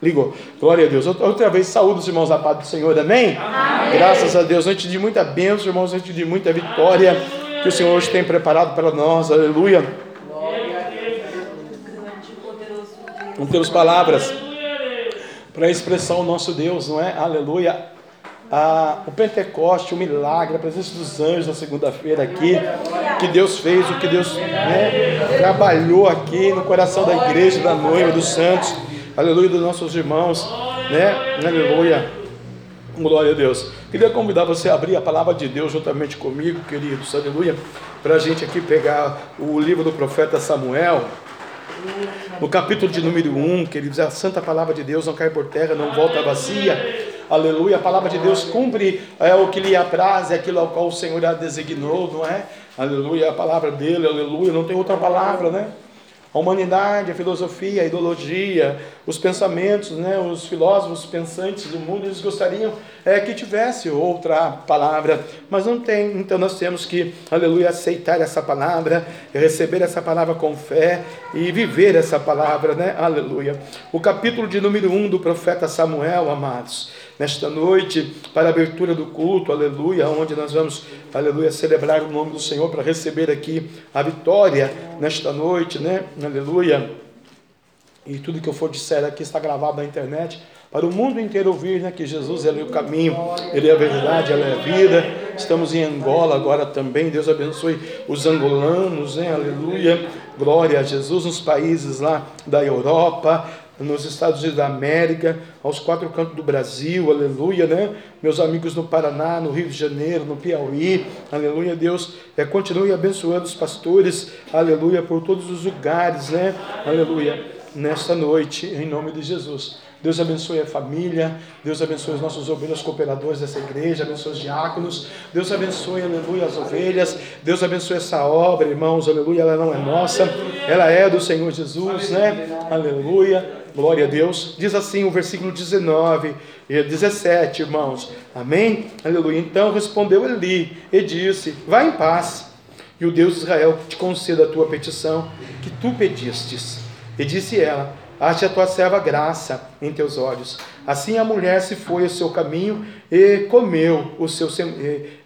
Ligou. Glória a Deus. Outra vez, saúde os irmãos da paz do Senhor. Amém? Amém? Graças a Deus. Antes de muita bênção, irmãos, antes de muita vitória que o Senhor hoje tem preparado para nós. Aleluia. Não temos palavras para expressar o nosso Deus, não é? Aleluia. Ah, o Pentecoste, o milagre, a presença dos anjos na segunda-feira aqui, que Deus fez, o que Deus né, trabalhou aqui no coração da igreja, da noiva, dos santos, aleluia, dos nossos irmãos, né? Aleluia. Glória a Deus. Queria convidar você a abrir a palavra de Deus juntamente comigo, queridos, aleluia, para a gente aqui pegar o livro do profeta Samuel. No capítulo de número 1, queridos, a santa palavra de Deus não cai por terra, não volta vazia. Aleluia, a palavra de Deus cumpre é, o que lhe apraz, é aquilo ao qual o Senhor a designou, não é? Aleluia, a palavra dele, aleluia, não tem outra palavra, né? A humanidade, a filosofia, a ideologia, os pensamentos, né, os filósofos pensantes do mundo, eles gostariam é, que tivesse outra palavra, mas não tem. Então nós temos que, aleluia, aceitar essa palavra, receber essa palavra com fé e viver essa palavra, né? Aleluia. O capítulo de número 1 do profeta Samuel, amados, nesta noite, para a abertura do culto, aleluia, onde nós vamos, aleluia, celebrar o nome do Senhor para receber aqui a vitória nesta noite, né? Aleluia. E tudo que eu for disser aqui está gravado na internet para o mundo inteiro ouvir né, que Jesus é o caminho, Ele é a verdade, Ele é a vida. Estamos em Angola agora também. Deus abençoe os angolanos, né? aleluia. Glória a Jesus nos países lá da Europa, nos Estados Unidos da América, aos quatro cantos do Brasil, aleluia, né? Meus amigos no Paraná, no Rio de Janeiro, no Piauí, aleluia, Deus é, continue abençoando os pastores, aleluia, por todos os lugares, né? Aleluia, nesta noite, em nome de Jesus. Deus abençoe a família, Deus abençoe os nossos ovelhas cooperadores dessa igreja, abençoe os diáconos, Deus abençoe, aleluia, as ovelhas, Deus abençoe essa obra, irmãos, aleluia, ela não é nossa, ela é do Senhor Jesus, né? Aleluia, glória a Deus. Diz assim o versículo 19 e 17, irmãos, amém? Aleluia. Então respondeu Eli e disse: Vá em paz, e o Deus de Israel te conceda a tua petição que tu pedistes. E disse ela: ache a tua serva graça em teus olhos. Assim a mulher se foi ao seu caminho e comeu o seu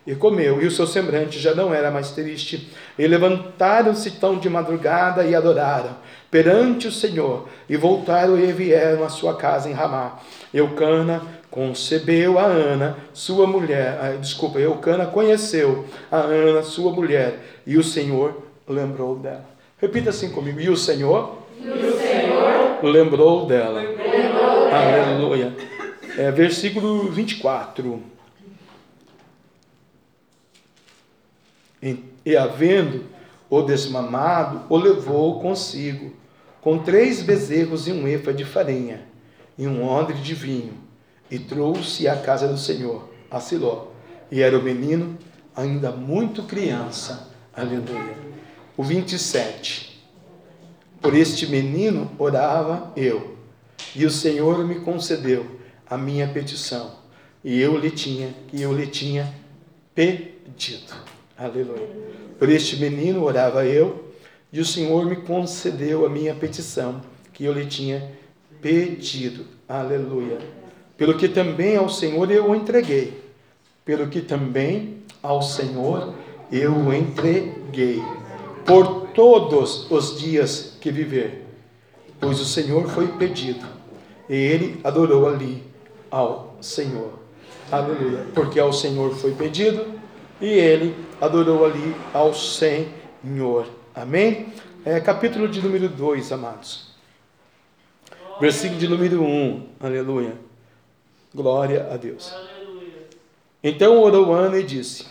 e comeu, e o seu semblante já não era mais triste. E levantaram-se tão de madrugada e adoraram perante o Senhor, e voltaram e vieram à sua casa em Ramá. Eucana concebeu a Ana, sua mulher, ah, desculpa, Eucana conheceu a Ana, sua mulher, e o Senhor lembrou dela. Repita assim comigo, e o Senhor? E o Senhor lembrou dela. Lembrou Aleluia. É, versículo 24. E, e havendo o desmamado, o levou consigo, com três bezerros e um efa de farinha, e um odre de vinho, e trouxe à casa do Senhor, a Siló. E era o menino ainda muito criança. Aleluia. O 27. Por este menino orava eu, e o Senhor me concedeu a minha petição, e eu lhe tinha, e eu lhe tinha pedido. Aleluia. Por este menino orava eu, e o Senhor me concedeu a minha petição, que eu lhe tinha pedido. Aleluia. Pelo que também ao Senhor eu o entreguei, pelo que também ao Senhor eu o entreguei. Por todos os dias que viver, pois o Senhor foi pedido, e ele adorou ali ao Senhor. Aleluia. Porque ao Senhor foi pedido, e ele adorou ali ao Senhor. Amém? É, capítulo de número 2, amados. Versículo de número 1. Um. Aleluia. Glória a Deus. Então orou Ana e disse: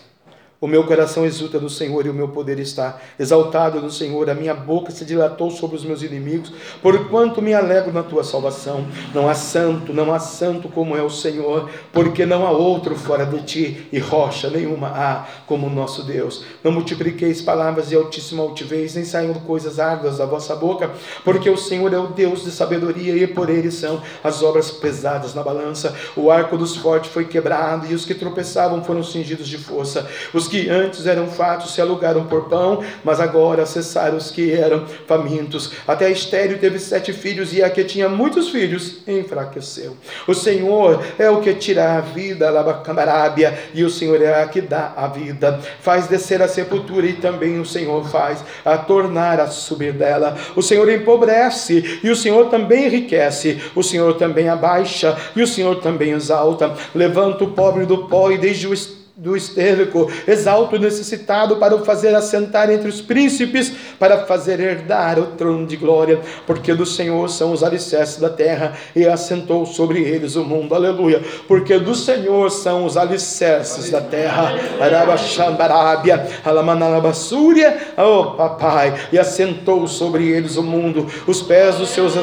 o meu coração exulta no Senhor e o meu poder está exaltado no Senhor. A minha boca se dilatou sobre os meus inimigos, porquanto me alegro na tua salvação. Não há santo, não há santo como é o Senhor, porque não há outro fora de ti e rocha nenhuma há como o nosso Deus. Não multipliqueis palavras de altíssima altivez, nem saiam coisas árduas da vossa boca, porque o Senhor é o Deus de sabedoria e por ele são as obras pesadas na balança. O arco dos fortes foi quebrado e os que tropeçavam foram cingidos de força. Os que antes eram fatos se alugaram por pão, mas agora cessaram os que eram famintos. Até Estéreo teve sete filhos, e a que tinha muitos filhos enfraqueceu. O Senhor é o que tira a vida, Labacabarábia, e o Senhor é a que dá a vida. Faz descer a sepultura, e também o Senhor faz a tornar a subir dela. O Senhor empobrece, e o Senhor também enriquece. O Senhor também abaixa, e o Senhor também exalta. Levanta o pobre do pó, e desde o do estérco, exalto necessitado para o fazer assentar entre os príncipes, para fazer herdar o trono de glória, porque do Senhor são os alicerces da terra e assentou sobre eles o mundo, aleluia, porque do Senhor são os alicerces da terra, Arabaxambarábia, Alamanalabassúria, oh papai, e assentou sobre eles o mundo, os pés dos seus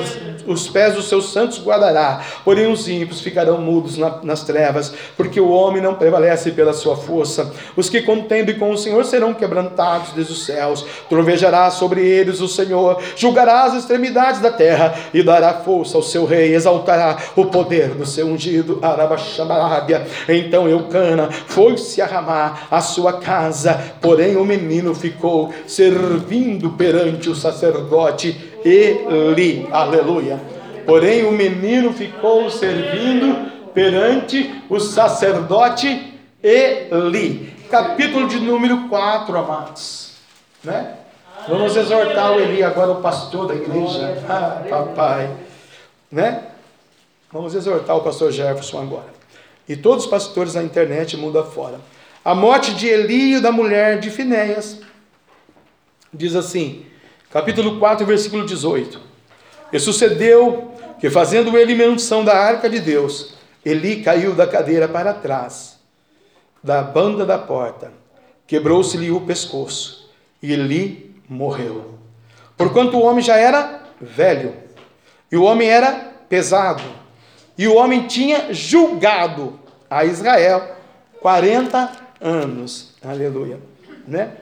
os pés dos seus santos guardará, porém os ímpios ficarão mudos na, nas trevas, porque o homem não prevalece pela sua força. Os que contendem com o Senhor serão quebrantados desde os céus, trovejará sobre eles o Senhor, julgará as extremidades da terra e dará força ao seu rei, exaltará o poder do seu ungido, Arabaxamarábia. Então Eucana foi-se arramar a sua casa, porém o menino ficou servindo perante o sacerdote Eli. Aleluia. Porém, o menino ficou servindo perante o sacerdote Eli. Capítulo de número 4, amados. Né? Vamos exortar o Eli, agora o pastor da igreja. Ah, papai. Né? Vamos exortar o pastor Jefferson agora. E todos os pastores na internet, mundo afora. A morte de Eli e da mulher de Finéias. Diz assim: capítulo 4, versículo 18. E sucedeu que, fazendo ele menção da arca de Deus, Eli caiu da cadeira para trás, da banda da porta, quebrou-se-lhe o pescoço, e Eli morreu. Porquanto o homem já era velho, e o homem era pesado, e o homem tinha julgado a Israel 40 anos. Aleluia. Né?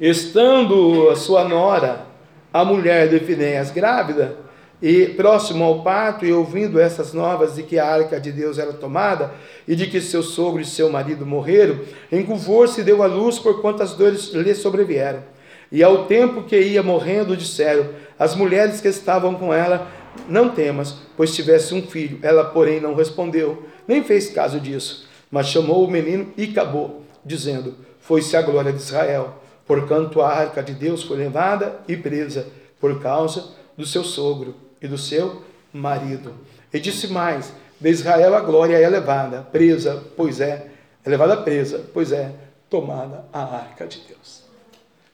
Estando a sua nora, a mulher de Finéias, grávida, e próximo ao parto, e ouvindo essas novas de que a arca de Deus era tomada, e de que seu sogro e seu marido morreram, encurvou-se e deu à luz por quantas dores lhe sobrevieram. E ao tempo que ia morrendo, disseram as mulheres que estavam com ela: Não temas, pois tivesse um filho. Ela, porém, não respondeu, nem fez caso disso, mas chamou o menino e acabou, dizendo: Foi-se a glória de Israel porquanto a arca de Deus foi levada e presa por causa do seu sogro e do seu marido. E disse mais: de Israel a glória é levada, presa, pois é, é levada presa, pois é tomada a arca de Deus.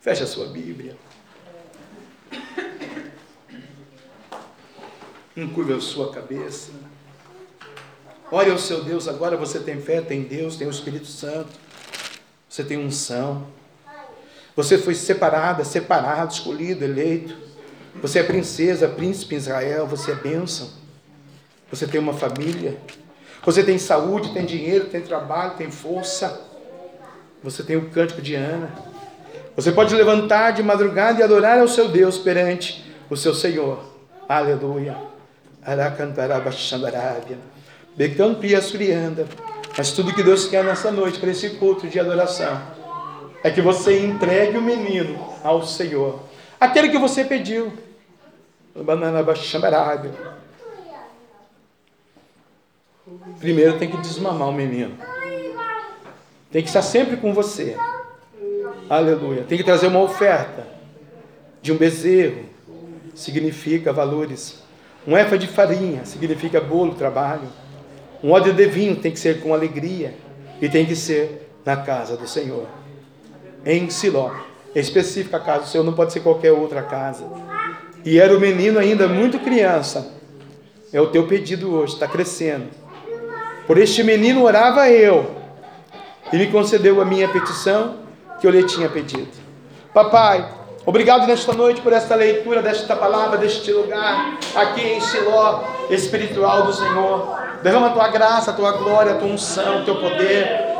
Feche a sua Bíblia. Encurva a sua cabeça. Ore ao seu Deus agora. Você tem fé, tem Deus, tem o Espírito Santo. Você tem unção. Você foi separada, separado, escolhido, eleito. Você é princesa, príncipe em Israel, você é bênção. Você tem uma família. Você tem saúde, tem dinheiro, tem trabalho, tem força. Você tem o cântico de Ana. Você pode levantar de madrugada e adorar ao seu Deus perante o seu Senhor. Aleluia. Aracantarabachandarábia. Becampi Surianda. Mas tudo que Deus quer nessa noite, para esse culto de adoração é que você entregue o menino ao Senhor. Aquele que você pediu. Primeiro tem que desmamar o menino. Tem que estar sempre com você. Aleluia. Tem que trazer uma oferta de um bezerro. Significa valores. Um efa de farinha significa bolo, trabalho. Um ódio de vinho tem que ser com alegria. E tem que ser na casa do Senhor em Siló. Específica a casa do Senhor, não pode ser qualquer outra casa. E era o menino ainda muito criança. É o teu pedido hoje, está crescendo. Por este menino orava eu, e me concedeu a minha petição que eu lhe tinha pedido. Papai, obrigado nesta noite por esta leitura desta palavra, deste lugar, aqui em Siló, espiritual do Senhor. Derrama a tua graça, a tua glória, a tua unção, o teu poder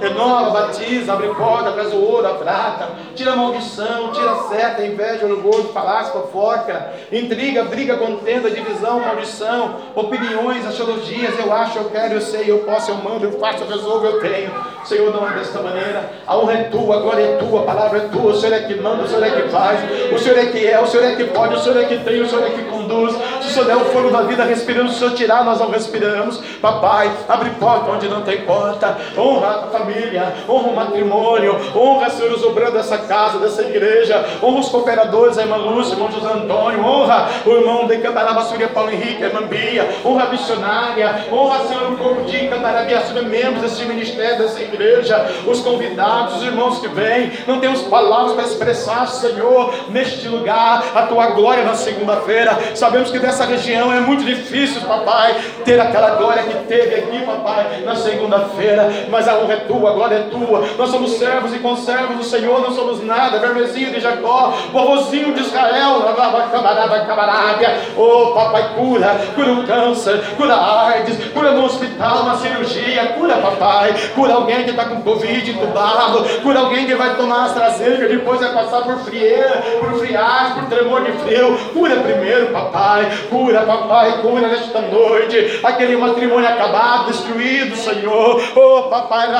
renova, batiza, abre porta, traz o ouro, a prata, tira a maldição, tira a seta, inveja, orgulho, falácia, fofoca, intriga, briga, contenda, divisão, maldição, opiniões, astrologias, eu acho, eu quero, eu sei, eu posso, eu mando, eu faço, eu resolvo, eu tenho. Senhor, não é desta maneira. A honra é tua, a glória é tua, a palavra é tua, o Senhor é que manda, o Senhor é que faz, o Senhor é que é, o Senhor é que pode, o Senhor é que tem, o Senhor é que conduz. Se o Senhor der o fogo da vida, respiramos, se o Senhor tirar, nós não respiramos. Papai, abre porta onde não tem porta, honra a família, honra o matrimônio, honra, Senhor, os obreiros dessa casa, dessa igreja, honra os cooperadores, a irmã Lúcia, irmão José Antônio, honra o irmão de Cantaraba, Súria Paulo Henrique, a irmã Bia, honra a missionária, honra, Senhor, o corpo de Cantarabia, membros desse ministério, dessa igreja, os convidados, os irmãos que vêm, não temos palavras para expressar, Senhor, neste lugar, a tua glória na segunda-feira. Sabemos que nessa região é muito difícil, papai, ter aquela glória que teve aqui, papai, na segunda-feira, mas a honra é tua, a glória é tua. Nós somos servos e conservos do Senhor, não somos nada, vermezinho de Jacó, o de Israel, oh papai, cura, cura o câncer, cura a AIDS, cura no hospital, uma cirurgia, cura, papai, cura alguém que está com Covid entubado, cura alguém que vai tomar AstraZeneca, depois vai passar por frieira, por friagem, por tremor de frio. Cura primeiro, papai, cura, papai, cura nesta noite. Aquele matrimônio acabado, destruído, Senhor. Oh, papai,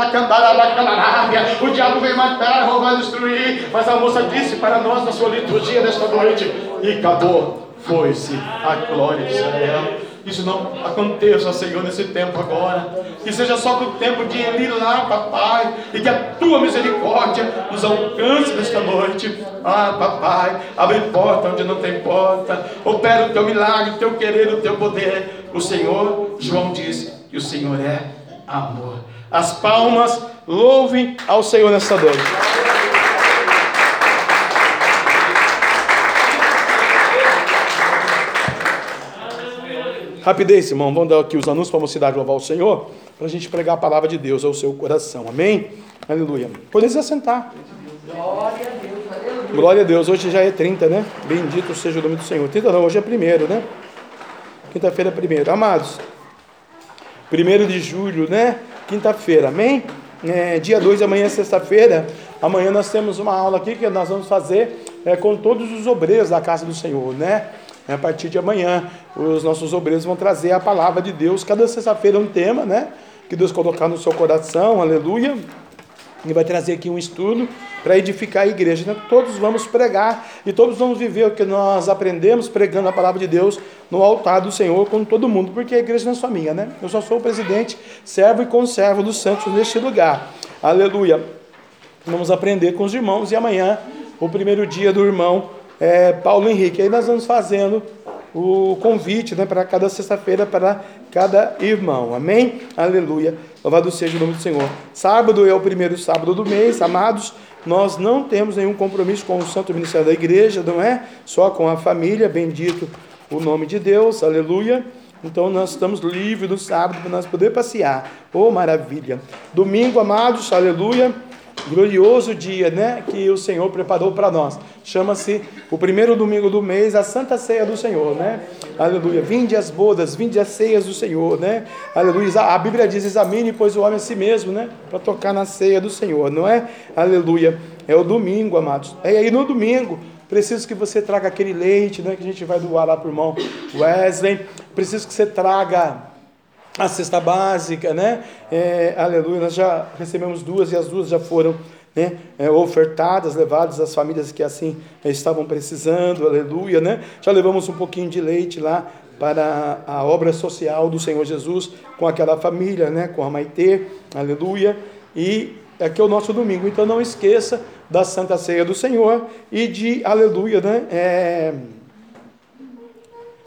o diabo vem matar, roubar, destruir. Mas a moça disse para nós na sua liturgia desta noite: e acabou, foi-se a glória de Israel isso não aconteça, Senhor, nesse tempo agora. Que seja só do tempo de ir lá, papai, e que a tua misericórdia nos alcance nesta noite. Ah, papai, abre porta onde não tem porta. Opera o teu milagre, o teu querer, o teu poder. O Senhor, João disse, que o Senhor é amor. As palmas louvem ao Senhor nesta noite. Rapidez, irmão, vamos dar aqui os anúncios para a mocidade louvar o Senhor, para a gente pregar a palavra de Deus ao seu coração. Amém? Aleluia. Podem se assentar. Glória a Deus, aleluia. Glória a Deus. Hoje já é 30, né? Bendito seja o nome do Senhor. 30 não, hoje é primeiro, né? Quinta-feira é primeiro. Amados, primeiro de julho, né? Quinta-feira, amém? É, dia 2, amanhã é sexta-feira. Amanhã nós temos uma aula aqui que nós vamos fazer é, com todos os obreiros da casa do Senhor, né? A partir de amanhã, os nossos obreiros vão trazer a palavra de Deus. Cada sexta-feira um tema, né? Que Deus colocar no seu coração, aleluia. E vai trazer aqui um estudo para edificar a igreja. Então, todos vamos pregar e todos vamos viver o que nós aprendemos pregando a palavra de Deus no altar do Senhor com todo mundo, porque a igreja não é só minha, né? Eu só sou o presidente, servo e conservo dos santos neste lugar. Aleluia. Vamos aprender com os irmãos e amanhã, o primeiro dia do irmão é, Paulo Henrique. Aí nós vamos fazendo o convite né, para cada sexta-feira para cada irmão. Amém? Aleluia. Louvado seja o nome do Senhor. Sábado é o primeiro sábado do mês, amados. Nós não temos nenhum compromisso com o Santo Ministério da Igreja, não é? Só com a família. Bendito o nome de Deus. Aleluia. Então nós estamos livres no sábado para nós poder passear. Oh, maravilha. Domingo, amados, aleluia glorioso dia, né, que o Senhor preparou para nós. Chama-se o primeiro domingo do mês, a Santa Ceia do Senhor, né? Aleluia. Vinde as bodas, vinde as ceias do Senhor, né? Aleluia. A Bíblia diz: examine, pois o homem a si mesmo, né? Para tocar na ceia do Senhor, não é? Aleluia. É o domingo, amados. É aí no domingo. Preciso que você traga aquele leite, né? Que a gente vai doar lá para o irmão Wesley. Preciso que você traga a cesta básica, né? É, aleluia, nós já recebemos duas e as duas já foram né, é, ofertadas, levadas às famílias que assim estavam precisando, aleluia, né? Já levamos um pouquinho de leite lá para a obra social do Senhor Jesus com aquela família, né? Com a Maitê, aleluia. E aqui é o nosso domingo, então não esqueça da Santa Ceia do Senhor e de, aleluia, né? É,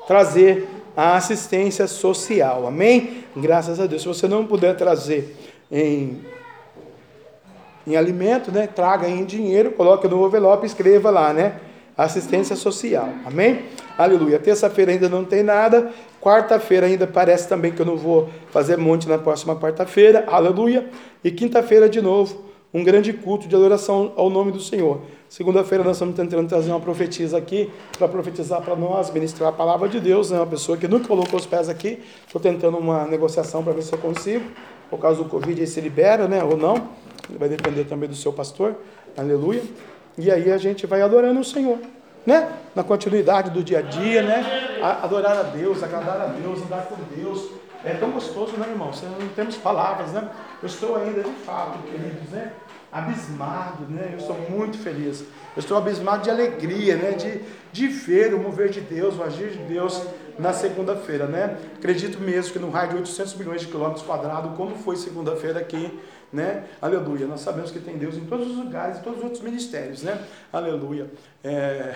trazer a assistência social. Amém? Graças a Deus. Se você não puder trazer em, em alimento, né? Traga em dinheiro, coloque no envelope, escreva lá, né? Assistência social. Amém? Aleluia. Terça-feira ainda não tem nada. Quarta-feira ainda parece também que eu não vou fazer monte na próxima quarta-feira. Aleluia. E quinta-feira de novo, um grande culto de adoração ao nome do Senhor. Segunda-feira nós estamos tentando trazer uma profetisa aqui para profetizar para nós, ministrar a palavra de Deus, né? uma pessoa que nunca colocou os pés aqui. Estou tentando uma negociação para ver se eu consigo. Por causa do Covid, aí se libera, né? Ou não. vai depender também do seu pastor, aleluia. E aí a gente vai adorando o Senhor, né? Na continuidade do dia a dia, né? Adorar a Deus, agradar a Deus, andar com Deus. É tão gostoso, né, irmão? Não temos palavras, né? Eu estou ainda de fato, queridos, né? Abismado, né? Eu estou muito feliz. Eu estou abismado de alegria, né? De, de ver o mover de Deus, o agir de Deus na segunda-feira, né? Acredito mesmo que no raio de 800 milhões de quilômetros quadrados, como foi segunda-feira aqui, né? Aleluia. Nós sabemos que tem Deus em todos os lugares, em todos os outros ministérios, né? Aleluia. É...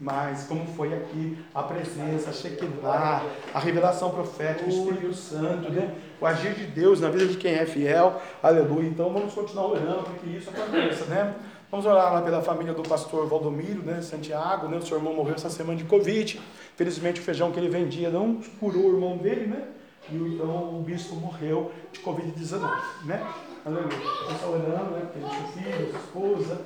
Mas como foi aqui a presença, a Shekinah, a revelação profética, o Espírito Santo, né? o agir de Deus na vida de quem é fiel, aleluia. Então vamos continuar orando para que isso aconteça, né? Vamos orar lá pela família do pastor Valdomiro, né, Santiago, né, o seu irmão morreu essa semana de Covid. Felizmente o feijão que ele vendia não curou o irmão dele, né? E então o bispo morreu de Covid-19, né? Aleluia. Vamos orando, né, pelo seu filho, sua esposa.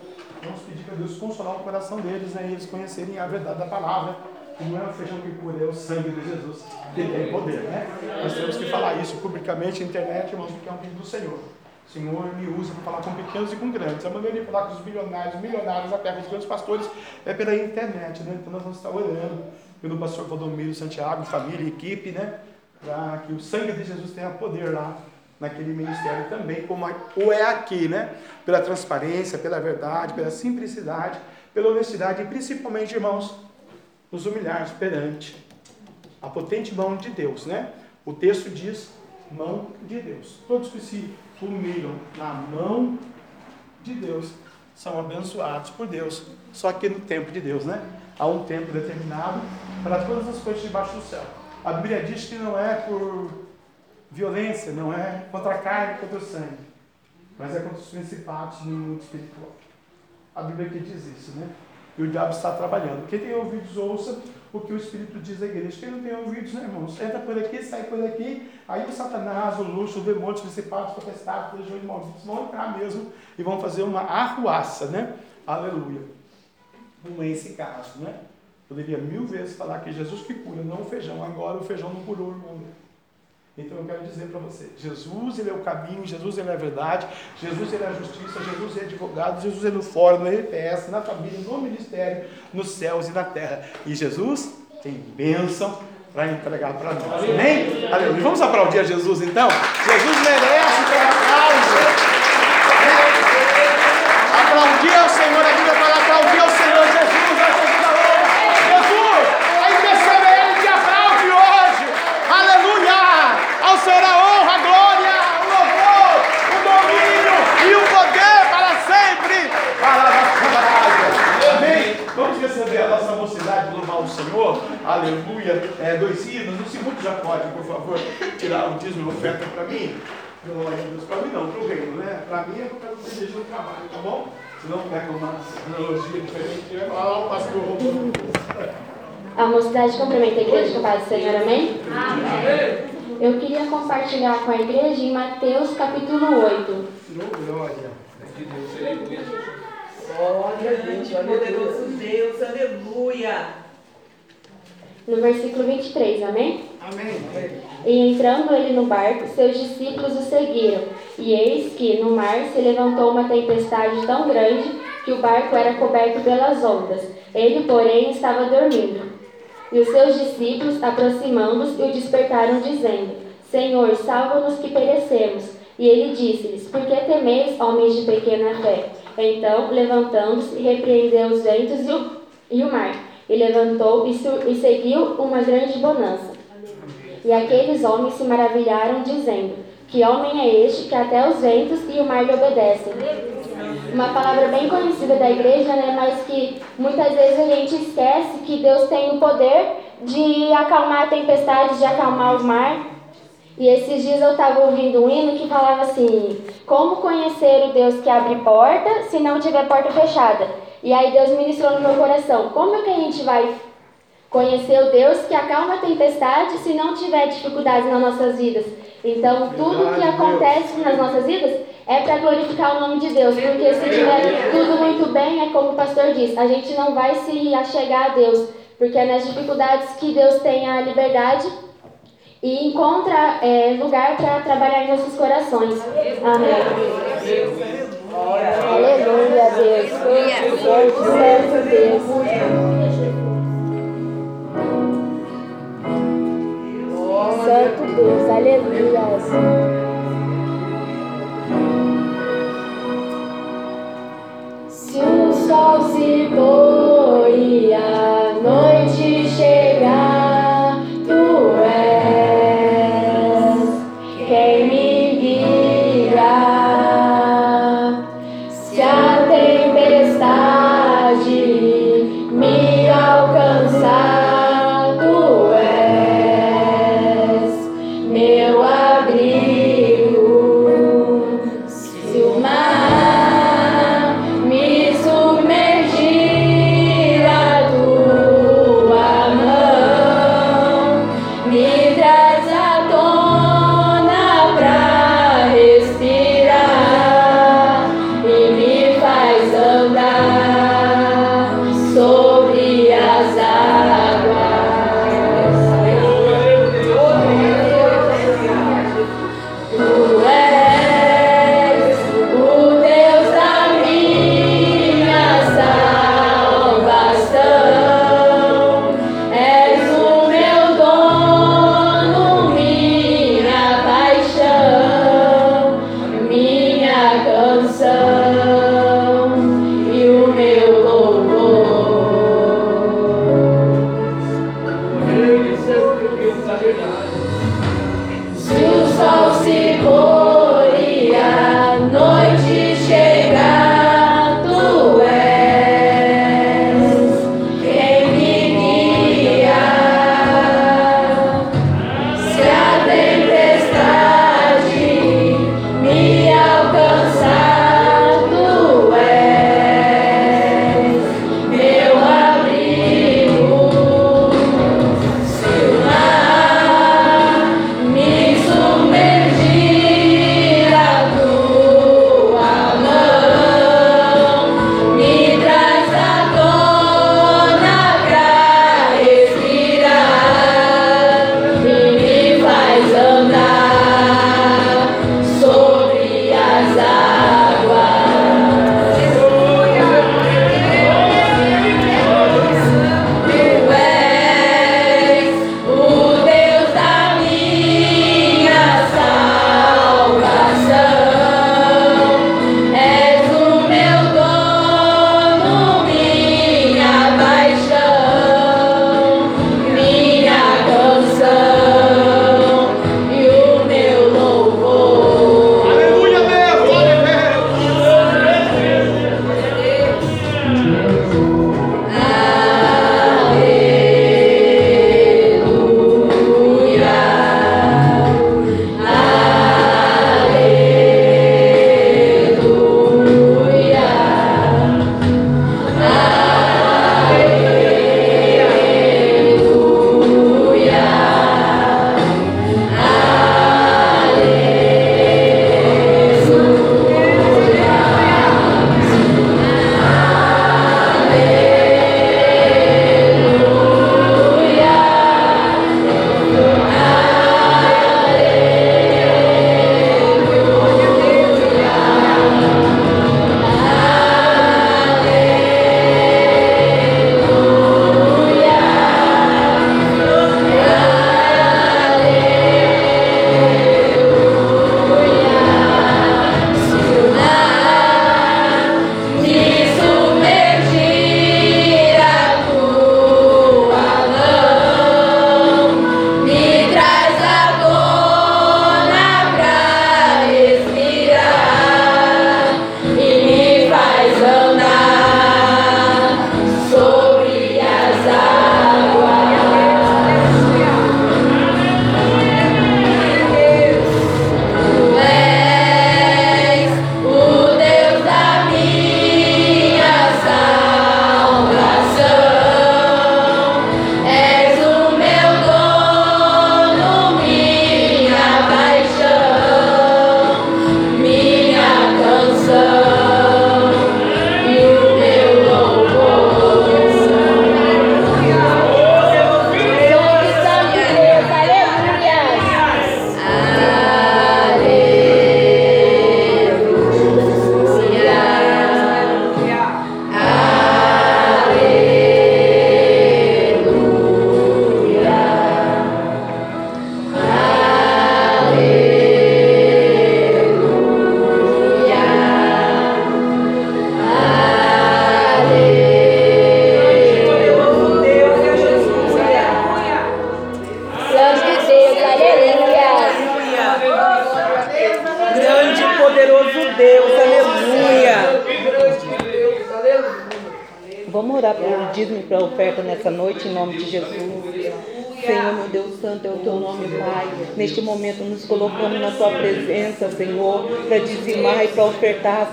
Vamos pedir para Deus consolar o coração deles, né, e eles conhecerem a verdade da palavra. Que não é o feijão que cura, é o sangue de Jesus que tem poder, né? Nós temos que falar isso publicamente na internet, irmãos, porque é um pedido do Senhor. Senhor me usa para falar com pequenos e com grandes. A maneira de falar com os bilionários, milionários, até com os grandes pastores, é pela internet, né? Então nós vamos estar orando pelo pastor Valdomiro Santiago, família equipe, né? Para que o sangue de Jesus tenha poder lá naquele ministério também, como o é aqui, né? Pela transparência, pela verdade, pela simplicidade, pela honestidade e principalmente, irmãos, nos humilhar perante a potente mão de Deus, né? O texto diz mão de Deus. Todos que se humilham na mão de Deus são abençoados por Deus. Só que no tempo de Deus, né? Há um tempo determinado para todas as coisas debaixo do céu. A Bíblia diz que não é por violência, não é contra a carne, contra o sangue, mas é contra os principados no mundo espiritual. A Bíblia que diz isso, né? E o diabo está trabalhando. Quem tem ouvidos, ouça o que o Espírito diz à igreja. Quem não tem ouvidos, né, irmãos? Entra por aqui, sai por aqui. Aí o Satanás, o luxo, o demônio, os principados, os potestades, legiões malditos vão entrar mesmo e vão fazer uma arruaça, né? Aleluia. Não é esse caso, né? Poderia mil vezes falar que Jesus que cura, não o feijão. Agora o feijão não curou o irmão então eu quero dizer para você, Jesus ele é o caminho, Jesus ele é a verdade, Jesus ele é a justiça, Jesus é advogado, Jesus é no fórum, no RPS, na família, no ministério, nos céus e na terra. E Jesus tem bênção para entregar para nós. Amém? Aleluia. Vamos aplaudir a Jesus então? Jesus merece ter aplauso. Aplaudir ao Senhor, a Bíblia fala aplaudir ao Senhor Jesus. Senhor a honra, a glória, o louvor, o domínio e o poder para sempre. Amém? Vamos receber a nossa mocidade louvar o Senhor. Aleluia. É, dois hinos. O segundo já pode, por favor, tirar o dízimo e oferta para mim. Glória a Deus. Para mim não, para o reino, né? Para mim é porque eu desejo no trabalho, tá bom? Senão pega uma analogia diferente e vai falar, ó, pastor. A mocidade cumprimenta a igreja com a paz do Senhor, amém? Amém. Eu queria compartilhar com a igreja em Mateus capítulo 8. Glória. Glória a Deus, poderoso Deus, aleluia. No versículo 23, amém? Amém. E entrando ele no barco, seus discípulos o seguiram. E eis que no mar se levantou uma tempestade tão grande que o barco era coberto pelas ondas. Ele, porém, estava dormindo. E os seus discípulos, aproximando-se, o despertaram, dizendo: Senhor, salva-nos que perecemos. E ele disse-lhes: Por que temeis, homens de pequena fé? Então, levantando-se, repreendeu os ventos e o, e o mar, e levantou e, e seguiu uma grande bonança. E aqueles homens se maravilharam, dizendo: Que homem é este que até os ventos e o mar lhe obedecem? uma palavra bem conhecida da igreja, né, mas que muitas vezes a gente esquece que Deus tem o poder de acalmar a tempestade, de acalmar o mar. E esses dias eu estava ouvindo um hino que falava assim: Como conhecer o Deus que abre porta se não tiver porta fechada? E aí Deus ministrou no meu coração: como é que a gente vai conhecer o Deus que acalma a tempestade se não tiver dificuldades nas nossas vidas? Então, tudo que acontece nas nossas vidas é para glorificar o nome de Deus, porque se tiver tudo muito bem, é como o pastor diz: a gente não vai se achegar a Deus, porque é nas dificuldades que Deus tem a liberdade e encontra é, lugar para trabalhar em nossos corações. Amém. Aleluia, Deus. Santo, santo Deus. Santo Deus, aleluia. Se o sol se pôr.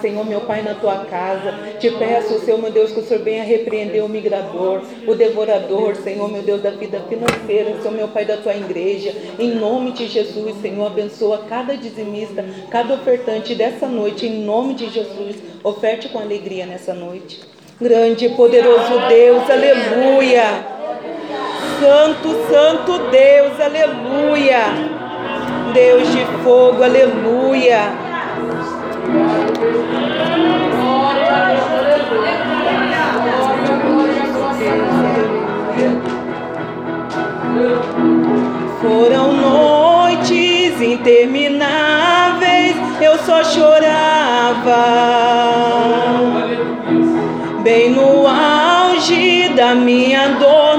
Senhor, meu Pai, na tua casa. Te peço, Senhor, meu Deus, que o Senhor venha repreender o migrador, o devorador, Senhor, meu Deus, da vida financeira, Senhor, meu Pai, da tua igreja. Em nome de Jesus, Senhor, abençoa cada dizimista, cada ofertante dessa noite. Em nome de Jesus, oferte com alegria nessa noite. Grande e poderoso Deus, aleluia. Santo, santo Deus, aleluia. Deus de fogo, aleluia. Foram noites intermináveis, eu só chorava. Bem no auge da minha dor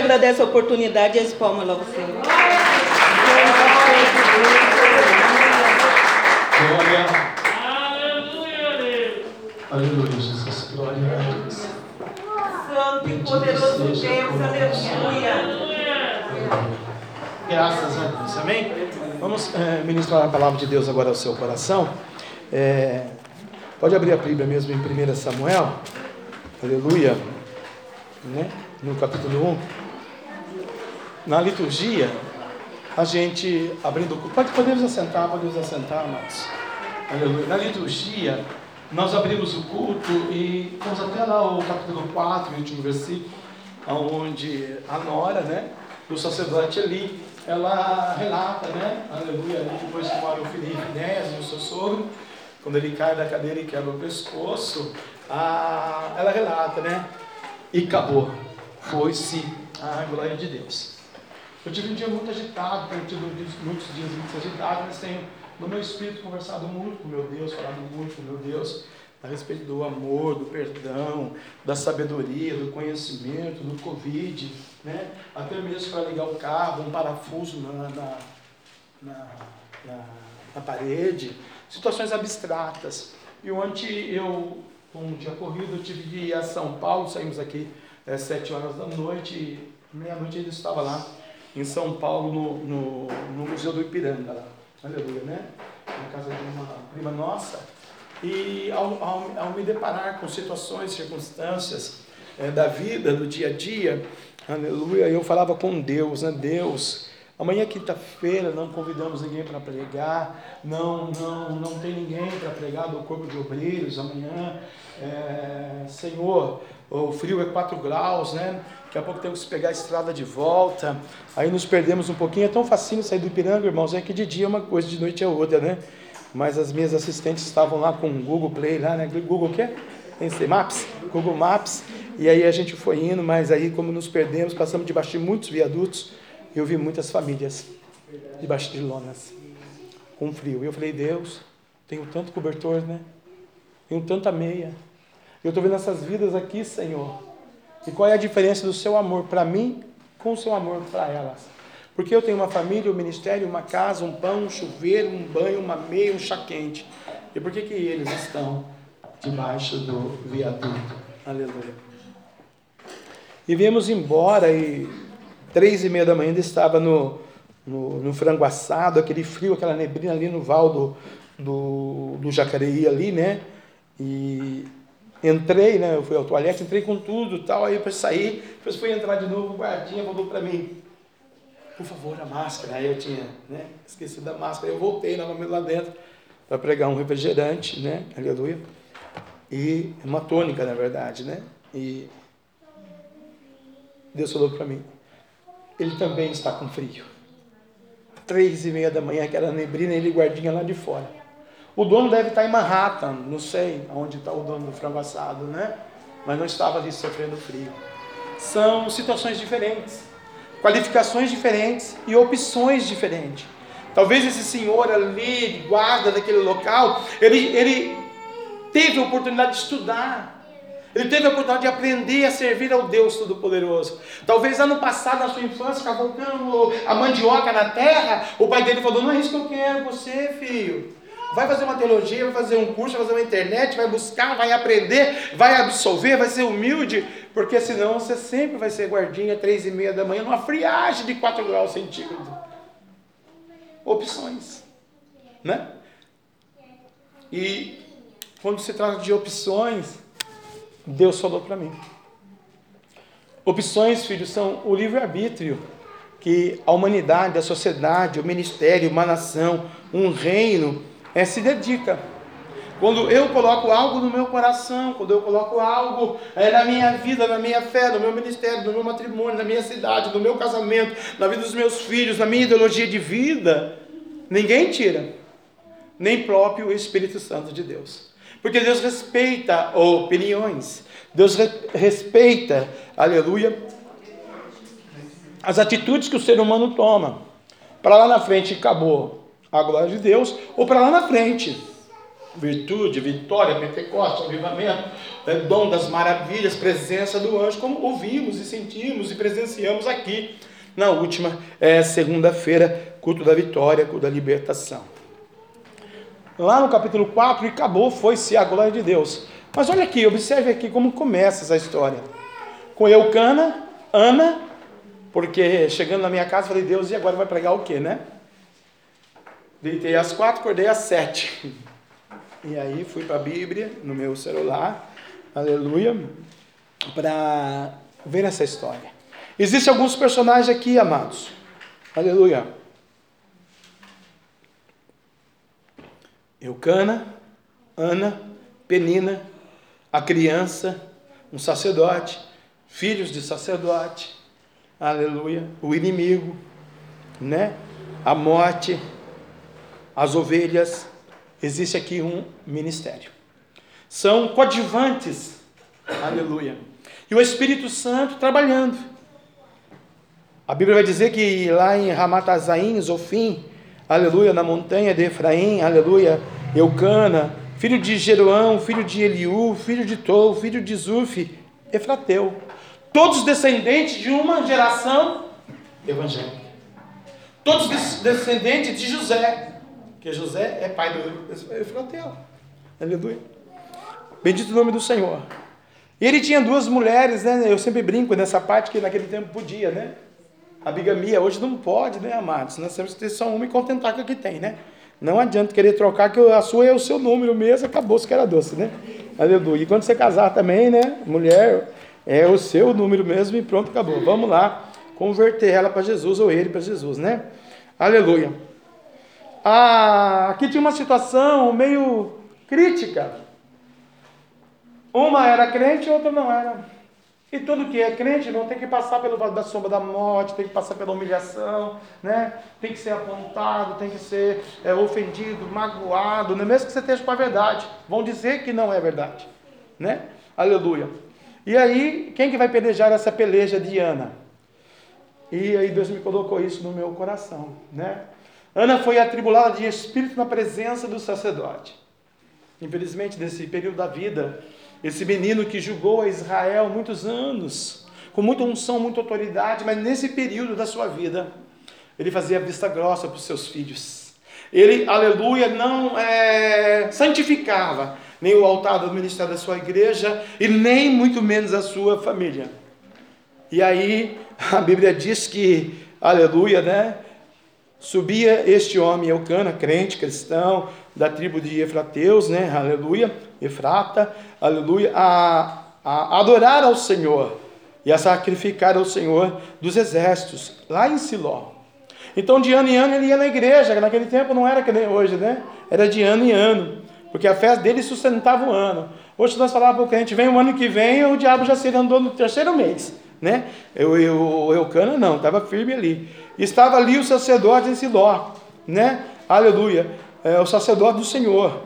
dessa oportunidade e as palmas lá, Senhor. Glória. Aleluia, Deus. Aleluia, Jesus. Glória a Deus. Santo e poderoso Deus, aleluia. Graças a Deus, amém? Vamos é, ministrar a palavra de Deus agora ao seu coração. É, pode abrir a Bíblia mesmo em 1 Samuel, aleluia, né? no capítulo 1. Na liturgia, a gente abrindo. Pode, podemos assentar, podemos assentar, amados. Aleluia. Na liturgia, nós abrimos o culto e vamos até lá o capítulo 4, último versículo, onde a Nora, né, o sacerdote ali, ela relata, né, aleluia, depois que mora o Felipe Inés, o seu sogro, quando ele cai da cadeira e quebra o pescoço, a, ela relata, né, e acabou, foi-se a glória de Deus. Eu tive um dia muito agitado, tenho tido muitos dias muito agitados, mas tenho no meu espírito conversado muito com meu Deus, falado muito com meu Deus a respeito do amor, do perdão, da sabedoria, do conhecimento, do Covid, né? até mesmo para ligar o carro, um parafuso na, na, na, na, na parede, situações abstratas. E ontem eu, um dia corrido, eu tive que ir a São Paulo, saímos aqui às é, sete horas da noite, meia-noite ainda estava lá em São Paulo, no, no, no Museu do Ipiranga, lá. aleluia, né? Na casa de uma prima nossa. E ao, ao, ao me deparar com situações, circunstâncias é, da vida, do dia a dia, aleluia, eu falava com Deus, né? Deus, amanhã é quinta-feira, não convidamos ninguém para pregar, não, não, não tem ninguém para pregar do corpo de obreiros amanhã. É, Senhor, o frio é 4 graus, né? Daqui a pouco temos que pegar a estrada de volta. Aí nos perdemos um pouquinho. É tão facinho sair do Ipiranga, irmãos. É que de dia é uma coisa, de noite é outra, né? Mas as minhas assistentes estavam lá com o Google Play, lá, né? Google o quê? Maps? Google Maps. E aí a gente foi indo, mas aí como nos perdemos, passamos debaixo de muitos viadutos. Eu vi muitas famílias debaixo de lonas, com frio. E eu falei, Deus, tenho tanto cobertor, né? Tenho tanta meia. Eu estou vendo essas vidas aqui, Senhor e qual é a diferença do seu amor para mim com o seu amor para elas? Porque eu tenho uma família, um ministério, uma casa, um pão, um chuveiro, um banho, uma meia, um chá quente. E por que, que eles estão debaixo do viaduto? Aleluia. E viemos embora e três e meia da manhã ainda estava no, no, no frango assado, aquele frio, aquela neblina ali no val do, do, do Jacareí ali, né? E Entrei, né? Eu fui ao toalete, entrei com tudo tal. Aí para sair, depois fui entrar de novo, o guardinha falou para mim, por favor, a máscara. Aí eu tinha né, esquecido da máscara. Eu voltei novamente lá dentro para pregar um refrigerante, né? Aleluia. E uma tônica, na verdade, né? E Deus falou para mim, ele também está com frio. Três e meia da manhã, aquela neblina, ele guardinha lá de fora. O dono deve estar em Manhattan, não sei onde está o dono do frango assado, né? Mas não estava ali sofrendo frio. São situações diferentes, qualificações diferentes e opções diferentes. Talvez esse senhor ali, guarda daquele local, ele, ele teve a oportunidade de estudar, ele teve a oportunidade de aprender a servir ao Deus Todo-Poderoso. Talvez ano passado, na sua infância, cavalcando a mandioca na terra, o pai dele falou: Não é isso que eu quero, você, filho. Vai fazer uma teologia, vai fazer um curso, vai fazer uma internet, vai buscar, vai aprender, vai absolver, vai ser humilde, porque senão você sempre vai ser guardinha três e meia da manhã numa friagem de 4 graus centígrados. Opções, né? E quando se trata de opções, Deus falou para mim. Opções, filhos, são o livre-arbítrio que a humanidade, a sociedade, o ministério, uma nação, um reino é, se dedica. Quando eu coloco algo no meu coração, quando eu coloco algo é, na minha vida, na minha fé, no meu ministério, no meu matrimônio, na minha cidade, no meu casamento, na vida dos meus filhos, na minha ideologia de vida, ninguém tira, nem próprio Espírito Santo de Deus. Porque Deus respeita opiniões, Deus re respeita, aleluia, as atitudes que o ser humano toma. Para lá na frente acabou a glória de Deus, ou para lá na frente. virtude, vitória, Pentecostes, avivamento, é, dom das maravilhas, presença do anjo, como ouvimos e sentimos e presenciamos aqui na última é, segunda-feira, culto da vitória, culto da libertação. Lá no capítulo 4, e acabou, foi-se a glória de Deus. Mas olha aqui, observe aqui como começa essa história. Com Eucana, Ana, porque chegando na minha casa, falei, Deus, e agora vai pregar o quê, né? Deitei às quatro, acordei às sete. E aí fui para a Bíblia no meu celular, aleluia, para ver essa história. Existem alguns personagens aqui, amados, aleluia. Eucana, Ana, Penina, a criança, um sacerdote, filhos de sacerdote, aleluia, o inimigo, né? A morte, as ovelhas, existe aqui um ministério. São coadjuvantes, aleluia. E o Espírito Santo trabalhando. A Bíblia vai dizer que lá em Ramatazaim, Zofim, aleluia, na montanha de Efraim, aleluia, Eucana, filho de Jeroão, filho de Eliú, filho de Tou, filho de Zuf, Efrateu. Todos descendentes de uma geração evangélica. Todos descendentes de José, que José é pai do Efrateu. Aleluia. Bendito o nome do Senhor. E ele tinha duas mulheres, né? Eu sempre brinco nessa parte que naquele tempo podia, né? A bigamia hoje não pode, né, amados? Nós temos que ter só uma e contentar com o que tem, né? Não adianta querer trocar, que a sua é o seu número mesmo, acabou-se que era doce, né? Aleluia. E quando você casar também, né? Mulher, é o seu número mesmo e pronto, acabou. Vamos lá, converter ela para Jesus ou ele para Jesus, né? Aleluia. Ah, aqui tinha uma situação meio crítica. Uma era crente, outra não era. E tudo que é crente não tem que passar pelo vale da sombra da morte, tem que passar pela humilhação, né? tem que ser apontado, tem que ser é, ofendido, magoado, né? mesmo que você esteja com a verdade. Vão dizer que não é verdade. Né? Aleluia. E aí, quem que vai pelejar essa peleja de Ana? E aí Deus me colocou isso no meu coração. Né? Ana foi atribulada de espírito na presença do sacerdote. Infelizmente, nesse período da vida, esse menino que julgou a Israel muitos anos, com muita unção, muita autoridade, mas nesse período da sua vida, ele fazia vista grossa para os seus filhos. Ele, aleluia, não é, santificava nem o altar do ministério da sua igreja e nem muito menos a sua família. E aí a Bíblia diz que, aleluia, né? Subia este homem, Eucana, crente, cristão, da tribo de Efrateus, né? Aleluia, Efrata, aleluia, a, a adorar ao Senhor e a sacrificar ao Senhor dos exércitos, lá em Siló. Então, de ano em ano, ele ia na igreja, naquele tempo não era que nem hoje, né? Era de ano em ano, porque a fé dele sustentava o ano. Hoje nós falávamos para o crente, vem o ano que vem, o diabo já se andou no terceiro mês, né? Eu, eu, o Eucana não, estava firme ali. Estava ali o sacerdote em Siló, né? Aleluia. É, o sacerdote do Senhor,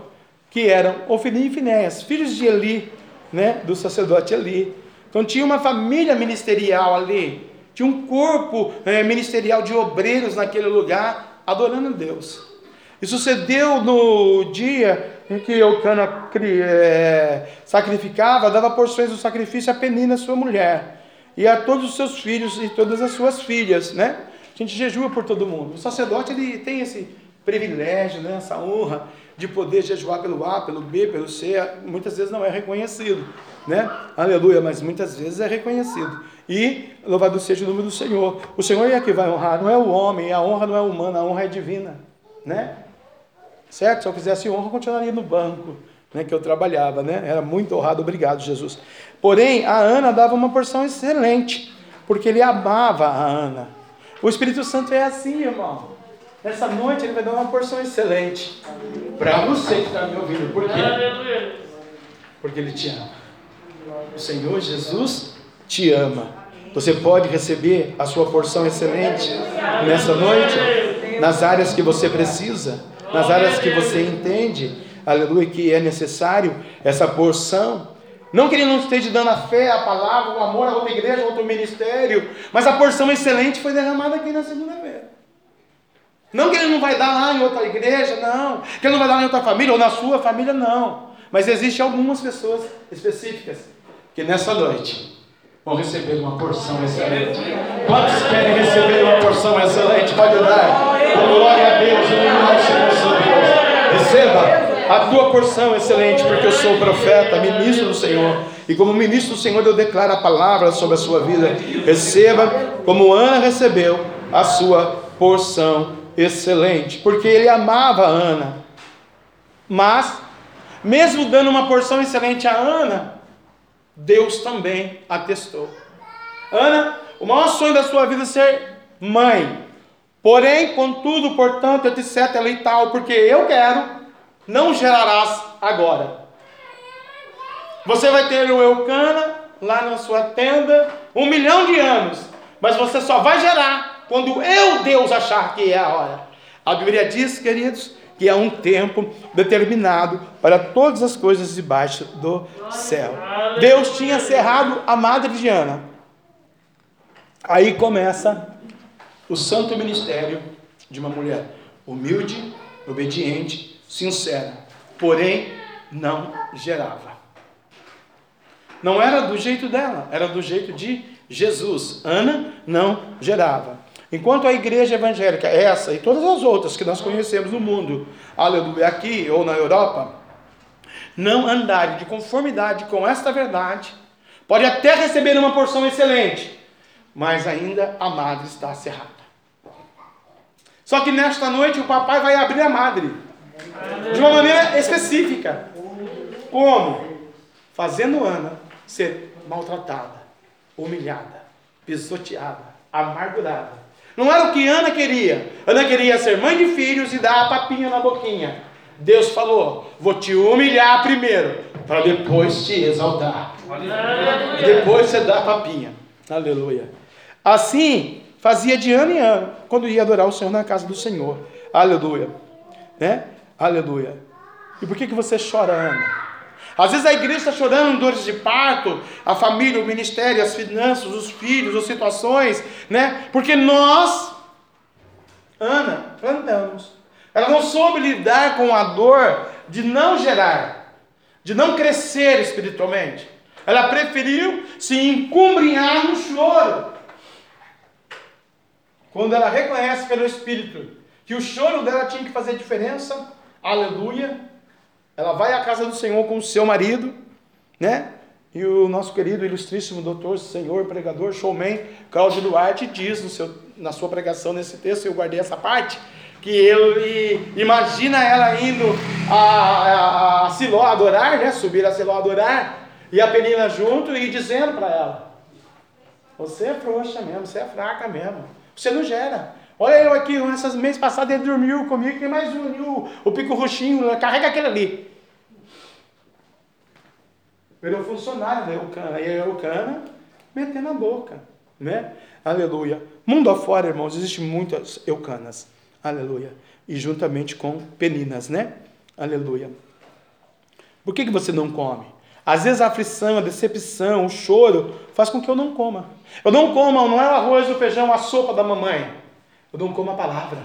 que eram Ofni e Finéias, filhos de Eli, né? Do sacerdote Eli. Então tinha uma família ministerial ali, tinha um corpo é, ministerial de obreiros naquele lugar, adorando a Deus. E sucedeu no dia em que Eucana é, sacrificava, dava porções do sacrifício a Penina, sua mulher, e a todos os seus filhos e todas as suas filhas, né? A gente jejua por todo mundo. O sacerdote ele tem esse privilégio, né? essa honra de poder jejuar pelo A, pelo B, pelo C. Muitas vezes não é reconhecido, né? Aleluia, mas muitas vezes é reconhecido. E louvado seja o nome do Senhor. O Senhor é que vai honrar, não é o homem, a honra não é humana, a honra é divina, né? Certo? Se eu quisesse honra, eu continuaria no banco, né, que eu trabalhava, né? Era muito honrado, obrigado, Jesus. Porém, a Ana dava uma porção excelente, porque ele amava a Ana. O Espírito Santo é assim, irmão. Nessa noite ele vai dar uma porção excelente para você que está me ouvindo. Por quê? Porque ele te ama. O Senhor Jesus te ama. Você pode receber a sua porção excelente nessa noite, nas áreas que você precisa, nas áreas que você entende, aleluia, que é necessário essa porção. Não que ele não esteja dando a fé, a palavra, o amor a outra igreja, a outro ministério, mas a porção excelente foi derramada aqui na segunda-feira. Não que ele não vai dar lá em outra igreja, não. Que ele não vai dar lá em outra família, ou na sua família, não. Mas existem algumas pessoas específicas que nessa noite vão receber uma porção excelente. Quantos querem receber uma porção excelente? Pode dar. Glória a Deus, em Senhor Deus. Receba a tua porção excelente, porque eu sou profeta, ministro do Senhor. E como ministro do Senhor, eu declaro a palavra sobre a sua vida. Receba como Ana recebeu a sua porção excelente, porque ele amava Ana. Mas, mesmo dando uma porção excelente a Ana, Deus também atestou. Ana, o maior sonho da sua vida é ser mãe. Porém, contudo, portanto, etc. e tal, porque eu quero, não gerarás agora. Você vai ter o Eucana lá na sua tenda, um milhão de anos, mas você só vai gerar quando eu, Deus, achar que é a hora. A Bíblia diz, queridos, que há um tempo determinado para todas as coisas debaixo do céu. Deus tinha cerrado a madre de Ana. Aí começa o santo ministério de uma mulher humilde, obediente, sincera, porém não gerava. Não era do jeito dela, era do jeito de Jesus. Ana não gerava. Enquanto a igreja evangélica, essa e todas as outras que nós conhecemos no mundo, aleluia, aqui ou na Europa, não andarem de conformidade com esta verdade, pode até receber uma porção excelente, mas ainda a madre está cerrada. Só que nesta noite o papai vai abrir a madre, de uma maneira específica. Como? Fazendo Ana ser maltratada, humilhada, pisoteada, amargurada não era o que Ana queria. Ana queria ser mãe de filhos e dar a papinha na boquinha. Deus falou: Vou te humilhar primeiro, para depois te exaltar. Depois você dá a papinha. Aleluia. Assim fazia de ano em ano, quando ia adorar o Senhor na casa do Senhor. Aleluia. Né? Aleluia. E por que, que você chora, Ana? Às vezes a igreja está chorando dores de parto, a família, o ministério, as finanças, os filhos, as situações, né? Porque nós, Ana, plantamos. Ela não soube lidar com a dor de não gerar, de não crescer espiritualmente. Ela preferiu se encumbrinhar no choro. Quando ela reconhece pelo Espírito que o choro dela tinha que fazer diferença, aleluia, ela vai à casa do Senhor com o seu marido, né? E o nosso querido, ilustríssimo doutor, senhor, pregador, showman, Cláudio Duarte, diz no seu, na sua pregação nesse texto, eu guardei essa parte, que ele imagina ela indo a, a, a Siló adorar, né? Subir a Siló adorar, e a Penina junto e dizendo para ela: Você é frouxa mesmo, você é fraca mesmo, você não gera. Olha eu aqui, essas meses passadas ele dormiu comigo, tem mais um, o, o pico roxinho, carrega aquele ali. Virou funcionário da Eucana, e a Eucana metendo a boca, né? Aleluia. Mundo afora, irmãos, existem muitas Eucanas, aleluia. E juntamente com peninas, né? Aleluia. Por que, que você não come? Às vezes a aflição, a decepção, o choro faz com que eu não coma. Eu não coma, não é o arroz, o feijão, a sopa da mamãe. Eu não como a palavra.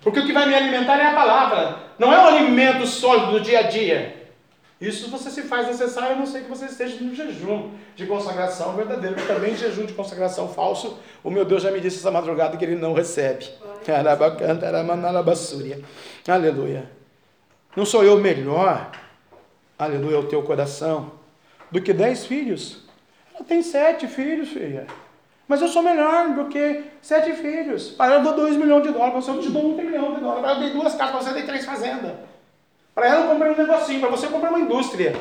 Porque o que vai me alimentar é a palavra. Não é um alimento sólido do dia a dia. Isso você se faz necessário, a não ser que você esteja no jejum de consagração verdadeiro. Também jejum de consagração falso. O meu Deus já me disse essa madrugada que ele não recebe. Aleluia. Não sou eu melhor, aleluia, o teu coração, do que dez filhos. Ela tem sete filhos, filha. Mas eu sou melhor do que sete filhos. Para eu dou dois milhões de dólares, para você eu te dou um milhão de dólares. Para eu dei duas casas, para você eu dei três fazendas. Para ela eu comprei um negocinho, para você eu comprei uma indústria.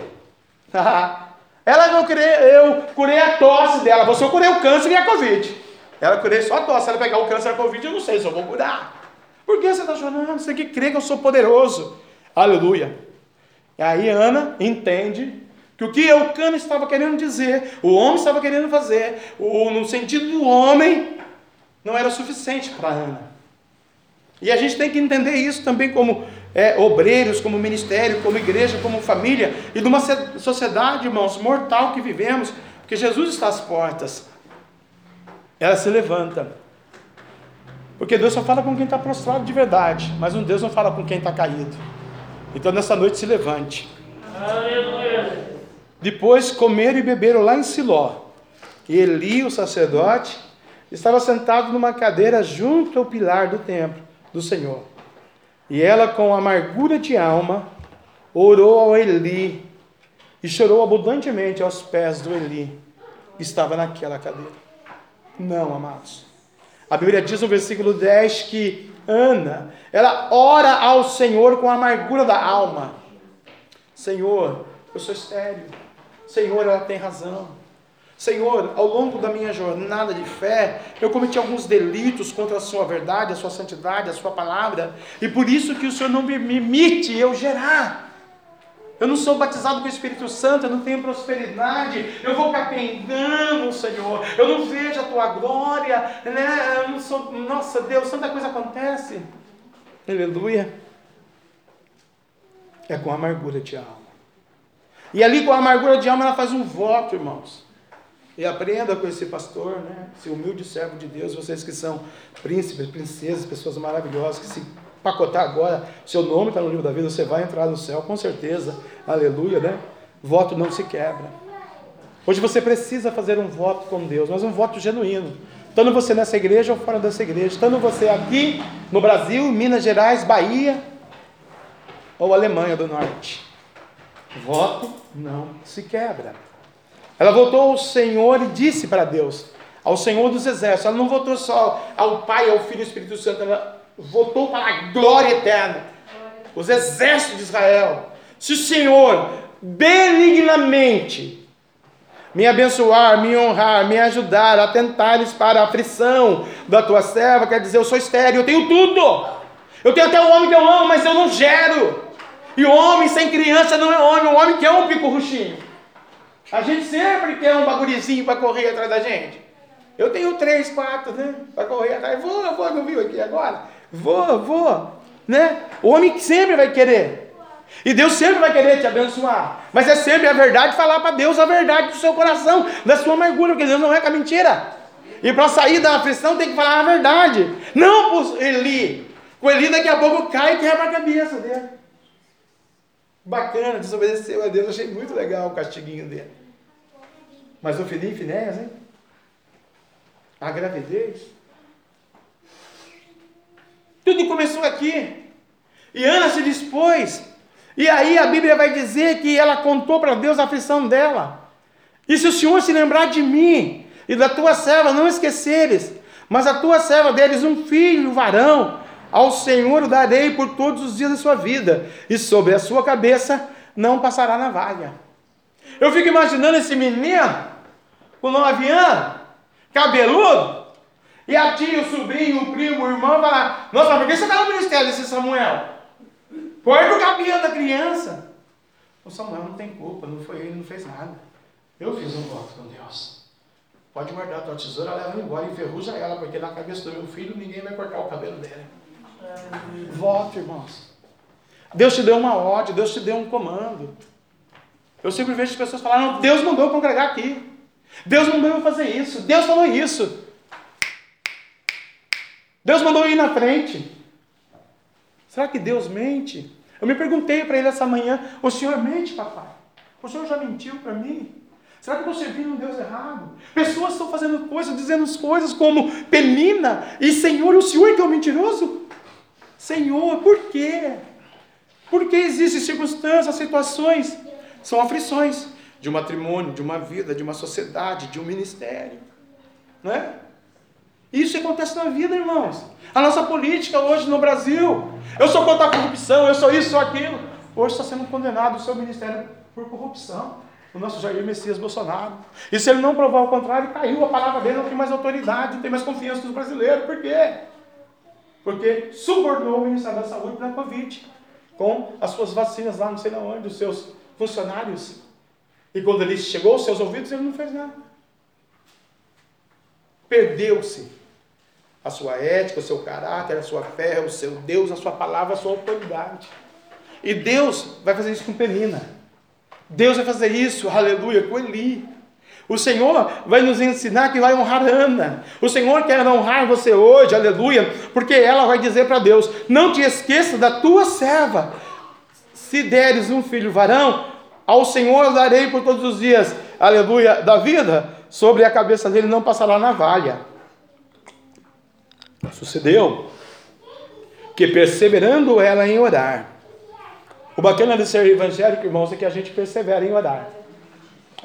ela não querer, eu curei a tosse dela, você eu curei o câncer e a Covid. Ela curei só a tosse, se ela pegar o câncer e a Covid, eu não sei se eu vou curar. Por que você está chorando? Você que crer que eu sou poderoso. Aleluia. E aí Ana entende que o que Eucana estava querendo dizer, o homem estava querendo fazer, o, no sentido do homem, não era suficiente para Ana. E a gente tem que entender isso também como é, obreiros, como ministério, como igreja, como família, e de uma sociedade, irmãos, mortal que vivemos, porque Jesus está às portas. Ela se levanta. Porque Deus só fala com quem está prostrado de verdade, mas um Deus não fala com quem está caído. Então nessa noite se levante. Aleluia. Depois comeram e beberam lá em Siló. E Eli, o sacerdote, estava sentado numa cadeira junto ao pilar do templo do Senhor. E ela, com amargura de alma, orou ao Eli e chorou abundantemente aos pés do Eli, que estava naquela cadeira. Não, amados. A Bíblia diz no versículo 10 que Ana, ela ora ao Senhor com a amargura da alma. Senhor, eu sou estéreo. Senhor, ela tem razão. Senhor, ao longo da minha jornada de fé, eu cometi alguns delitos contra a sua verdade, a sua santidade, a sua palavra, e por isso que o Senhor não me permite eu gerar. Eu não sou batizado com o Espírito Santo, eu não tenho prosperidade, eu vou capengando, Senhor, eu não vejo a tua glória, né? Eu não sou, nossa Deus, tanta coisa acontece. Aleluia. É com amargura de alma. E ali com a amargura de alma ela faz um voto, irmãos. E aprenda com esse pastor, né? Esse humilde servo de Deus, vocês que são príncipes, princesas, pessoas maravilhosas, que se pacotar agora, seu nome está no livro da vida, você vai entrar no céu, com certeza. Aleluia, né? Voto não se quebra. Hoje você precisa fazer um voto com Deus, mas um voto genuíno. Estando você nessa igreja ou fora dessa igreja, estando você aqui no Brasil, Minas Gerais, Bahia ou Alemanha do Norte. Voto não se quebra. Ela voltou ao Senhor e disse para Deus, ao Senhor dos Exércitos. Ela não voltou só ao Pai, ao Filho e ao Espírito Santo, ela voltou para a glória eterna. Os exércitos de Israel. Se o Senhor benignamente me abençoar, me honrar, me ajudar, atentares para a aflição da tua serva, quer dizer, eu sou estéreo, eu tenho tudo. Eu tenho até o homem que eu amo, mas eu não gero. E homem sem criança não é homem, o homem quer um pico ruxinho. A gente sempre quer um bagulhozinho para correr atrás da gente. Eu tenho três, quatro, né? Para correr atrás. Vou, vou, não viu aqui agora? Vou, vou. Né? O homem sempre vai querer. E Deus sempre vai querer te abençoar. Mas é sempre a verdade falar para Deus a verdade do seu coração, da sua amargura, porque Deus não é com a mentira. E para sair da aflição tem que falar a verdade. Não para Eli. O Eli daqui a pouco cai e quebra a cabeça dele. Bacana, desobedeceu a Deus. Achei muito legal o castiguinho dele. Mas o Felipe Finéas, hein? A gravidez. Tudo começou aqui. E Ana se dispôs. E aí a Bíblia vai dizer que ela contou para Deus a aflição dela. E se o Senhor se lembrar de mim e da tua serva, não esqueceres, mas a tua serva deles um filho, varão, ao Senhor o darei por todos os dias da sua vida, e sobre a sua cabeça não passará navalha. Eu fico imaginando esse menino, com nove anos, cabeludo, e a tia, o sobrinho, o primo, o irmão falar: Nossa, por que você está no ministério desse Samuel? Corta o cabelo da criança. O Samuel não tem culpa, não foi ele, não fez nada. Eu fiz um voto com Deus. Pode guardar a tua tesoura, leva embora, enferruja ela, porque na cabeça do meu filho ninguém vai cortar o cabelo dele. Voto, irmãos. Deus te deu uma ordem, Deus te deu um comando. Eu sempre vejo as pessoas falarem, Deus mandou eu congregar aqui. Deus mandou eu fazer isso. Deus falou isso. Deus mandou ir na frente. Será que Deus mente? Eu me perguntei para ele essa manhã: O senhor mente, papai? O senhor já mentiu para mim? Será que eu estou servindo um Deus errado? Pessoas estão fazendo coisas, dizendo coisas como Penina e Senhor, o senhor que é o mentiroso? Senhor, por quê? Porque existem circunstâncias, situações, são aflições de um matrimônio, de uma vida, de uma sociedade, de um ministério. Não é? Isso acontece na vida, irmãos. A nossa política hoje no Brasil. Eu sou contra a corrupção, eu sou isso, sou aquilo. Hoje está sendo condenado o seu ministério por corrupção. O nosso Jair Messias Bolsonaro. E se ele não provar o contrário, caiu a palavra dele, não tem mais autoridade, não tem mais confiança dos brasileiros. Por quê? Porque subornou o Ministério da Saúde para a Covid. Com as suas vacinas lá, não sei onde, os seus funcionários. E quando ele chegou aos seus ouvidos, ele não fez nada. Perdeu-se a sua ética, o seu caráter, a sua fé, o seu Deus, a sua palavra, a sua autoridade. E Deus vai fazer isso com Penina. Deus vai fazer isso, aleluia, com Eli. O Senhor vai nos ensinar que vai honrar Ana. O Senhor quer honrar você hoje, aleluia, porque ela vai dizer para Deus: Não te esqueça da tua serva. Se deres um filho varão, ao Senhor darei por todos os dias, aleluia, da vida, sobre a cabeça dele não passará navalha. Sucedeu que perseverando ela em orar. O bacana de ser evangélico, irmãos, é que a gente persevera em orar.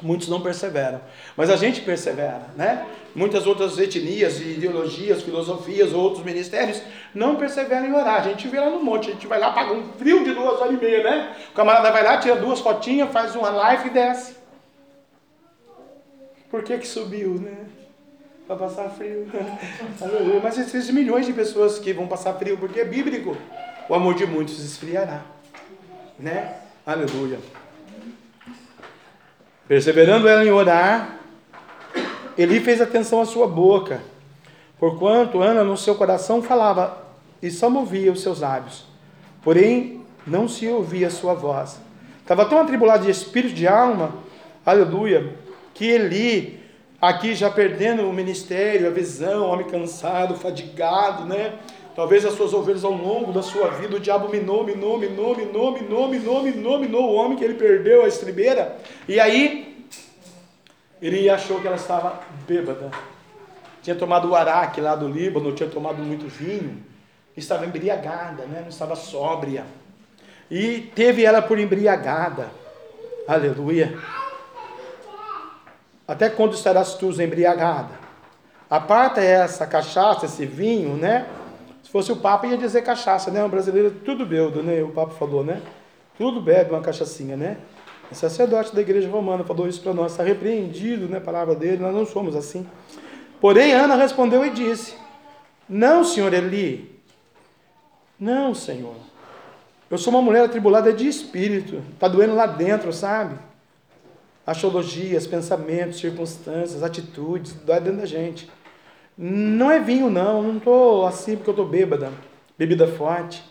Muitos não perseveram, mas a gente persevera, né? Muitas outras etnias, ideologias, filosofias, outros ministérios não perseveram em orar. A gente vê lá no monte, a gente vai lá, paga um frio de duas horas e meia, né? O camarada vai lá, tira duas fotinhas, faz uma live e desce. Por que que subiu, né? Para passar frio. Mas esses milhões de pessoas que vão passar frio, porque é bíblico, o amor de muitos esfriará, né? Aleluia. Perseverando ela em orar, Eli fez atenção à sua boca, porquanto Ana no seu coração falava e só movia os seus lábios, porém não se ouvia a sua voz. Estava tão atribulado de espírito de alma, aleluia, que Eli, aqui já perdendo o ministério, a visão, homem cansado, fadigado, né? Talvez as suas ovelhas ao longo da sua vida, o diabo minou, minou, minou, minou, minou, minou, minou, minou o homem que ele perdeu a estribeira. E aí, ele achou que ela estava bêbada. Tinha tomado o araque lá do Líbano, tinha tomado muito vinho. Estava embriagada, né? não estava sóbria. E teve ela por embriagada. Aleluia. Até quando estarás tu embriagada? Aparta essa cachaça, esse vinho, né? fosse o Papa, ia dizer cachaça, né? O brasileiro tudo beudo, né? O Papa falou, né? Tudo bebe uma cachaçinha, né? O sacerdote da igreja romana falou isso para nós, está repreendido, né? A palavra dele, nós não somos assim. Porém, Ana respondeu e disse: Não, senhor Eli, não, senhor. Eu sou uma mulher atribulada de espírito, está doendo lá dentro, sabe? Axiologias, pensamentos, circunstâncias, atitudes, dói dentro da gente. Não é vinho, não. Não estou assim porque eu estou bêbada. Bebida forte.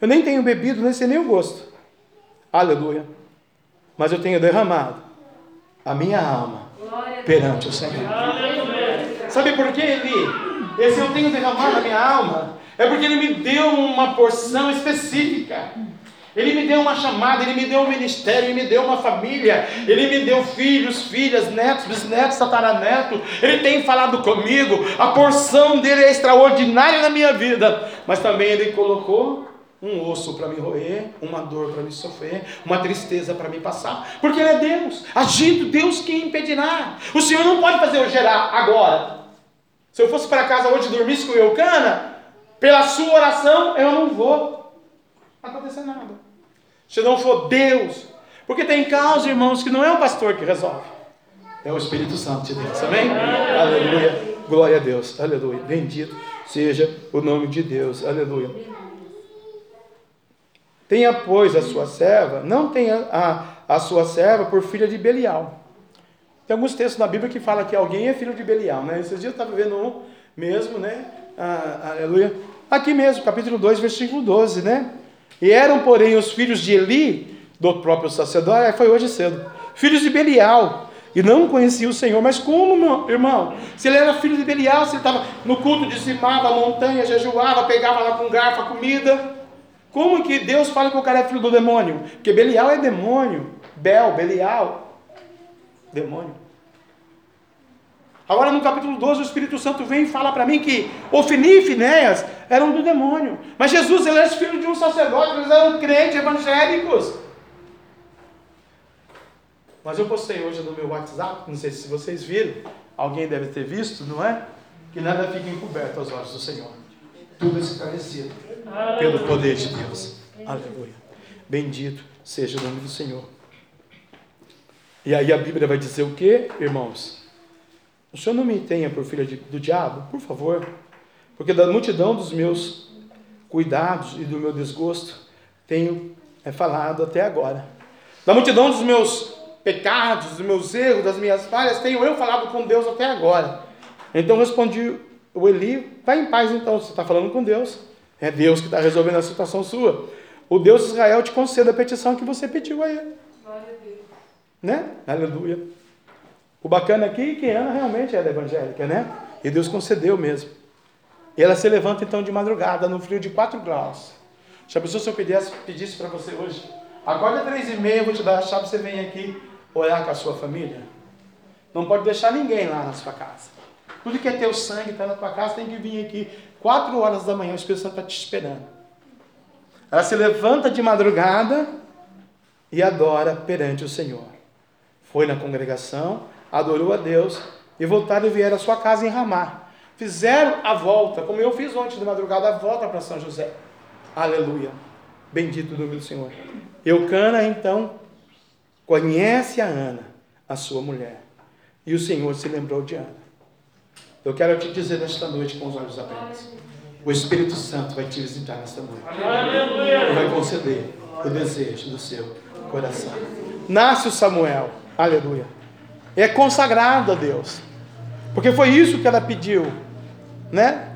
Eu nem tenho bebido, nem sei nem o gosto. Aleluia. Mas eu tenho derramado a minha alma perante o Senhor. Sabe por quê, Eli? Esse eu tenho derramado a minha alma é porque Ele me deu uma porção específica. Ele me deu uma chamada, Ele me deu um ministério, Ele me deu uma família, Ele me deu filhos, filhas, netos, bisnetos, tataraneto. Ele tem falado comigo, a porção dele é extraordinária na minha vida, mas também Ele colocou um osso para me roer, uma dor para me sofrer, uma tristeza para me passar, porque Ele é Deus, agindo Deus que impedirá. O Senhor não pode fazer eu gerar agora. Se eu fosse para casa hoje e dormisse com o Eucana, pela sua oração eu não vou acontecer nada. Se não for Deus. Porque tem casos, irmãos, que não é o pastor que resolve. É o Espírito Santo de Deus. Amém? Aleluia. Glória a Deus. Aleluia. Bendito seja o nome de Deus. Aleluia. Tenha, pois, a sua serva, não tenha a, a sua serva por filha de Belial. Tem alguns textos na Bíblia que fala que alguém é filho de Belial, né? Esses dias eu estava vendo um mesmo, né? Ah, aleluia. Aqui mesmo, capítulo 2, versículo 12, né? E eram, porém, os filhos de Eli, do próprio sacerdote, foi hoje cedo, filhos de Belial, e não conhecia o Senhor. Mas como, meu irmão? Se ele era filho de Belial, se ele estava no culto, dizimava a montanha, jejuava, pegava lá com garfo a comida. Como que Deus fala que o cara é filho do demônio? Porque Belial é demônio. Bel, Belial, demônio. Agora no capítulo 12 o Espírito Santo vem e fala para mim que Ofni e Finéas eram do demônio. Mas Jesus ele era filho de um sacerdote, eles eram crentes evangélicos. Mas eu postei hoje no meu WhatsApp, não sei se vocês viram, alguém deve ter visto, não é? Que nada fica encoberto aos olhos do Senhor. Tudo é esclarecido pelo poder de Deus. Aleluia. Bendito seja o nome do Senhor. E aí a Bíblia vai dizer o que, irmãos? O Senhor não me tenha por filha do diabo, por favor, porque da multidão dos meus cuidados e do meu desgosto tenho é, falado até agora. Da multidão dos meus pecados, dos meus erros, das minhas falhas, tenho eu falado com Deus até agora. Então respondi o Eli, vai em paz então, você está falando com Deus. É Deus que está resolvendo a situação sua. O Deus de Israel te conceda a petição que você pediu a ele. Né? Aleluia. O bacana aqui é que Ana realmente era evangélica, né? E Deus concedeu mesmo. E ela se levanta então de madrugada, no frio de 4 graus. Já pensou se eu pedisse, pedisse para você hoje? Acorda três e meia, eu vou te dar a chave, você vem aqui orar com a sua família. Não pode deixar ninguém lá na sua casa. Tudo que é teu sangue está na tua casa, tem que vir aqui. Quatro horas da manhã, o Espírito Santo está te esperando. Ela se levanta de madrugada e adora perante o Senhor. Foi na congregação, adorou a Deus e voltaram e vieram à sua casa em Ramá. Fizeram a volta, como eu fiz ontem de madrugada, a volta para São José. Aleluia. Bendito o nome do Senhor. Eucana, então, conhece a Ana, a sua mulher. E o Senhor se lembrou de Ana. Eu quero te dizer nesta noite com os olhos abertos. O Espírito Santo vai te visitar nesta noite. E vai conceder o desejo do seu coração. Nasce o Samuel. Aleluia. É consagrado a Deus. Porque foi isso que ela pediu. Né?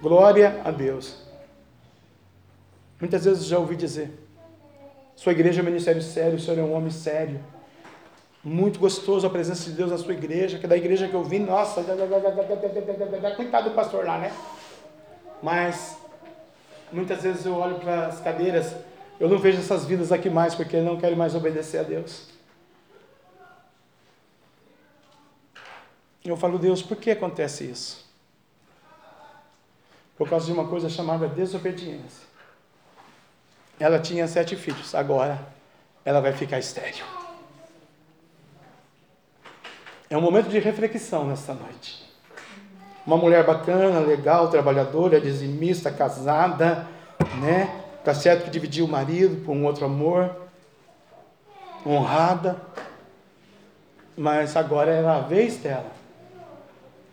Glória a Deus. Muitas vezes já ouvi dizer: sua igreja é um ministério sério, o senhor é um homem sério. Muito gostoso a presença de Deus na sua igreja, que da igreja que eu vim, nossa, coitado do pastor lá, né? Mas muitas vezes eu olho para as cadeiras, eu não vejo essas vidas aqui mais, porque não querem mais obedecer a Deus. Eu falo, Deus, por que acontece isso? Por causa de uma coisa chamada desobediência. Ela tinha sete filhos, agora ela vai ficar estéril. É um momento de reflexão nesta noite. Uma mulher bacana, legal, trabalhadora, dizimista, casada, né? Tá certo que dividiu o marido por um outro amor, honrada, mas agora é a vez dela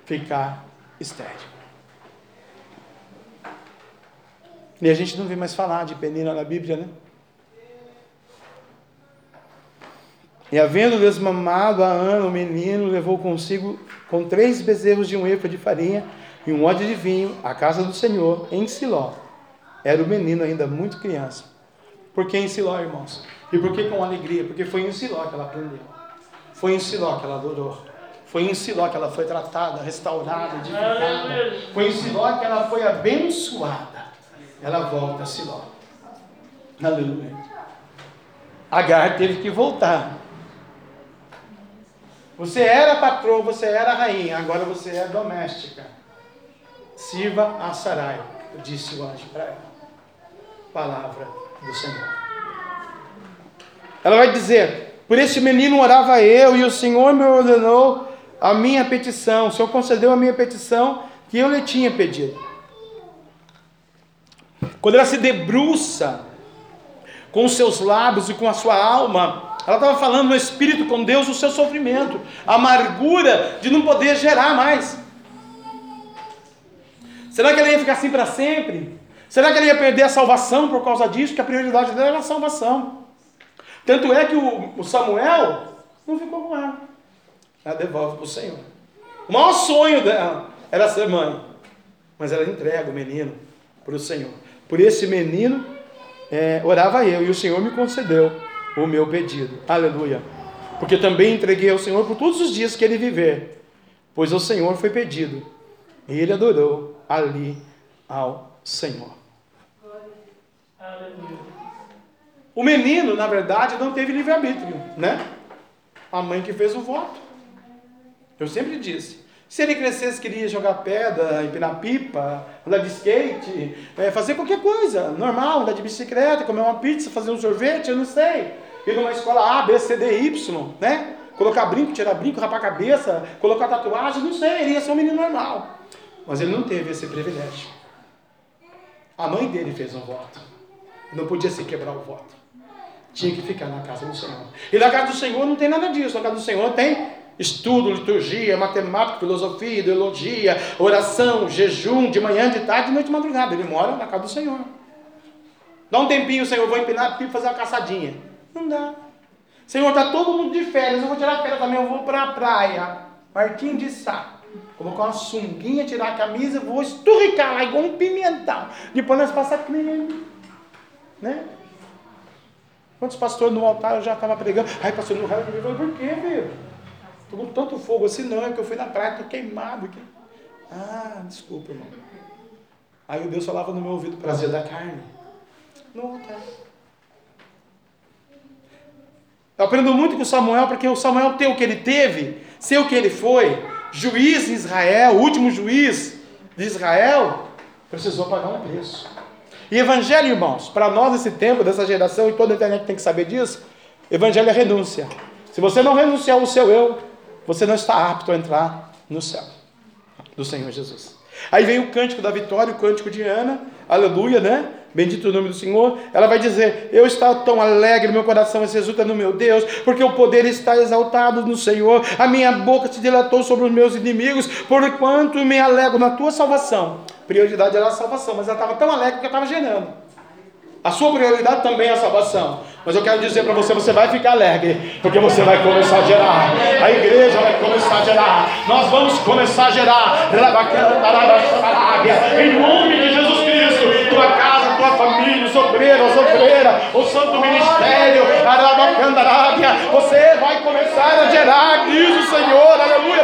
ficar estéril. E a gente não vê mais falar de Penina na Bíblia, né? E havendo desmamado a Ana, o menino levou consigo com três bezerros de um efa de farinha e um odre de vinho à casa do Senhor, em Siló. Era o menino ainda muito criança. Por que em Siló, irmãos? E por que com alegria? Porque foi em Siló que ela aprendeu. Foi em Siló que ela adorou. Foi em Siló que ela foi tratada, restaurada, edificada. Foi em Siló que ela foi abençoada. Ela volta a Siló. Aleluia. Agar teve que voltar você era patroa, você era rainha, agora você é doméstica. Sirva a Sarai, disse o anjo para ela. Palavra do Senhor. Ela vai dizer: Por esse menino orava eu, e o Senhor me ordenou a minha petição. O Senhor concedeu a minha petição que eu lhe tinha pedido. Quando ela se debruça com os seus lábios e com a sua alma, ela estava falando no espírito com Deus o seu sofrimento, a amargura de não poder gerar mais. Será que ela ia ficar assim para sempre? Será que ela ia perder a salvação por causa disso? Que a prioridade dela era a salvação. Tanto é que o Samuel não ficou com ela. Ela devolve para o Senhor. O maior sonho dela era ser mãe. Mas ela entrega o menino para o Senhor. Por esse menino, é, orava eu e o Senhor me concedeu o meu pedido. Aleluia. Porque também entreguei ao Senhor por todos os dias que ele viver, pois o Senhor foi pedido. E ele adorou ali ao Senhor. O menino, na verdade, não teve livre-arbítrio, né? A mãe que fez o voto. Eu sempre disse. Se ele crescesse, queria jogar pedra, empinar pipa, andar de skate, é, fazer qualquer coisa, normal, andar de bicicleta, comer uma pizza, fazer um sorvete, eu não sei ir numa escola A, B, C, D, Y, né? Colocar brinco, tirar brinco, rapar a cabeça, colocar tatuagem, não sei, ele ia ser um menino normal. Mas ele não teve esse privilégio. A mãe dele fez um voto. Não podia se quebrar o voto. Tinha que ficar na casa do Senhor. E na casa do Senhor não tem nada disso. Na casa do Senhor tem estudo, liturgia, matemática, filosofia, ideologia, oração, jejum, de manhã, de tarde, de noite, de madrugada. Ele mora na casa do Senhor. Dá um tempinho, Senhor, vou empinar e fazer uma caçadinha. Não dá. Senhor, está todo mundo de férias, eu vou tirar férias também, eu vou para a praia. Marquinho de saco. Colocar uma sunguinha, tirar a camisa, vou esturricar lá igual um pimentão. Depois nós passamos ele. Né? Quantos pastores no altar eu já estava pregando? Ai, pastor, no raio, por quê, filho? Com tanto fogo assim, não, é que eu fui na praia, estou queimado. Aqui. Ah, desculpa, irmão. Aí o Deus falava no meu ouvido, prazer da carne. Não tá. Eu aprendo muito com Samuel, porque o Samuel tem o que ele teve, ser o que ele foi, juiz em Israel, o último juiz de Israel, precisou pagar um preço. E evangelho, irmãos, para nós nesse tempo, dessa geração, e toda a internet tem que saber disso, evangelho é renúncia. Se você não renunciar ao seu eu, você não está apto a entrar no céu do Senhor Jesus. Aí vem o cântico da vitória, o cântico de Ana, aleluia, né? Bendito o nome do Senhor. Ela vai dizer: Eu estou tão alegre, meu coração se exulta no meu Deus, porque o poder está exaltado no Senhor. A minha boca se dilatou sobre os meus inimigos, porquanto me alegro na tua salvação. Prioridade era a salvação, mas ela estava tão alegre que estava gerando. A sua prioridade também é a salvação. Mas eu quero dizer para você, você vai ficar alegre, porque você vai começar a gerar. A igreja vai começar a gerar. Nós vamos começar a gerar. Em nome de Jesus Cristo, tua casa, tua família, os obreiras, o santo ministério, você vai começar a gerar, diz o Senhor, aleluia?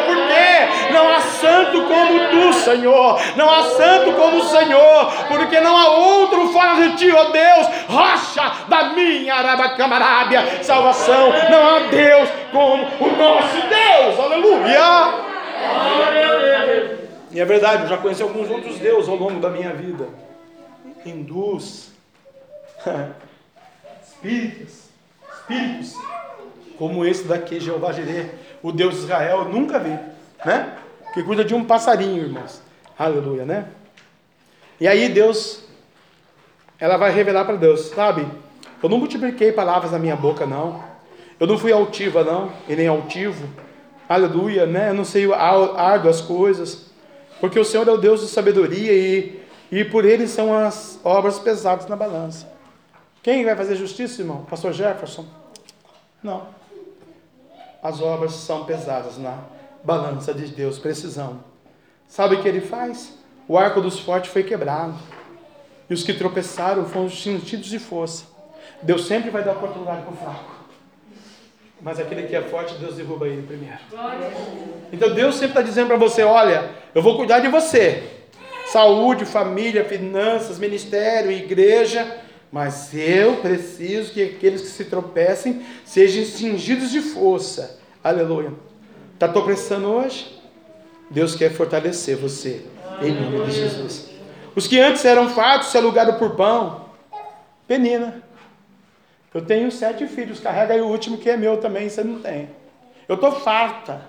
Não há santo como tu, Senhor, não há santo como o Senhor, porque não há outro fora de ti, ó Deus, rocha da minha Arabacamarábia, salvação, não há Deus como o nosso Deus, aleluia. E é verdade, eu já conheci alguns outros deuses ao longo da minha vida. Hindus, espíritos, espíritos, como esse daqui, Jeová Jireh, o Deus de Israel, eu nunca vi, né? Que cuida de um passarinho, irmãos. Aleluia, né? E aí Deus, ela vai revelar para Deus, sabe? Eu não multipliquei palavras na minha boca, não. Eu não fui altiva, não, e nem altivo. Aleluia, né? Eu não sei árduo as coisas. Porque o Senhor é o Deus de sabedoria e, e por ele são as obras pesadas na balança. Quem vai fazer justiça, irmão? Pastor Jefferson? Não. As obras são pesadas na balança de Deus, precisão. Sabe o que ele faz? O arco dos fortes foi quebrado. E os que tropeçaram foram sentidos de força. Deus sempre vai dar oportunidade para o fraco. Mas aquele que é forte, Deus derruba ele primeiro. Então Deus sempre está dizendo para você: olha, eu vou cuidar de você. Saúde, família, finanças, ministério, igreja. Mas eu preciso que aqueles que se tropecem sejam cingidos de força. Aleluia. Está tropeçando hoje? Deus quer fortalecer você. Em nome de Jesus. Os que antes eram fartos se alugaram por pão. Penina. Eu tenho sete filhos, carrega aí o último que é meu também, você não tem. Eu estou farta.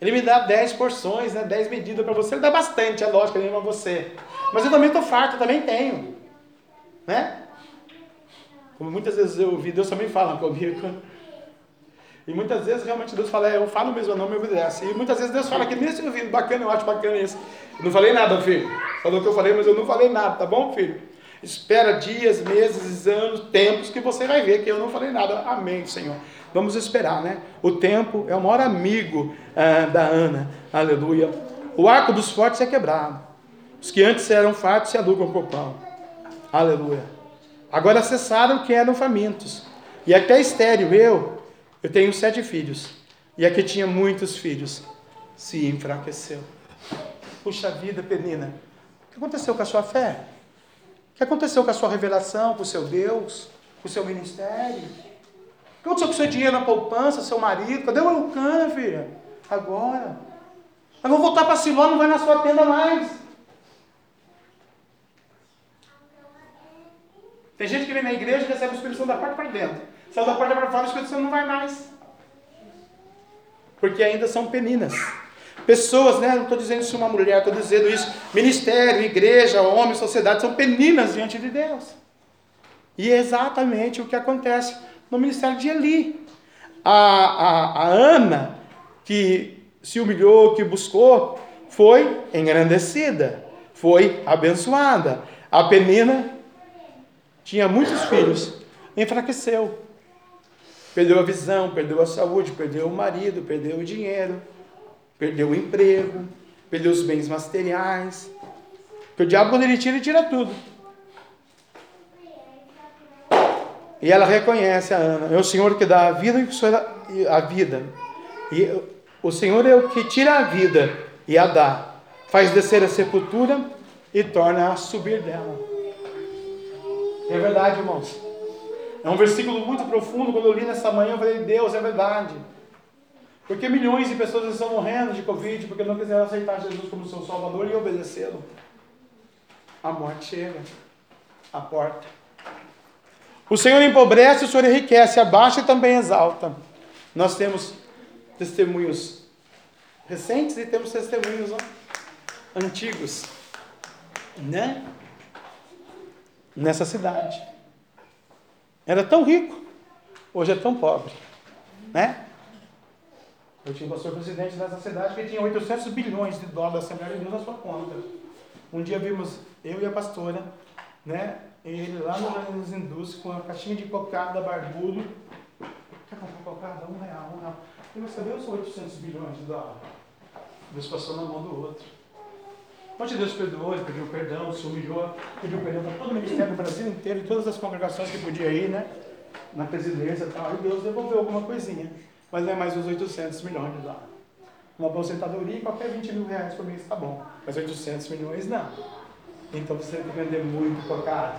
Ele me dá dez porções, né, dez medidas para você. Ele dá bastante, é lógico, ele ama você. Mas eu também estou farta, também tenho. Né? Como muitas vezes eu ouvi, Deus também fala comigo. E muitas vezes realmente Deus fala, é, eu falo mesmo, não me obedece. E muitas vezes Deus fala que nesse ouvido, bacana, eu acho bacana isso. Eu não falei nada, filho. Falou que eu falei, mas eu não falei nada, tá bom, filho? Espera dias, meses, anos, tempos que você vai ver que eu não falei nada. Amém, Senhor. Vamos esperar, né? O tempo é o maior amigo ah, da Ana. Aleluia. O arco dos fortes é quebrado. Os que antes eram fartos se alugam por pão. Aleluia. Agora cessaram que eram famintos. E até estéreo, eu, eu tenho sete filhos. E a que tinha muitos filhos se enfraqueceu. Puxa vida, Penina. O que aconteceu com a sua fé? O que aconteceu com a sua revelação, com o seu Deus, com o seu ministério? O que aconteceu com o seu dinheiro na poupança, seu marido? Cadê o Eucana, filha? Agora. Eu vou voltar para Siló, não vai na sua tenda mais. Tem gente que vem na igreja e recebe o Espírito Santo da porta para dentro. Sai da porta para fora, o Espírito Santo não vai mais. Porque ainda são peninas. Pessoas, né? Não estou dizendo isso uma mulher, estou dizendo isso. Ministério, igreja, homem, sociedade, são peninas diante de Deus. E é exatamente o que acontece no ministério de Eli. A, a, a Ana, que se humilhou, que buscou, foi engrandecida, foi abençoada. A Penina tinha muitos filhos, enfraqueceu. Perdeu a visão, perdeu a saúde, perdeu o marido, perdeu o dinheiro perdeu o emprego, perdeu os bens materiais. Porque o diabo, quando ele tira, ele tira tudo. E ela reconhece a Ana. É o Senhor que dá a vida e a vida. E O Senhor é o que tira a vida e a dá, faz descer a sepultura e torna a subir dela. É verdade, irmãos. É um versículo muito profundo. Quando eu li nessa manhã, eu falei: Deus, é verdade. Porque milhões de pessoas estão morrendo de Covid porque não quiseram aceitar Jesus como seu Salvador e obedecê-lo. A morte chega à porta. O Senhor empobrece, o Senhor enriquece, abaixa e também exalta. Nós temos testemunhos recentes e temos testemunhos ó, antigos, né? Nessa cidade. Era tão rico, hoje é tão pobre, né? Eu tinha um pastor presidente dessa cidade que tinha 800 bilhões de dólares da Assembleia de Deus na sua conta. Um dia vimos eu e a pastora, né? Ele lá no Jardins Indústria com a caixinha de cocada barbudo. Quer comprar cocada? Um real, um real. E você viu os 800 bilhões de dólares? Deus passou na mão do outro. Onde Deus perdoou, ele pediu perdão, se humilhou, pediu perdão para todo o ministério do Brasil inteiro e todas as congregações que podia ir, né? Na presidência e tal. E Deus devolveu alguma coisinha mas não é mais os 800 milhões de dólares. Uma aposentadoria, qualquer 20 mil reais por mês está bom, mas 800 milhões não. Então você tem que vender muito cocado.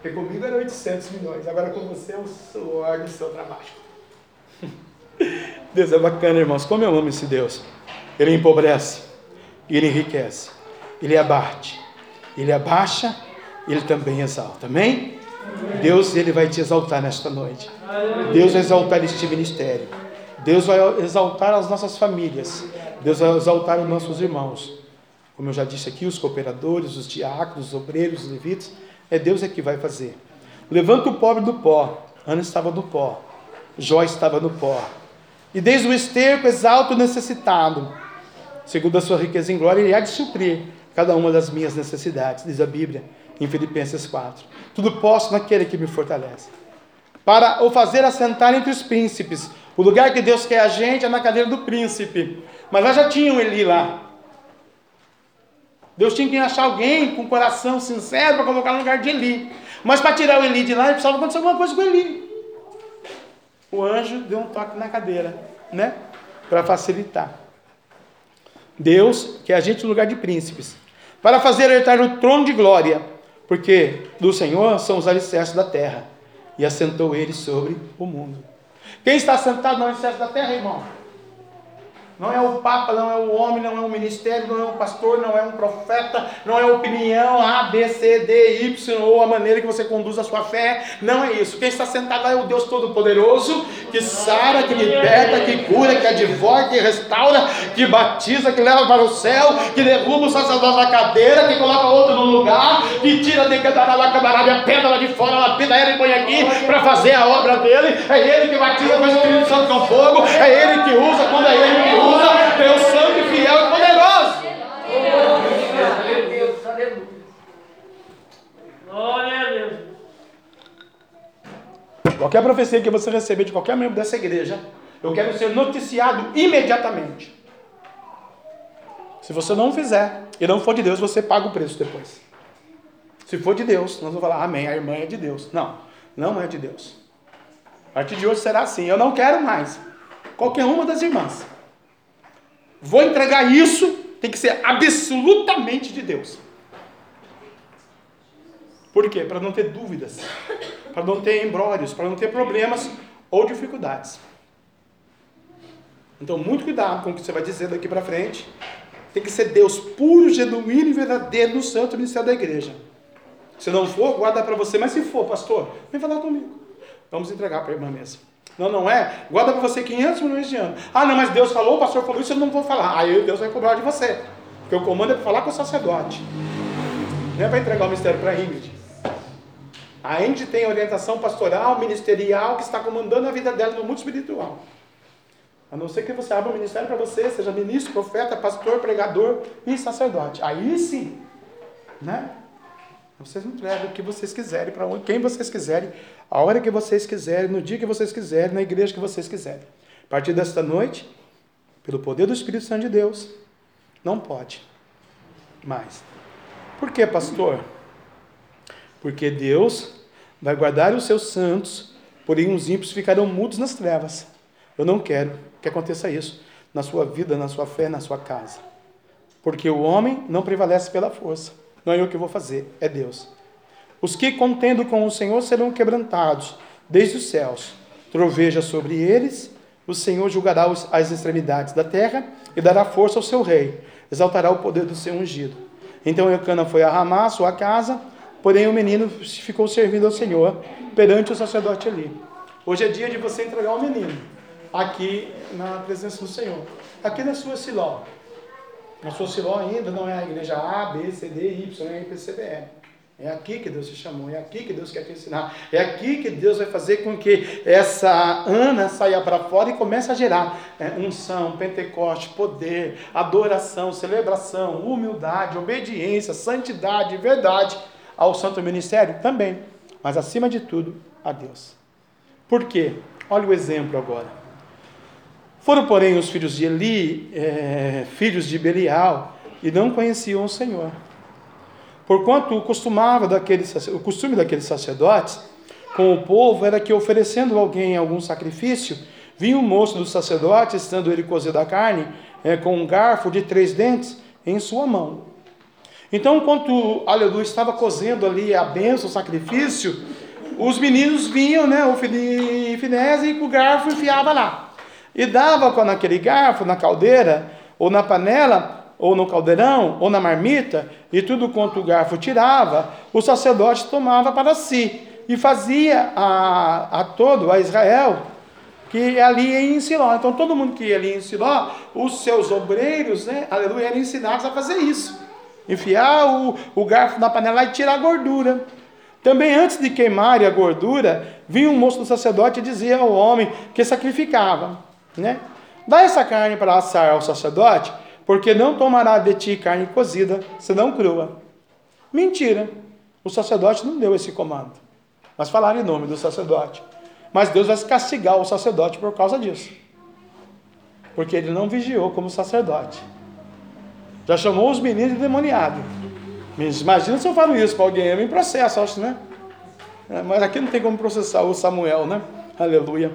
Porque comigo era 800 milhões, agora com você é o suor do seu trabalho. Deus é bacana, irmãos. Como eu amo esse Deus. Ele empobrece, ele enriquece, ele abate, ele abaixa, ele também exalta. Amém? Deus ele vai te exaltar nesta noite. Deus vai exaltar este ministério. Deus vai exaltar as nossas famílias. Deus vai exaltar os nossos irmãos. Como eu já disse aqui, os cooperadores, os diáconos, os obreiros, os levitas, é Deus é que vai fazer. Levanta o pobre do pó. Ana estava no pó. Jó estava no pó. E desde o esterco exalta o necessitado. Segundo a sua riqueza em glória, ele há de suprir cada uma das minhas necessidades, diz a Bíblia em Filipenses 4. Tudo posso naquele que me fortalece. Para o fazer assentar entre os príncipes, o lugar que Deus quer a gente é na cadeira do príncipe. Mas lá já tinha um Eli lá. Deus tinha que achar alguém com coração sincero para colocar no lugar de Eli. Mas para tirar o Eli de lá, ele precisava acontecer alguma coisa com Eli. O anjo deu um toque na cadeira, né? Para facilitar. Deus quer a gente no lugar de príncipes. Para fazer herdar o trono de glória. Porque do Senhor são os alicerces da terra. E assentou ele sobre o mundo. Quem está sentado no alicerce da terra, irmão? Não é o Papa, não é o homem, não é o ministério, não é o pastor, não é um profeta, não é opinião A, B, C, D, Y, ou a maneira que você conduz a sua fé. Não é isso. Quem está sentado lá é o Deus Todo-Poderoso, que sara, que liberta, que cura, que advoga, que restaura, que batiza, que leva para o céu, que derruba o sacerdote da cadeira, que coloca outro no lugar, que tira de a pedra lá de fora, lapida ele e põe aqui para fazer a obra dele. É ele que batiza com o Espírito Santo com fogo, é ele que usa quando é ele que usa usa, Deus santo e fiel e poderoso. Glória a Deus. Qualquer profecia que você receber de qualquer membro dessa igreja, eu quero ser noticiado imediatamente. Se você não fizer e não for de Deus, você paga o preço depois. Se for de Deus, nós vamos falar, amém, a irmã é de Deus. Não, não é de Deus. A partir de hoje será assim. Eu não quero mais qualquer uma das irmãs vou entregar isso, tem que ser absolutamente de Deus. Por quê? Para não ter dúvidas, para não ter embrólios, para não ter problemas ou dificuldades. Então, muito cuidado com o que você vai dizer daqui para frente. Tem que ser Deus puro, genuíno e verdadeiro no santo ministério da igreja. Se não for, guarda para você. Mas se for, pastor, vem falar comigo. Vamos entregar para a irmã mesmo. Não, não é? Guarda para você 500 milhões de anos. Ah, não, mas Deus falou, o pastor falou isso, eu não vou falar. Aí Deus vai cobrar de você. Porque o comando é para falar com o sacerdote. Não é para entregar o mistério para Ingrid. A Ingrid tem orientação pastoral, ministerial, que está comandando a vida dela no mundo espiritual. A não ser que você abra um ministério para você, seja ministro, profeta, pastor, pregador e sacerdote. Aí sim, né? Vocês entregam o que vocês quiserem, para quem vocês quiserem, a hora que vocês quiserem, no dia que vocês quiserem, na igreja que vocês quiserem. A partir desta noite, pelo poder do Espírito Santo de Deus, não pode mais. Por que, pastor? Porque Deus vai guardar os seus santos, porém os ímpios ficarão mudos nas trevas. Eu não quero que aconteça isso. na sua vida, na sua fé, na sua casa. Porque o homem não prevalece pela força. Não é eu que vou fazer, é Deus. Os que contendo com o Senhor serão quebrantados desde os céus. Troveja sobre eles, o Senhor julgará as extremidades da terra e dará força ao seu rei. Exaltará o poder do seu ungido. Então Eucana foi a Ramá, sua casa, porém o menino ficou servindo ao Senhor perante o sacerdote ali. Hoje é dia de você entregar o menino aqui na presença do Senhor. Aqui na sua Siló. Na sua Siló ainda não é a igreja A, B, C, D, Y, é a IPCBR. É aqui que Deus te chamou, é aqui que Deus quer te ensinar, é aqui que Deus vai fazer com que essa Ana saia para fora e comece a gerar é, unção, Pentecoste, poder, adoração, celebração, humildade, obediência, santidade, verdade ao santo ministério também, mas acima de tudo a Deus. Por quê? Olha o exemplo agora. Foram, porém, os filhos de Eli, é, filhos de Belial, e não conheciam o Senhor. Porquanto o, costumava daquele, o costume daqueles sacerdotes com o povo era que, oferecendo alguém algum sacrifício, vinha o moço do sacerdote, estando ele cozido a carne, é, com um garfo de três dentes em sua mão. Então, enquanto aleluia estava cozendo ali a benção, o sacrifício, os meninos vinham, né, o Finés e com o garfo enfiava lá. E dava naquele garfo, na caldeira ou na panela, ou no caldeirão, ou na marmita, e tudo quanto o garfo tirava, o sacerdote tomava para si, e fazia a, a todo, a Israel, que ali em Siló. Então todo mundo que ia ali em Siló, os seus obreiros, né, aleluia, eram ensinados a fazer isso. Enfiar o, o garfo na panela e tirar a gordura. Também antes de queimar a gordura, vinha um moço do sacerdote e dizia ao homem que sacrificava, né? Dá essa carne para assar ao sacerdote, porque não tomará de ti carne cozida, senão crua. Mentira. O sacerdote não deu esse comando. Mas falaram em nome do sacerdote. Mas Deus vai castigar o sacerdote por causa disso. Porque ele não vigiou como sacerdote. Já chamou os meninos de demoniado. Imagina se eu falo isso para alguém, eu me processo, acho, né? É, mas aqui não tem como processar o Samuel, né? Aleluia.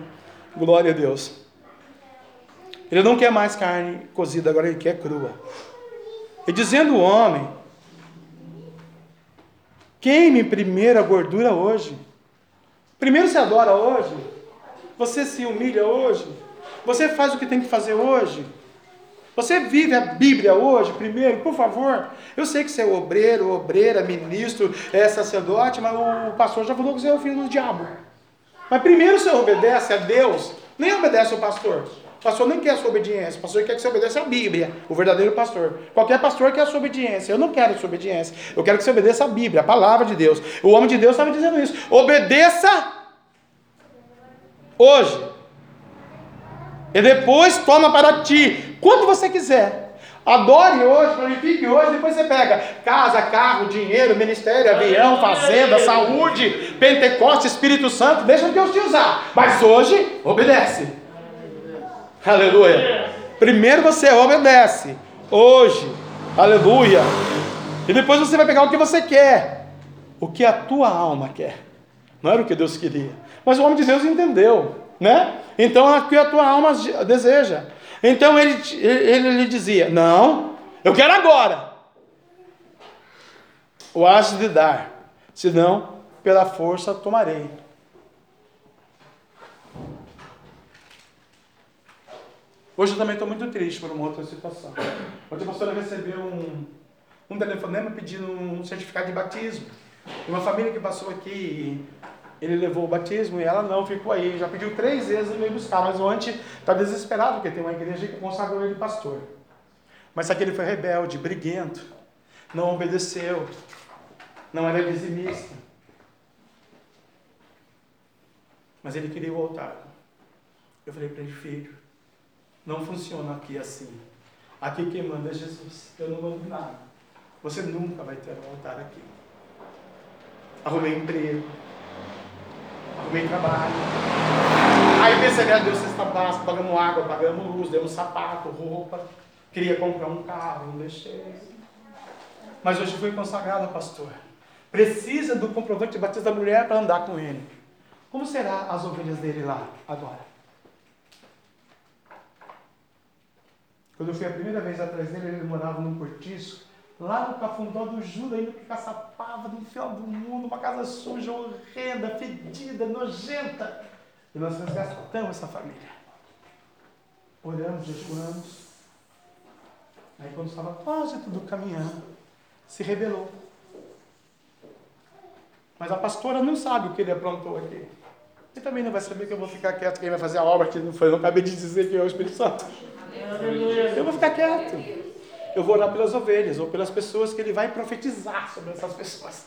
Glória a Deus. Ele não quer mais carne cozida, agora ele quer crua. E dizendo o homem: queime primeiro a gordura hoje. Primeiro se adora hoje. Você se humilha hoje. Você faz o que tem que fazer hoje. Você vive a Bíblia hoje, primeiro, por favor. Eu sei que você é obreiro, obreira, ministro, é sacerdote, mas o pastor já falou que você é o filho do diabo. Mas primeiro você obedece a Deus, nem obedece ao pastor pastor nem quer a sua obediência. O pastor quer que você obedeça a Bíblia. O verdadeiro pastor. Qualquer pastor quer a sua obediência. Eu não quero a sua obediência. Eu quero que você obedeça a Bíblia, a palavra de Deus. O homem de Deus estava dizendo isso. Obedeça hoje. E depois toma para ti. Quanto você quiser. Adore hoje, glorifique hoje, depois você pega casa, carro, dinheiro, ministério, avião, fazenda, saúde, Pentecoste, Espírito Santo, deixa Deus te usar. Mas hoje, obedece. Aleluia. Primeiro você obedece. Hoje. Aleluia. E depois você vai pegar o que você quer. O que a tua alma quer. Não era o que Deus queria. Mas o homem de Deus entendeu. Né? Então é o que a tua alma deseja. Então ele, ele, ele dizia: Não, eu quero agora. O age de dar. Senão, pela força tomarei. Hoje eu também estou muito triste por uma outra situação. Ontem a pastora recebeu um, um telefonema pedindo um certificado de batismo. Uma família que passou aqui, ele levou o batismo e ela não, ficou aí. Já pediu três vezes e veio buscar, mas ontem está desesperado porque tem uma igreja que consagrou ele pastor. Mas aquele foi rebelde, briguento, não obedeceu, não era dizimista. Mas ele queria o altar. Eu falei para ele, filho, não funciona aqui assim. Aqui quem manda é Jesus. Eu não mando nada. Você nunca vai ter um altar aqui. Arrumei emprego. Arrumei trabalho. Aí percebi a Deus sexta básica, pagamos água, pagamos luz, demos sapato, roupa. Queria comprar um carro, não deixei. Mas hoje fui consagrado, pastor. Precisa do comprovante de batismo da mulher para andar com ele. Como será as ovelhas dele lá agora? Quando eu fui a primeira vez atrás dele, ele morava num cortiço, lá no Cafundó do Judas, ainda que caçapava no final do mundo, uma casa suja, horrenda, fedida, nojenta. E nós resgatamos essa família. Oramos, jejuamos. Aí quando estava quase tudo caminhando, se rebelou. Mas a pastora não sabe o que ele aprontou aqui. E também não vai saber que eu vou ficar quieto, quem vai fazer a obra que não foi, eu acabei de dizer que é o Espírito Santo. Eu vou ficar quieto. Eu vou orar pelas ovelhas ou pelas pessoas que ele vai profetizar sobre essas pessoas.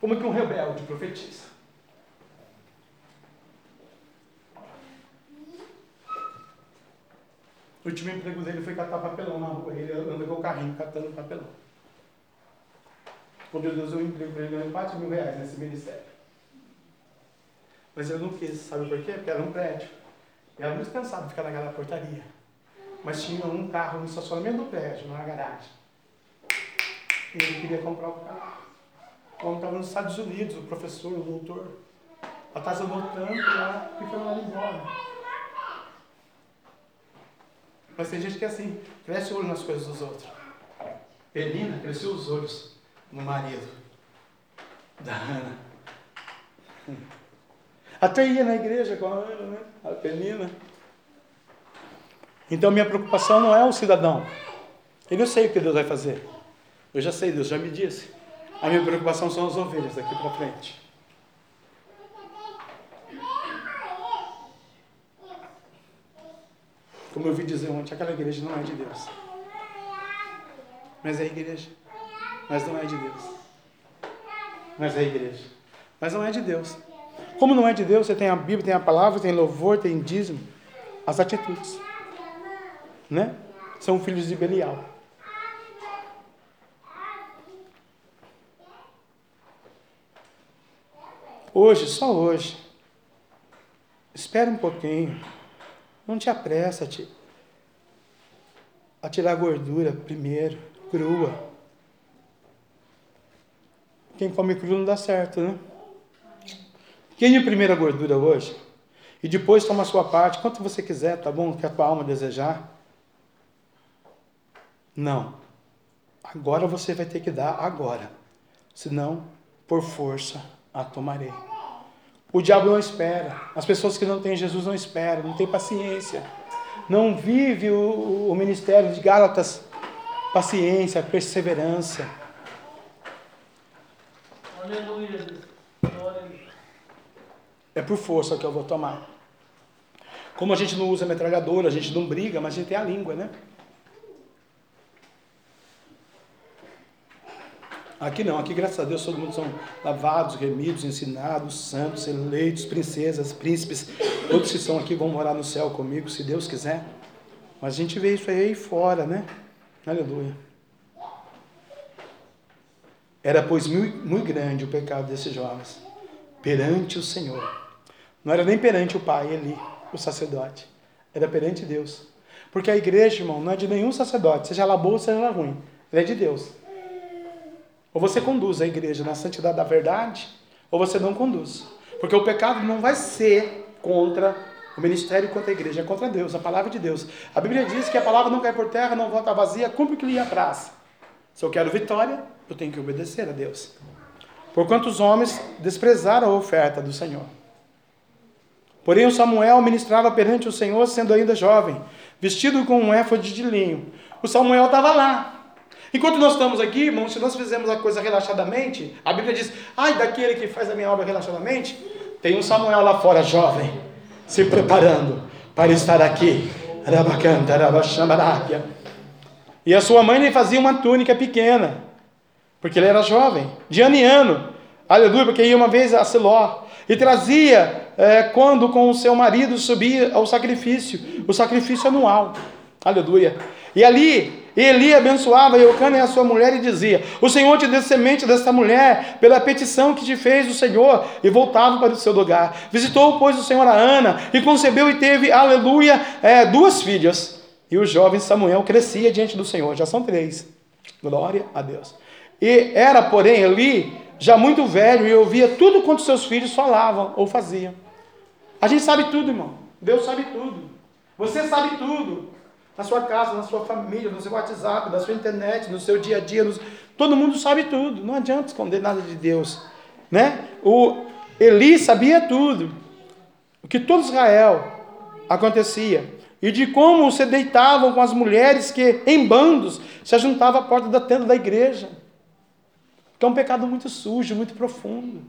Como que um rebelde profetiza? O último emprego dele foi catar papelão na rua. Ele anda com o carrinho catando papelão. Quando Deus deu um emprego para ele, ganhou 4 mil reais nesse ministério. Mas ele não quis, sabe por quê? Porque era um prédio. E era muito cansado de ficar naquela portaria. Mas tinha um carro no estacionamento do prédio, numa garagem. E ele queria comprar o carro. Como estava nos Estados Unidos, o professor, o doutor. A taxa tanto lá e foi lá embora. Mas tem gente que é assim, cresce o olho nas coisas dos outros. Penina cresceu os olhos no marido da Ana. Até ia na igreja com a Ana, né? A Penina. Então minha preocupação não é o cidadão. Ele eu sei o que Deus vai fazer. Eu já sei, Deus já me disse. A minha preocupação são as ovelhas daqui para frente. Como eu vi dizer ontem, aquela igreja não é de Deus. Mas é igreja. Mas não é de Deus. Mas é igreja. Mas não é de Deus. Como não é de Deus, você tem a Bíblia, tem a palavra, tem louvor, tem dízimo, as atitudes. Né? São filhos de Belial. Hoje, só hoje. Espera um pouquinho. Não te apressa -te a tirar gordura primeiro, crua. Quem come cru não dá certo, né? Quem primeiro a gordura hoje e depois toma a sua parte, quanto você quiser, tá bom? Que a tua alma desejar. Não. Agora você vai ter que dar agora. Senão, por força, a tomarei. O diabo não espera. As pessoas que não têm Jesus não esperam, não têm paciência. Não vive o, o ministério de Gálatas, paciência, perseverança. Aleluia. É por força que eu vou tomar. Como a gente não usa metralhadora, a gente não briga, mas a gente tem a língua, né? Aqui não, aqui graças a Deus todo mundo são lavados, remidos, ensinados, santos, eleitos, princesas, príncipes. Todos que estão aqui vão morar no céu comigo, se Deus quiser. Mas a gente vê isso aí fora, né? Aleluia. Era, pois, muito, grande o pecado desses jovens perante o Senhor. Não era nem perante o pai ali, o sacerdote. Era perante Deus. Porque a igreja, irmão, não é de nenhum sacerdote, seja ela boa, seja ela ruim. Ela é de Deus. Ou você conduz a igreja na santidade da verdade, ou você não conduz. Porque o pecado não vai ser contra o ministério, contra a igreja, é contra Deus, a palavra de Deus. A Bíblia diz que a palavra não cai por terra, não volta vazia, cumpre o que lhe apraz. Se eu quero vitória, eu tenho que obedecer a Deus. Porquanto os homens desprezaram a oferta do Senhor. Porém, o Samuel ministrava perante o Senhor, sendo ainda jovem, vestido com um éfode de linho. O Samuel estava lá, Enquanto nós estamos aqui, irmãos, se nós fizermos a coisa relaxadamente, a Bíblia diz: ai daquele que faz a minha obra relaxadamente, tem um Samuel lá fora, jovem, se preparando para estar aqui. E a sua mãe lhe fazia uma túnica pequena, porque ele era jovem, de ano em ano, aleluia, porque ia uma vez a Siló, e trazia é, quando com o seu marido subia ao sacrifício, o sacrifício anual, aleluia. E ali Eli abençoava Eucana e a sua mulher e dizia: O Senhor te dê semente desta mulher pela petição que te fez o Senhor, e voltava para o seu lugar. Visitou, pois, o Senhor a Ana e concebeu e teve, aleluia, é, duas filhas. E o jovem Samuel crescia diante do Senhor. Já são três. Glória a Deus. E era, porém, Eli já muito velho e ouvia tudo quanto seus filhos falavam ou faziam. A gente sabe tudo, irmão. Deus sabe tudo. Você sabe tudo. Na sua casa, na sua família, no seu WhatsApp, na sua internet, no seu dia a dia. Nos... Todo mundo sabe tudo. Não adianta esconder nada de Deus. Né? O Eli sabia tudo. O que todo Israel acontecia. E de como se deitavam com as mulheres que, em bandos, se juntavam à porta da tenda da igreja. Que é um pecado muito sujo, muito profundo.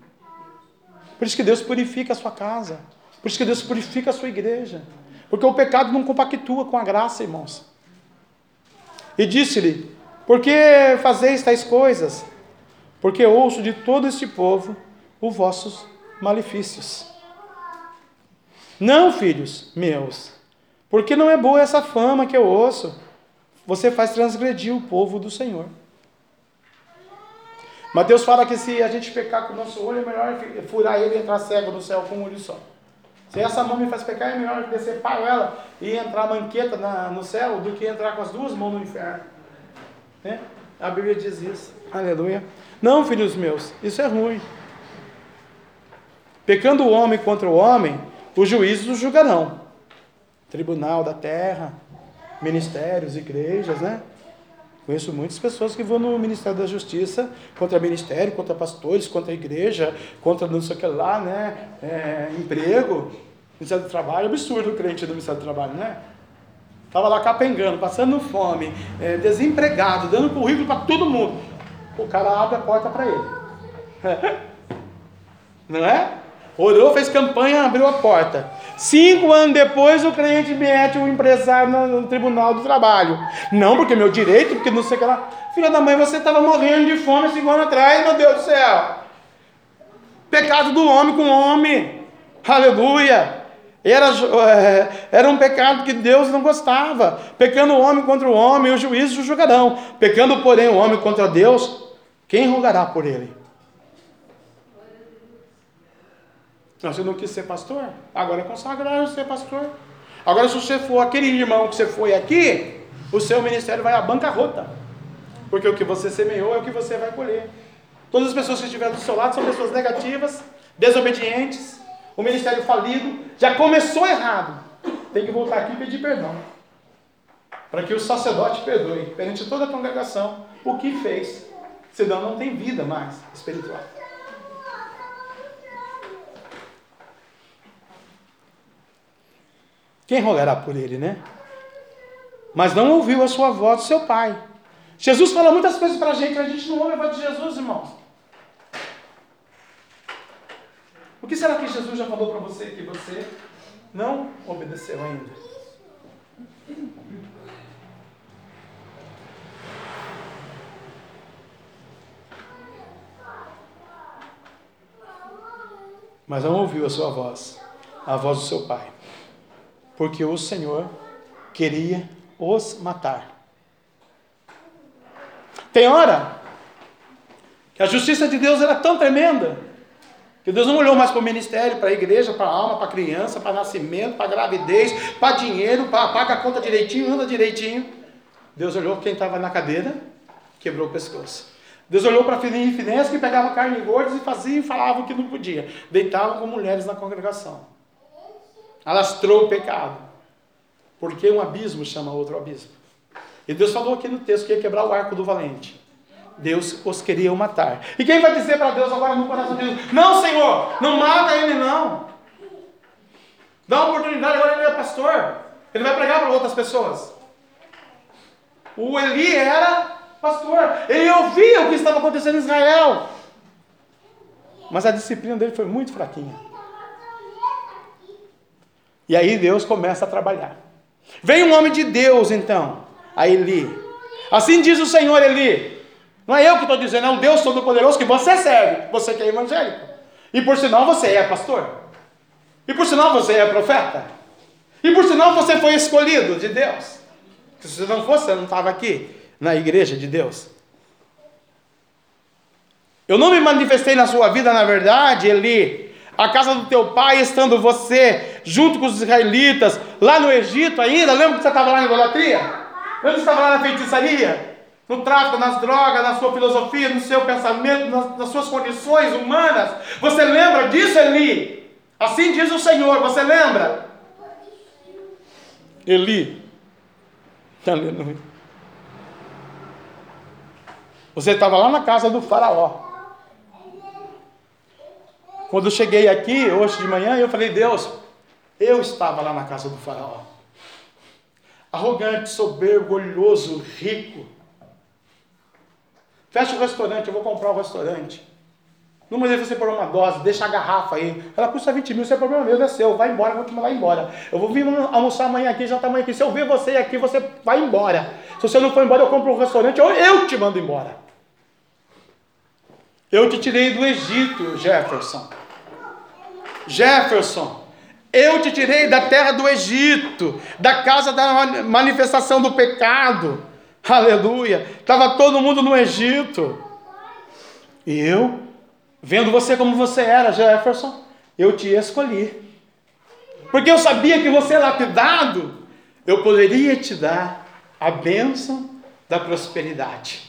Por isso que Deus purifica a sua casa. Por isso que Deus purifica a sua igreja. Porque o pecado não compactua com a graça, irmãos. E disse-lhe: Por que fazeis tais coisas? Porque ouço de todo este povo os vossos malefícios. Não, filhos meus, porque não é boa essa fama que eu ouço. Você faz transgredir o povo do Senhor. Mateus fala que se a gente pecar com o nosso olho, é melhor furar ele e entrar cego no céu com um olho só. Se essa mão me faz pecar, é melhor decepar ela e entrar manqueta na, no céu do que entrar com as duas mãos no inferno. Né? A Bíblia diz isso. Aleluia. Não, filhos meus, isso é ruim. Pecando o homem contra o homem, os juízes o julgarão. Tribunal da terra, ministérios, igrejas, né? Conheço muitas pessoas que vão no Ministério da Justiça contra ministério, contra pastores, contra igreja, contra não sei o que lá, né? É, emprego, Ministério do Trabalho. Absurdo o crente do Ministério do Trabalho, né? Estava lá capengando, passando fome, é, desempregado, dando currículo para todo mundo. O cara abre a porta para ele. Não é? Orou, fez campanha, abriu a porta. Cinco anos depois, o cliente mete o empresário no, no, tribunal do trabalho. Não, porque meu direito, porque não sei o que lá. Filha da mãe, você estava morrendo de fome cinco anos atrás, meu Deus do céu. Pecado do homem com homem. Aleluia. Era, é, era um pecado que Deus não gostava. Pecando o homem contra o homem, o juízo o julgarão. Pecando, porém, o homem contra Deus, quem rogará por ele? Não, você não quis ser pastor? Agora é consagrado ser pastor. Agora, se você for aquele irmão que você foi aqui, o seu ministério vai à bancarrota. Porque o que você semeou é o que você vai colher. Todas as pessoas que estiveram do seu lado são pessoas negativas, desobedientes, o ministério falido, já começou errado. Tem que voltar aqui e pedir perdão. Para que o sacerdote perdoe perante toda a congregação o que fez. Senão não tem vida mais espiritual. Quem rogará por ele, né? Mas não ouviu a sua voz do seu pai. Jesus fala muitas coisas para a gente, a gente não ouve a voz de Jesus, irmãos. O que será que Jesus já falou para você que você não obedeceu ainda? Mas não ouviu a sua voz, a voz do seu pai porque o Senhor queria os matar. Tem hora que a justiça de Deus era tão tremenda que Deus não olhou mais para o ministério, para a igreja, para a alma, para a criança, para nascimento, para gravidez, para dinheiro, para pagar a conta direitinho, anda direitinho. Deus olhou quem estava na cadeira, quebrou o pescoço. Deus olhou para Fininho e Finés que pegava carne gordas e fazia e falava o que não podia. Deitavam com mulheres na congregação alastrou o pecado. Porque um abismo chama outro abismo. E Deus falou aqui no texto que ia quebrar o arco do valente. Deus os queria matar. E quem vai dizer para Deus agora no coração de Deus: Não, Senhor, não mata ele, não. Dá uma oportunidade, agora ele é pastor. Ele vai pregar para outras pessoas. O Eli era pastor. Ele ouvia o que estava acontecendo em Israel. Mas a disciplina dele foi muito fraquinha. E aí Deus começa a trabalhar. Vem um homem de Deus, então, a Eli. Assim diz o Senhor Eli. Não é eu que estou dizendo, é um Deus Todo-Poderoso que você serve, você que é evangélico. E por sinal você é pastor. E por sinal você é profeta. E por sinal você foi escolhido de Deus. Se você não fosse, você não estava aqui na igreja de Deus. Eu não me manifestei na sua vida, na verdade, Eli, a casa do teu pai, estando você junto com os israelitas, lá no Egito ainda, lembra que você estava lá na idolatria? Lembra que você estava lá na feitiçaria? No tráfico, nas drogas, na sua filosofia, no seu pensamento, nas, nas suas condições humanas? Você lembra disso, Eli? Assim diz o Senhor, você lembra? Eli, Aleluia. Você estava lá na casa do faraó. Quando eu cheguei aqui, hoje de manhã, eu falei, Deus, eu estava lá na casa do faraó. Arrogante, soberbo, orgulhoso, rico. Fecha o restaurante, eu vou comprar o restaurante. Numa vez você pôr uma dose, deixa a garrafa aí. Ela custa 20 mil, isso é problema meu, não é seu. Vai embora, vou te mandar embora. Eu vou vir almoçar amanhã aqui, já está amanhã aqui. Se eu ver você aqui, você vai embora. Se você não for embora, eu compro um restaurante ou eu te mando embora. Eu te tirei do Egito, Jefferson. Jefferson, eu te tirei da terra do Egito, da casa da manifestação do pecado. Aleluia. Estava todo mundo no Egito. E eu Vendo você como você era, Jefferson, eu te escolhi. Porque eu sabia que você é lapidado, eu poderia te dar a bênção da prosperidade.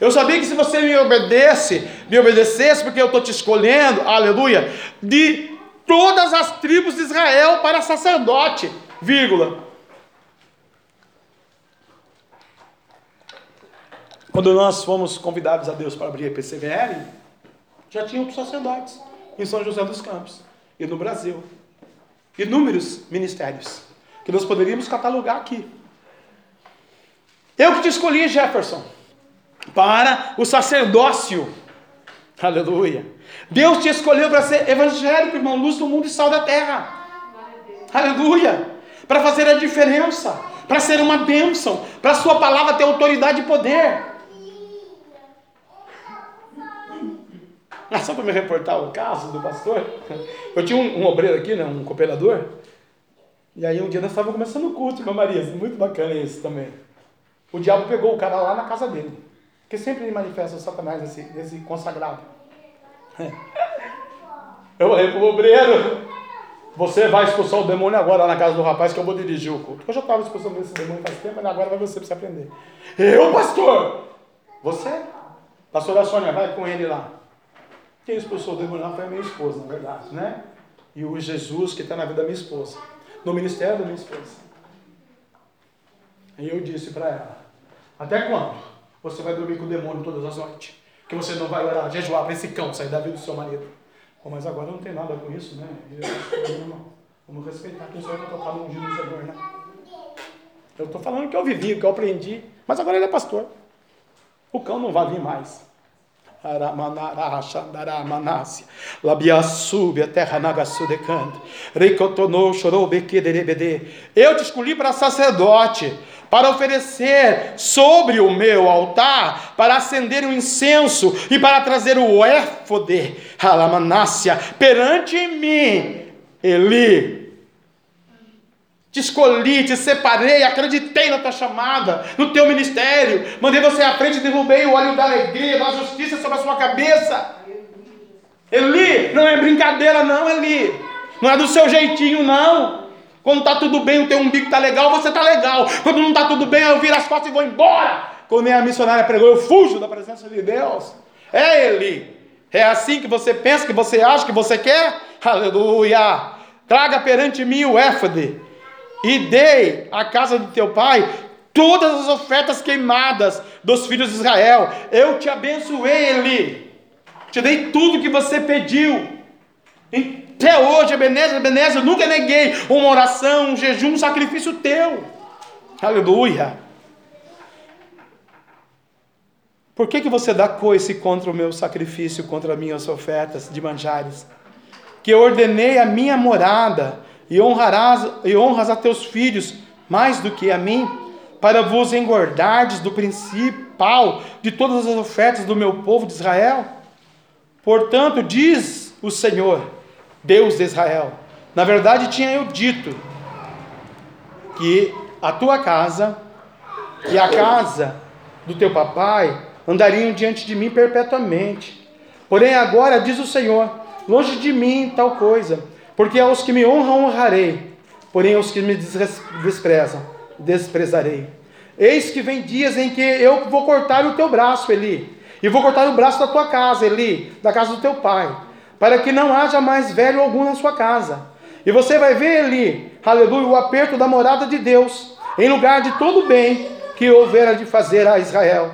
Eu sabia que se você me obedece, me obedecesse, porque eu estou te escolhendo, aleluia, de todas as tribos de Israel para sacerdote, vírgula. Quando nós fomos convidados a Deus para abrir a PCVL, já tinham sacerdotes em São José dos Campos e no Brasil. Inúmeros ministérios que nós poderíamos catalogar aqui. Eu que te escolhi, Jefferson, para o sacerdócio. Aleluia. Deus te escolheu para ser evangélico, irmão, luz do mundo e sal da terra. Aleluia. Para fazer a diferença, para ser uma bênção, para a sua palavra ter autoridade e poder. Ah, só para me reportar o caso do pastor. Eu tinha um, um, obreiro aqui, né, um cooperador. E aí um dia nós estávamos começando o culto, irmã Maria. Muito bacana isso também. O diabo pegou o cara lá na casa dele. Porque sempre ele manifesta o Satanás, esse, esse consagrado. Eu falei pro obreiro, você vai expulsar o demônio agora lá na casa do rapaz que eu vou dirigir o culto. Eu já estava expulsando esse demônio faz tempo, mas agora vai você para você aprender. Eu, pastor? Você? Pastora Sônia, vai com ele lá. Quem expulsou o demônio foi a minha esposa, na verdade, né? E o Jesus que está na vida da minha esposa, no ministério da minha esposa. E eu disse para ela: Até quando você vai dormir com o demônio todas as noites? Que você não vai orar, jejuar para esse cão sair da vida do seu marido. Mas agora não tem nada com isso, né? Vamos respeitar que o Senhor está tocando ungido no Senhor, né? Eu estou falando que eu vivi, que eu aprendi, mas agora ele é pastor. O cão não vai vir mais. A terra. Eu te escolhi para sacerdote, para oferecer sobre o meu altar, para acender o um incenso e para trazer o éfode, alamanácia, perante mim. Eli, te escolhi, te separei, acreditei na tua chamada, no teu ministério. Mandei você à frente, derrubei o óleo da alegria, da justiça sobre a sua cabeça. Eli, não é brincadeira, não, Eli. Não é do seu jeitinho, não. Quando está tudo bem, o teu umbigo está legal, você está legal. Quando não está tudo bem, eu viro as costas e vou embora. Quando nem a missionária pregou, eu fujo da presença de Deus. É Eli. É assim que você pensa, que você acha, que você quer? Aleluia. Traga perante mim o éfode e dei à casa do teu pai todas as ofertas queimadas dos filhos de Israel. Eu te abençoei, Eli. Te dei tudo que você pediu. Até hoje, Ebenezer, Ebenezer, eu nunca neguei uma oração, um jejum, um sacrifício teu. Aleluia. Por que, que você dá coice contra o meu sacrifício, contra as minhas ofertas de manjares? Que eu ordenei a minha morada e honrarás e honras a teus filhos mais do que a mim, para vos engordardes do principal de todas as ofertas do meu povo de Israel? Portanto, diz o Senhor, Deus de Israel: Na verdade, tinha eu dito que a tua casa e a casa do teu papai andariam diante de mim perpetuamente. Porém, agora diz o Senhor: longe de mim tal coisa porque aos que me honram honrarei, porém aos que me desprezam, desprezarei. Eis que vem dias em que eu vou cortar o teu braço, Eli, e vou cortar o braço da tua casa, Eli, da casa do teu pai, para que não haja mais velho algum na sua casa. E você vai ver, Eli, aleluia, o aperto da morada de Deus, em lugar de todo o bem que houvera de fazer a Israel.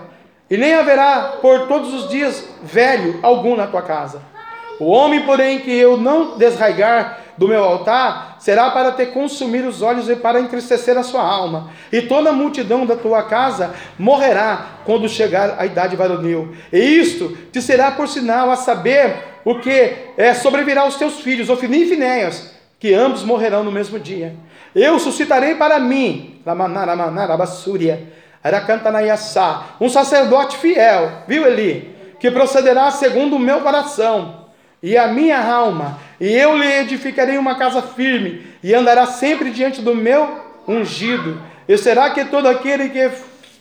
E nem haverá por todos os dias velho algum na tua casa. O homem, porém, que eu não desraigar do meu altar, será para te consumir os olhos e para entristecer a sua alma. E toda a multidão da tua casa morrerá quando chegar a idade varonil. E isto te será por sinal a saber o que é, sobrevirá aos teus filhos, Ofni e Finéias, que ambos morrerão no mesmo dia. Eu suscitarei para mim, um sacerdote fiel, viu Eli? Que procederá segundo o meu coração e a minha alma, e eu lhe edificarei uma casa firme, e andará sempre diante do meu ungido. E será que todo aquele que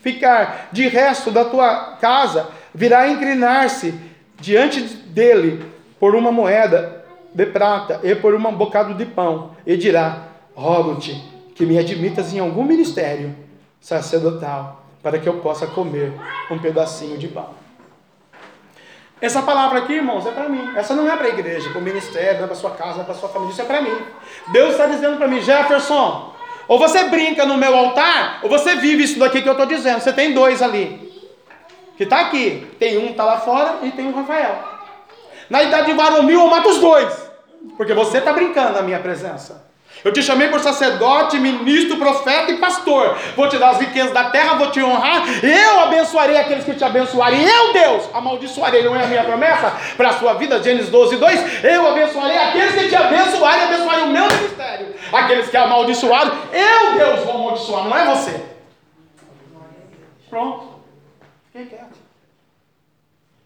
ficar de resto da tua casa virá inclinar-se diante dele por uma moeda de prata e por um bocado de pão, e dirá: Rogo-te que me admitas em algum ministério sacerdotal, para que eu possa comer um pedacinho de pão. Essa palavra aqui, irmãos, é para mim. Essa não é para a igreja, para o ministério, não é para sua casa, não é para sua família. Isso é para mim. Deus está dizendo para mim, Jefferson, ou você brinca no meu altar, ou você vive isso daqui que eu estou dizendo. Você tem dois ali. Que está aqui. Tem um que está lá fora e tem o Rafael. Na idade de varonil, eu mato os dois. Porque você está brincando na minha presença. Eu te chamei por sacerdote, ministro, profeta e pastor. Vou te dar as riquezas da terra, vou te honrar. Eu abençoarei aqueles que te abençoarem. Eu, Deus, amaldiçoarei, não é a minha promessa para a sua vida, Gênesis 12, 2. Eu abençoarei aqueles que te abençoarem, abençoarei o meu ministério. Aqueles que amaldiçoaram, eu, Deus, vou amaldiçoar, não é você. Pronto. Fiquei quieto.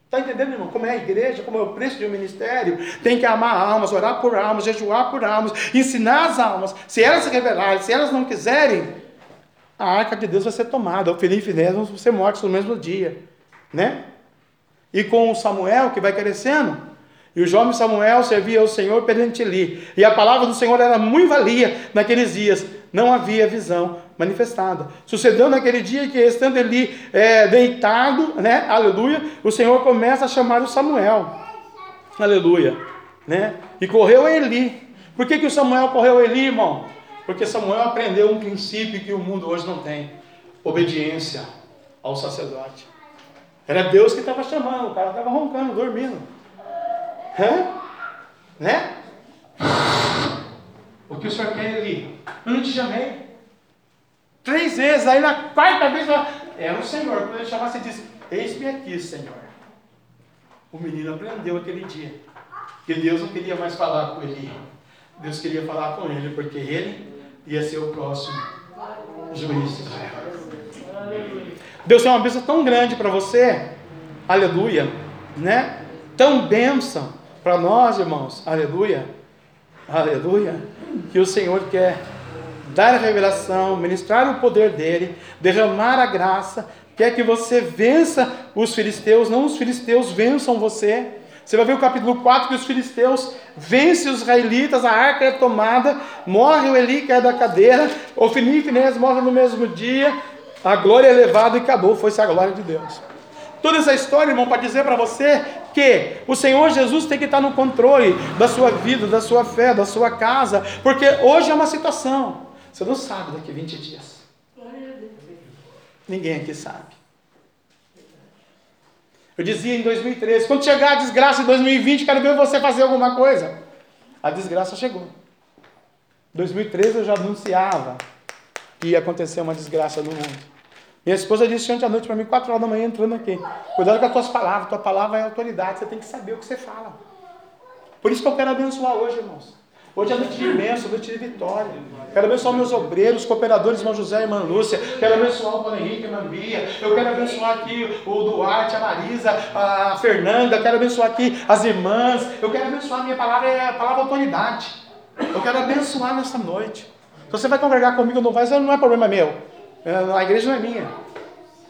Está entendendo, irmão? Como é a igreja, como é o preço de um ministério. Tem que amar almas, orar por almas, jejuar por almas, ensinar as almas. Se elas se revelarem, se elas não quiserem, a arca de Deus vai ser tomada. O filho e filhas vão ser mortos no mesmo dia. Né? E com o Samuel, que vai crescendo, e o jovem Samuel servia ao Senhor perante Eli. E a palavra do Senhor era muito valia naqueles dias. Não havia visão manifestada. Sucedeu naquele dia que, estando Eli é, deitado, né? Aleluia, o Senhor começa a chamar o Samuel. Aleluia. Né? E correu Eli. Por que, que o Samuel correu Eli, irmão? Porque Samuel aprendeu um princípio que o mundo hoje não tem: obediência ao sacerdote. Era Deus que estava chamando, o cara estava roncando, dormindo. Hã? Né? O que o senhor quer ali? Eu não te chamei. Três vezes, aí na quarta vez, era o Senhor. Quando ele chamasse, ele disse: Eis-me aqui, Senhor. O menino aprendeu aquele dia que Deus não queria mais falar com ele. Deus queria falar com ele, porque ele ia ser o próximo juiz. Deus tem uma bênção tão grande para você, aleluia, né? Tão bênção para nós, irmãos, aleluia, aleluia, que o Senhor quer dar a revelação, ministrar o poder dele, derramar a graça, quer que você vença os filisteus, não os filisteus vençam você. Você vai ver o capítulo 4 que os filisteus vencem os israelitas, a arca é tomada, morre o Eli, que é da cadeira, o e Finés morrem no mesmo dia, a glória é levada e acabou, foi-se a glória de Deus. Toda essa história, irmão, para dizer para você que o Senhor Jesus tem que estar no controle da sua vida, da sua fé, da sua casa, porque hoje é uma situação. Você não sabe daqui a 20 dias. Ninguém aqui sabe. Eu dizia em 2013, quando chegar a desgraça em 2020, quero ver você fazer alguma coisa. A desgraça chegou. Em 2013 eu já anunciava que ia acontecer uma desgraça no mundo. Minha esposa disse ontem à noite para mim, quatro horas da manhã, entrando aqui. Cuidado com as tuas palavras, tua palavra é autoridade, você tem que saber o que você fala. Por isso que eu quero abençoar hoje, irmãos. Hoje é noite de bênção, noite de vitória. Quero abençoar meus obreiros, cooperadores, irmão José e irmã Lúcia. Quero abençoar o Paulo Henrique, irmã Bia. Eu quero abençoar aqui o Duarte, a Marisa, a Fernanda. Quero abençoar aqui as irmãs. Eu quero abençoar, minha palavra é a palavra autoridade. Eu quero abençoar nessa noite. Se você vai congregar comigo ou não vai, não é problema meu. É, a igreja não é minha.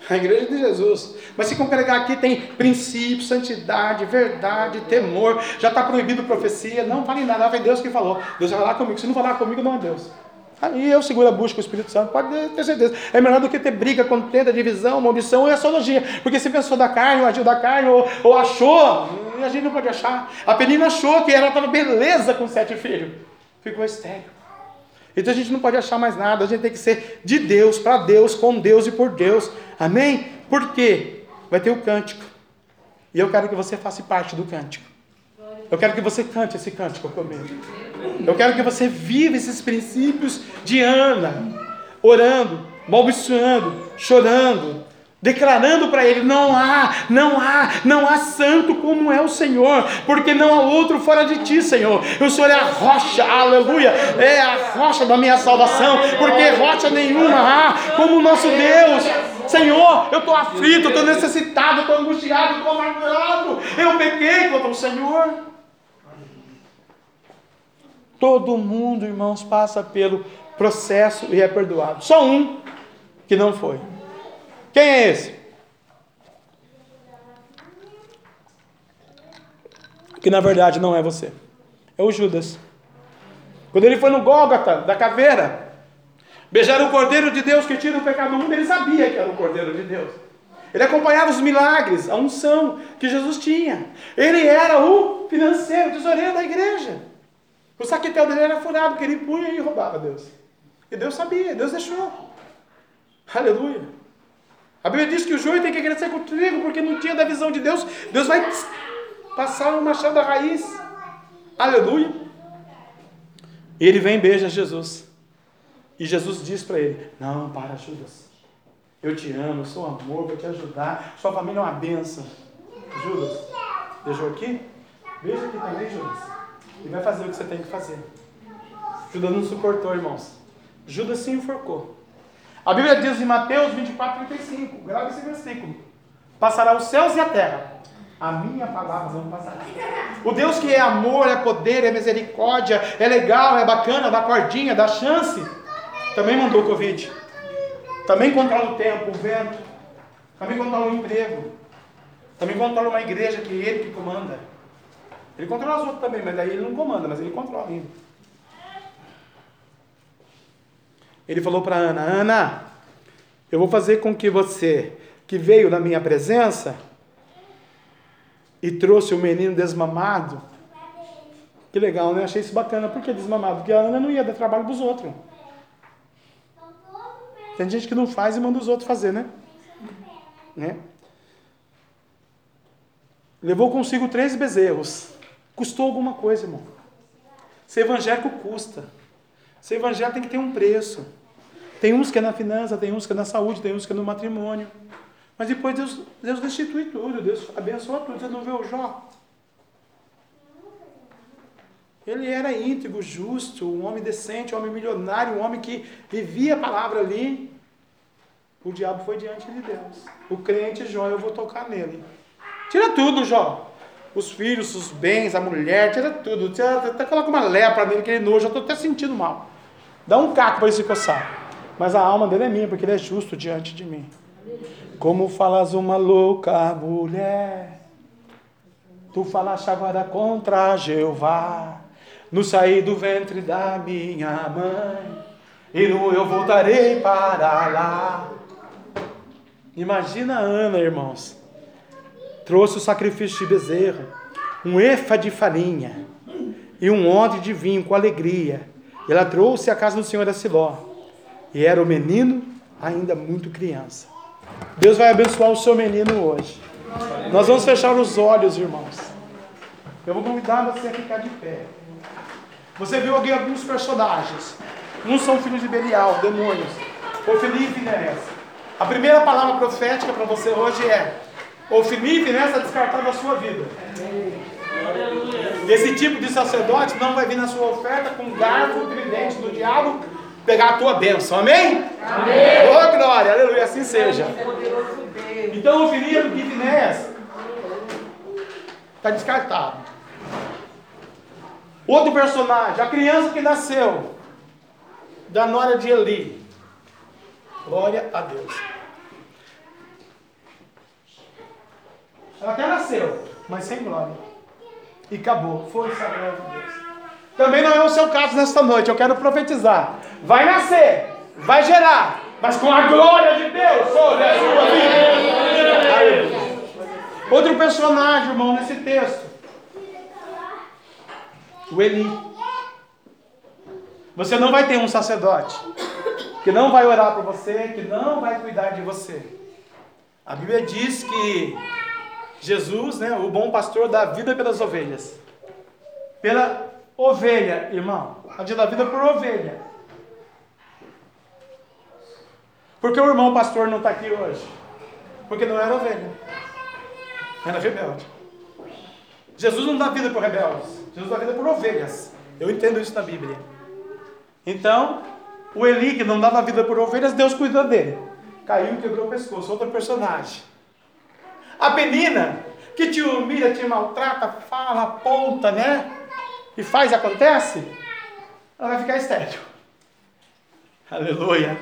A igreja de Jesus. Mas se congregar aqui tem princípio, santidade, verdade, temor. Já está proibido profecia. Não vale nada. Foi Deus que falou. Deus vai falar comigo. Se não falar comigo, não é Deus. Aí eu seguro a busca o Espírito Santo. Pode ter certeza. É melhor do que ter briga, contenda, divisão, maldição ou assologia. Porque se pensou da carne, ou agiu da carne, ou, ou achou, a gente não pode achar. A Penina achou que ela estava beleza com sete filhos. Ficou estéreo. Então a gente não pode achar mais nada, a gente tem que ser de Deus, para Deus, com Deus e por Deus. Amém? Por quê? Vai ter o cântico. E eu quero que você faça parte do cântico. Eu quero que você cante esse cântico comigo. Eu quero que você viva esses princípios de Ana, orando, balbuciando, chorando, declarando para ele: não há, não há, não há santo como é o Senhor, porque não há outro fora de ti, Senhor. O Senhor é a rocha, aleluia, é a rocha da minha salvação, porque rocha nenhuma há como o nosso Deus. Senhor, eu estou aflito, eu estou necessitado, estou angustiado, estou amargurado, eu pequei contra o Senhor. Todo mundo, irmãos, passa pelo processo e é perdoado. Só um que não foi. Quem é esse? Que na verdade não é você. É o Judas. Quando ele foi no Gólgota da caveira, beijar o Cordeiro de Deus que tira o pecado do mundo, ele sabia que era o Cordeiro de Deus. Ele acompanhava os milagres, a unção que Jesus tinha. Ele era o financeiro, o tesoureiro da igreja. O saquetel dele era furado, porque ele punha e roubava Deus. E Deus sabia, Deus deixou. Aleluia. A Bíblia diz que o joio tem que crescer com o trigo, porque no dia da visão de Deus, Deus vai passar um machado da raiz. Aleluia. E ele vem e beija Jesus. E Jesus diz para ele: Não, para, Judas. Eu te amo, sou amor, vou te ajudar. Sua família é uma benção. Judas, beijou aqui? Beija aqui também, Judas. E vai fazer o que você tem que fazer. Judas não suportou, irmãos. Judas se enforcou. A Bíblia diz em Mateus 24, 35, grave esse versículo: Passará os céus e a terra, a minha palavra não passará. O Deus que é amor, é poder, é misericórdia, é legal, é bacana, dá cordinha, dá chance, também mandou o Covid. Também controla o tempo, o vento. Também controla o emprego. Também controla uma igreja que ele que comanda. Ele controla os outros também, mas daí ele não comanda, mas ele controla ainda. Ele falou para Ana: Ana, eu vou fazer com que você, que veio na minha presença e trouxe o menino desmamado, que legal, né? Achei isso bacana. Por que desmamado? Porque a Ana não ia dar trabalho para os outros. Tem gente que não faz e manda os outros fazer, né? né? Levou consigo três bezerros. Custou alguma coisa, irmão. Ser evangélico custa. Ser evangélico tem que ter um preço. Tem uns que é na finança, tem uns que é na saúde, tem uns que é no matrimônio. Mas depois Deus, Deus restitui tudo, Deus abençoa tudo. Você não vê o Jó? Ele era íntegro, justo, um homem decente, um homem milionário, um homem que vivia a palavra ali. O diabo foi diante de Deus. O crente Jó, eu vou tocar nele. Tira tudo, Jó. Os filhos, os bens, a mulher, tira tudo. Tira, até coloca uma lepra nele, que ele nojo. Eu estou até sentindo mal. Dá um caco para ele se coçar. Mas a alma dele é minha, porque ele é justo diante de mim. Como falas uma louca mulher, tu falaste agora contra Jeová no sair do ventre da minha mãe, e no eu voltarei para lá. Imagina a Ana, irmãos, trouxe o sacrifício de bezerro, um efa de farinha e um odre de vinho com alegria. Ela trouxe a casa do Senhor a Siló, e era o menino ainda muito criança. Deus vai abençoar o seu menino hoje. Nós vamos fechar os olhos, irmãos. Eu vou convidar você a ficar de pé. Você viu aqui alguns personagens. Uns são filhos de Belial, demônios. Ofni e Finés. A primeira palavra profética para você hoje é: Ofni e Finés está descartado da sua vida. Esse tipo de sacerdote não vai vir na sua oferta com garfo, tridente do diabo pegar a tua bênção. Amém? Amém. Oh, glória, aleluia, assim seja. Então o de Finés está descartado. Outro personagem, a criança que nasceu da nora de Eli. Glória a Deus. Ela até nasceu, mas sem glória. E acabou. Foi glória de Deus. Também não é o seu caso nesta noite. Eu quero profetizar. Vai nascer, vai gerar, mas com a glória de Deus sobre a sua vida. Outro personagem, irmão, nesse texto o Eli. Você não vai ter um sacerdote que não vai orar por você, que não vai cuidar de você. A Bíblia diz que Jesus, né, o bom pastor, dá vida pelas ovelhas. Pela ovelha, irmão. A dá vida por ovelha. Por que o irmão pastor não está aqui hoje? Porque não era ovelha. Era rebelde. Jesus não dá vida por rebeldes. Jesus dá vida por ovelhas. Eu entendo isso na Bíblia. Então, o Eli, que não dava vida por ovelhas, Deus cuidou dele. Caiu e quebrou o pescoço. Outro personagem. A Penina, que te humilha, te maltrata, fala, aponta, né? E faz, acontece. Ela vai ficar estéril. Aleluia.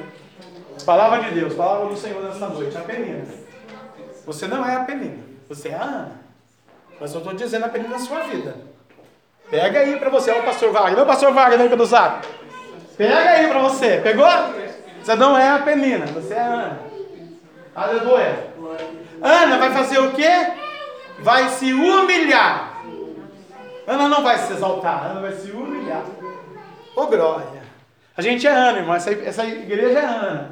Palavra de Deus, palavra do Senhor nessa noite. A Penina. Você não é a Penina. Você é a Ana. Mas eu estou dizendo a Penina na sua vida. Pega aí para você. Olha o pastor Wagner. O pastor Wagner pelo zap. Pega aí para você. Pegou? Você não é a Penina. Você é a Ana. Aleluia. Ana vai fazer o quê? Vai se humilhar. Ana não vai se exaltar. Ana vai se humilhar. Ô oh, glória. A gente é Ana, irmão. Essa, essa igreja é Ana.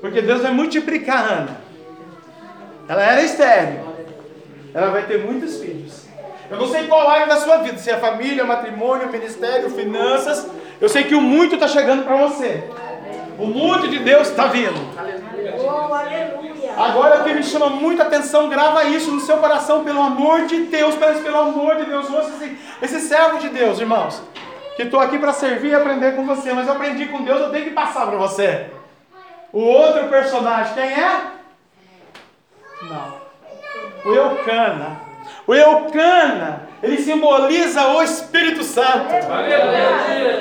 Porque Deus vai multiplicar Ana. Ela era estéreo. Ela vai ter muitos filhos. Eu não sei qual área da sua vida, se é família, matrimônio, ministério, finanças. Eu sei que o muito está chegando para você. O muito de Deus está vindo. Agora o que me chama muita atenção, grava isso no seu coração, pelo amor de Deus, pelo amor de Deus. Ouça esse, esse servo de Deus, irmãos. Que estou aqui para servir e aprender com você, mas eu aprendi com Deus, eu tenho que passar para você. O outro personagem, quem é? Não. O Eucana. O Eucana, ele simboliza o Espírito Santo.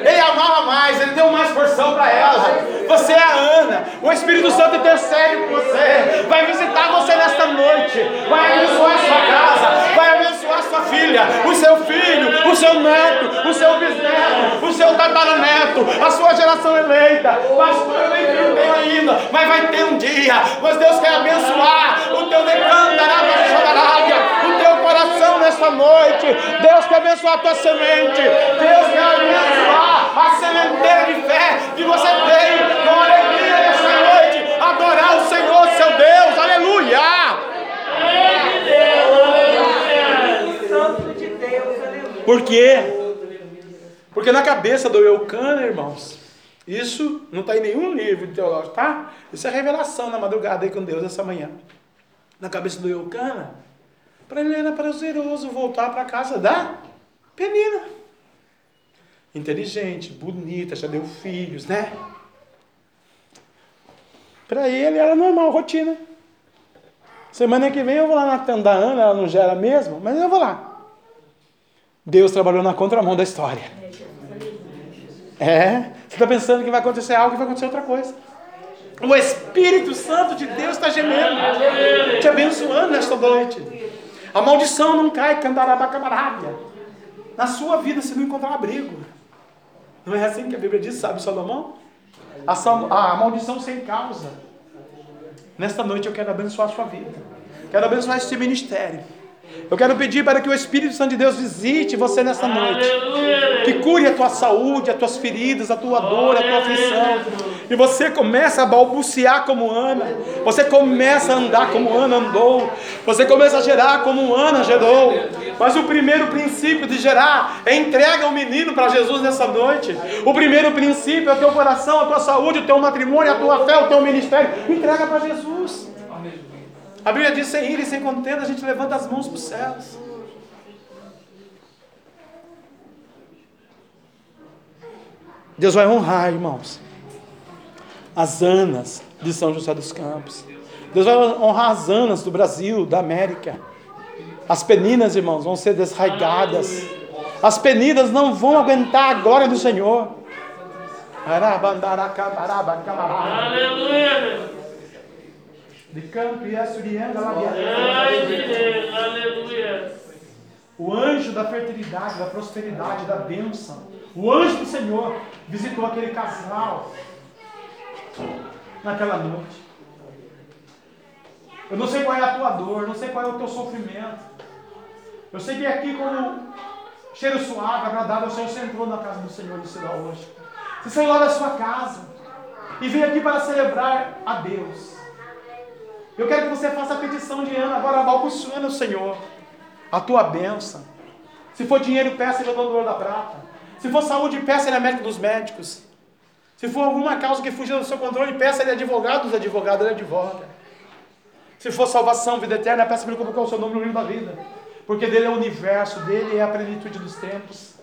Ele amava mais, ele deu mais porção para ela. Você é a Ana, o Espírito Santo intercede por você. Vai visitar você nesta noite, vai abençoar a sua casa, vai abençoar a sua filha, o seu filho, o seu neto, o seu bisneto, o seu tataraneto, a sua geração eleita. Pastor, eu nem tenho ainda, mas vai ter um dia. Mas Deus quer abençoar o teu decanta, o teu noite. Deus quer abençoar a tua semente. Deus quer abençoar a sementeira de fé que você tem com alegria nesta noite. Adorar o Senhor, seu Deus. Aleluia. Por quê? Porque na cabeça do Eucana, irmãos, isso não está em nenhum livro teológico, tá? Isso é revelação na madrugada aí com Deus essa manhã. Na cabeça do Eucana, para ele era prazeroso voltar para casa da Penina. Inteligente, bonita, já deu filhos, né? Para ele era normal, rotina. Semana que vem eu vou lá na tenda da Ana, ela não gera mesmo, mas eu vou lá. Deus trabalhou na contramão da história. É, você está pensando que vai acontecer algo e vai acontecer outra coisa. O Espírito Santo de Deus está gemendo, te abençoando nesta noite. A maldição não cai, candarabacabarábia. Na sua vida você não encontrar abrigo. Não é assim que a Bíblia diz, sabe, Salomão? A, sal, a maldição sem causa. Nesta noite eu quero abençoar a sua vida. Quero abençoar este ministério. Eu quero pedir para que o Espírito Santo de Deus visite você nesta noite. Que cure a tua saúde, as tuas feridas, a tua dor, a tua aflição. E você começa a balbuciar como Ana. Você começa a andar como Ana andou. Você começa a gerar como Ana gerou. Mas o primeiro princípio de gerar é entrega o menino para Jesus nessa noite. O primeiro princípio é o teu coração, a tua saúde, o teu matrimônio, a tua fé, o teu ministério. Entrega para Jesus. A Bíblia diz: sem ir e sem contenda, a gente levanta as mãos para os céus. Deus vai honrar, irmãos, as Anas de São José dos Campos. Deus vai honrar as Anas do Brasil, da América. As peninas, irmãos, vão ser desraigadas. As peninas não vão aguentar a glória do Senhor. Aleluia. De campo e Assurianda Aleluia. O anjo da fertilidade, da prosperidade, da bênção. O anjo do Senhor visitou aquele casal naquela noite. Eu não sei qual é a tua dor, não sei qual é o teu sofrimento. Eu sei que aqui, como cheiro suave, agradável, o Senhor você entrou na casa do Senhor e será hoje. Você saiu lá da sua casa e veio aqui para celebrar a Deus. Eu quero que você faça a petição de Ana, agora balbuciando o Senhor, a tua bênção. Se for dinheiro, peça ele é dono da prata. Se for saúde, peça ele é médico dos médicos. Se for alguma causa que fugiu do seu controle, peça ele é advogado dos advogados, ele advoga. Se for salvação, vida eterna, peça para ele colocar o seu nome no livro da vida. Porque dele é o universo, dele é a plenitude dos tempos.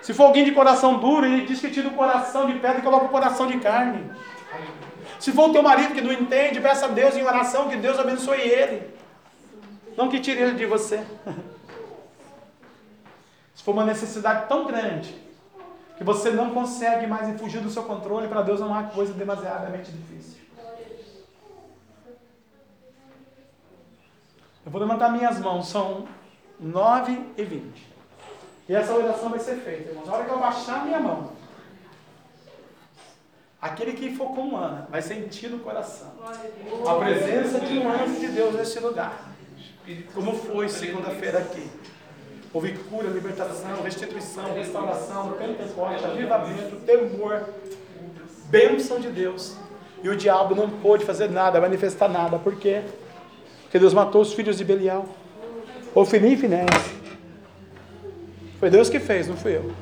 Se for alguém de coração duro, ele diz que tira o coração de pedra e coloca o coração de carne. Se for o teu marido que não entende, peça a Deus em oração que Deus abençoe ele. Não que tire ele de você. Se for uma necessidade tão grande que você não consegue mais fugir do seu controle, para Deus não há coisa demasiadamente difícil. Eu vou levantar minhas mãos, são 9 e 20. E essa oração vai ser feita, irmãos. Na hora que eu baixar minha mão, aquele que for com Ana vai sentir no coração a presença de um anjo de Deus nesse lugar. Como foi segunda-feira aqui. Houve cura, libertação, restituição, restauração, pentecoste, avivamento, temor, bênção de Deus. E o diabo não pôde fazer nada, manifestar nada. Por quê? Porque Deus matou os filhos de Belial. Ou Finim e Finés. Foi Deus que fez, não fui eu.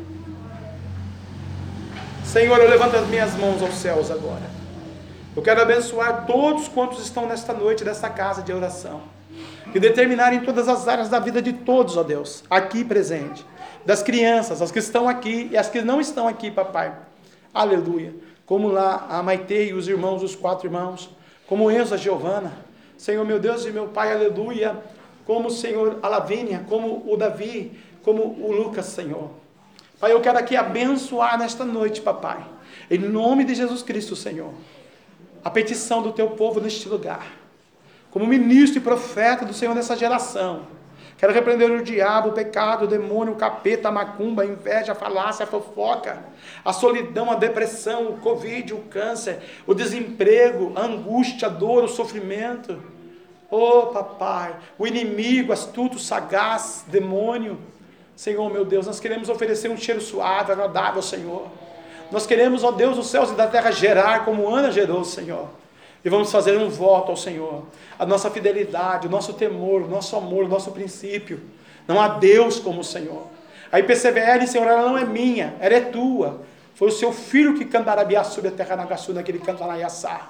Senhor, eu levanto as minhas mãos aos céus agora. Eu quero abençoar todos quantos estão nesta noite, nesta casa de oração. Que determinarem todas as áreas da vida de todos, ó Deus, aqui presente. Das crianças, as que estão aqui e as que não estão aqui, papai. Aleluia. Como lá a Maite e os irmãos, os quatro irmãos. Como Enzo, a Giovana. Senhor, meu Deus e meu Pai, aleluia. Como o Senhor, a Lavínia, como o Davi, como o Lucas, Senhor. Pai, eu quero aqui abençoar nesta noite, papai. Em nome de Jesus Cristo, Senhor. A petição do teu povo neste lugar. Como ministro e profeta do Senhor nessa geração. Quero repreender o diabo, o pecado, o demônio, o capeta, a macumba, a inveja, a falácia, a fofoca, a solidão, a depressão, o covid, o câncer, o desemprego, a angústia, a dor, o sofrimento. Oh, papai, o inimigo, astuto, sagaz, demônio, Senhor, meu Deus, nós queremos oferecer um cheiro suave, agradável, Senhor. Nós queremos, ó Deus, os céus e da terra gerar como Ana gerou, Senhor. E vamos fazer um voto ao Senhor. A nossa fidelidade, o nosso temor, o nosso amor, o nosso princípio. Não há Deus como o Senhor. A IPCVL, Senhor, ela não é minha, ela é tua. Foi o seu filho que cantarabiá sobre a terra Nagaçu, naquele cantaraiaçá.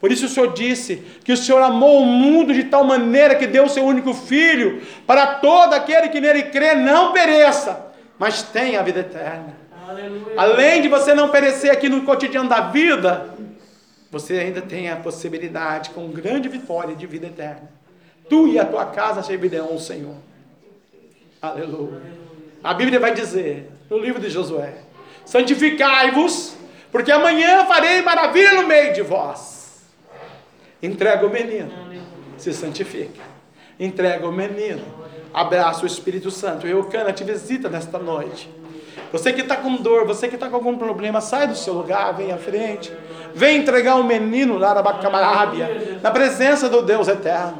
Por isso o Senhor disse que o Senhor amou o mundo de tal maneira que deu o seu único filho, para todo aquele que nele crê não pereça, mas tenha a vida eterna. Aleluia. Além de você não perecer aqui no cotidiano da vida, você ainda tem a possibilidade com grande vitória de vida eterna. Tu e a tua casa servirão ao Senhor. Aleluia. A Bíblia vai dizer, no livro de Josué: Santificai-vos, porque amanhã farei maravilha no meio de vós. Entrega o menino, se santifica. Entrega o menino, abraça o Espírito Santo. Eu, Cana, te visita nesta noite. Você que está com dor, você que está com algum problema, sai do seu lugar, vem à frente. Vem entregar um menino lá na Bacabarábia, na presença do Deus eterno.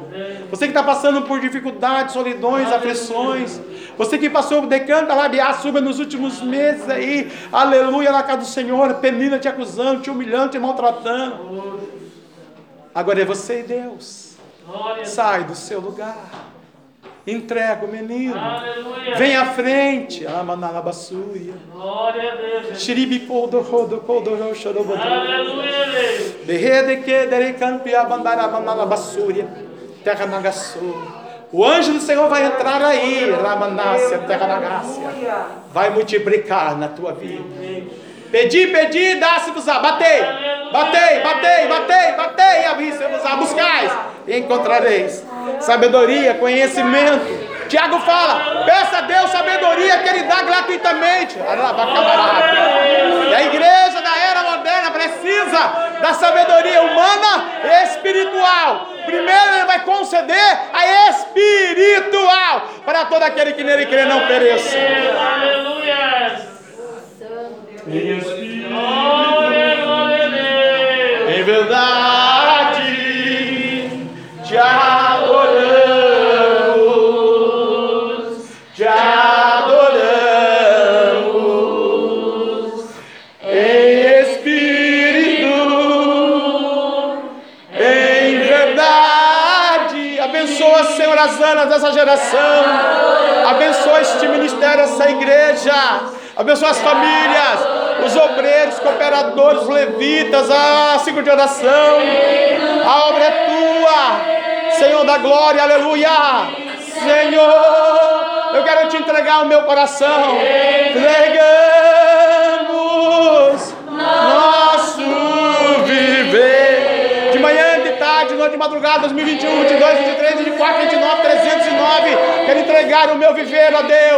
Você que está passando por dificuldades, solidões, aflições. Você que passou decanta labiar, suba nos últimos meses aí, aleluia, na casa do Senhor, penina te acusando, te humilhando, te maltratando. Agora é você e Deus. Sai do seu lugar. Entrega o menino. Aleluia. Vem à frente. Amanalabassuia. Glória a Deus. Rodo. Aleluia. Que. Terra nagassou. O anjo do Senhor vai entrar aí, Ramanácia, terra nagácia. Vai multiplicar na tua vida. Pedi, pedi, dá-se-vos-á. Batei, batei, batei, batei, batei, abri-se-vos-á. Buscais e encontrareis. Sabedoria, conhecimento. Tiago fala: peça a Deus sabedoria que Ele dá gratuitamente. E a igreja da era moderna precisa da sabedoria humana e espiritual. Primeiro Ele vai conceder a espiritual para todo aquele que nele crê não pereça. Aleluia em espírito, em verdade, te adoramos, te adoramos, em espírito, em verdade. Abençoa, Senhor, as anas dessa geração. Abençoa este ministério, essa igreja. Abençoa as famílias os obreiros, cooperadores, os levitas, a ciclo de oração. A obra é tua, Senhor da glória, aleluia. Senhor, eu quero te entregar o meu coração. Entregamos nosso viver. De manhã, de tarde, de noite, de madrugada, 2021, 22, 23, 24, 29, 309. Quero entregar o meu viver a Deus.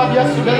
Aslienda, labia,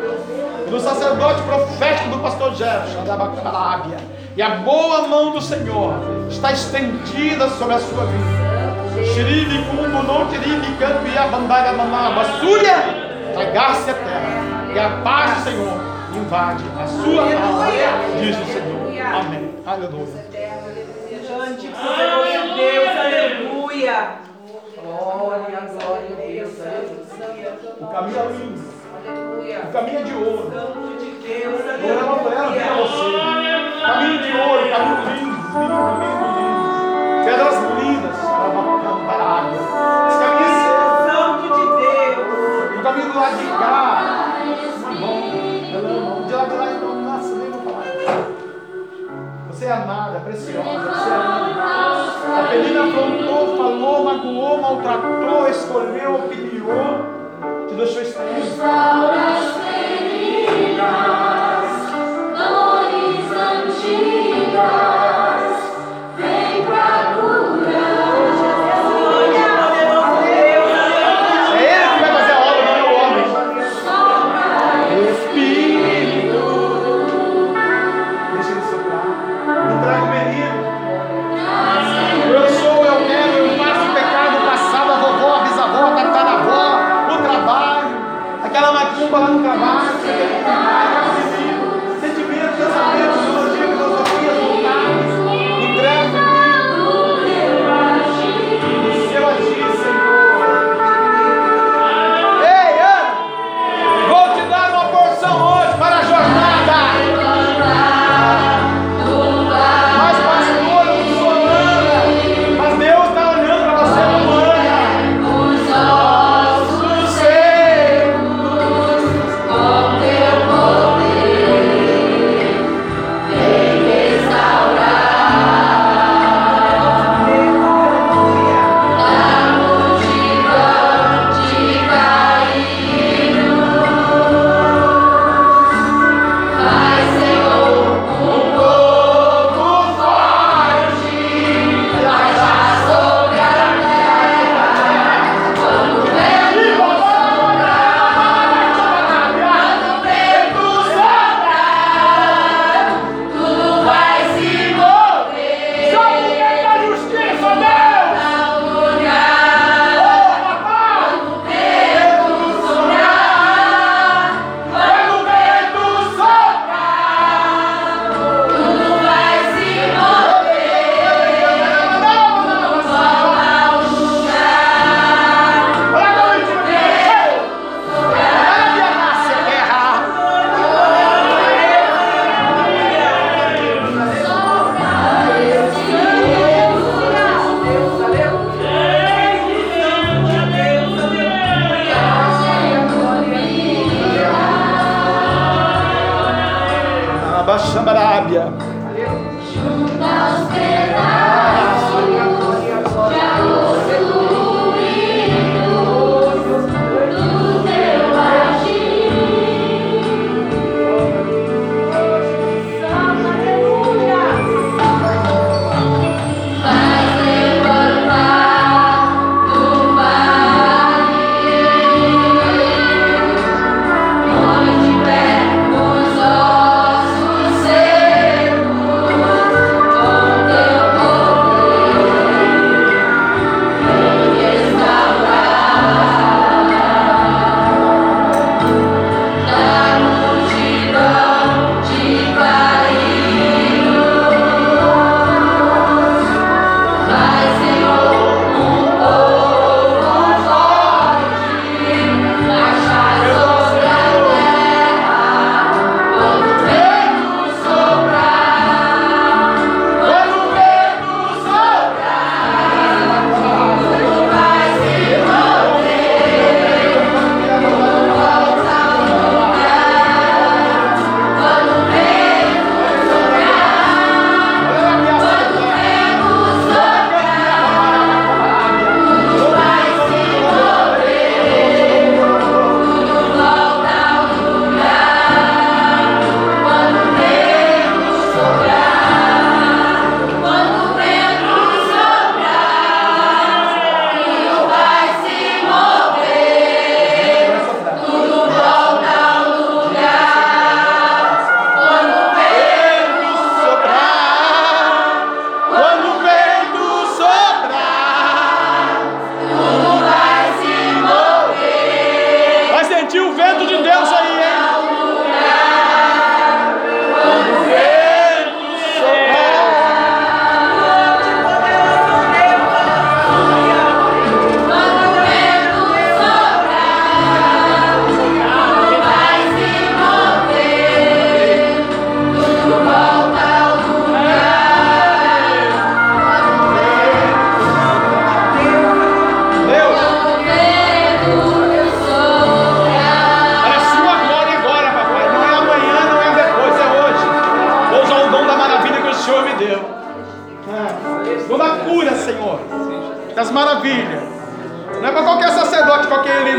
do sacerdote profético do pastor Jefferson, da Bacarábia. E a boa mão do Senhor está estendida sobre a sua vida. Xiribi, cumbo, não tiribi, campo e abandaga, mamá, basúria, tragar-se a terra. E a paz do Senhor invade a sua alma, diz o Senhor. Amém. Aleluia. Aleluia, Deus, aleluia. Glória, glória, Deus, aleluia. O caminho é lindo. O caminho é de ouro. preciosa. A menina afrontou, falou, magoou, maltratou, escolheu, opiniou, te deixou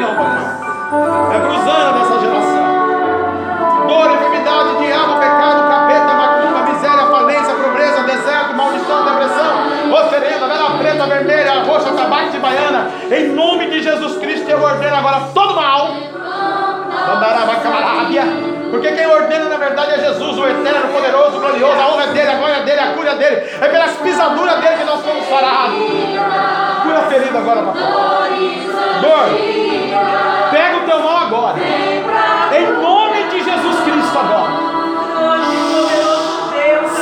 não, papai. É anos dessa geração. Dor, enfermidade, diabo, pecado, capeta, macumba, miséria, falência, pobreza, deserto, maldição, depressão, oferenda, vela preta, vermelha, roxa, tabaco de baiana. Em nome de Jesus Cristo, eu ordeno agora todo mal. Porque quem ordena na verdade é Jesus, o eterno, poderoso, glorioso. A honra dele, a glória dele, a cura dele. É pelas pisaduras dele que nós fomos sarados. Cura ferido agora, papai. Dor, pega o teu mal agora. Em nome de Jesus Cristo agora.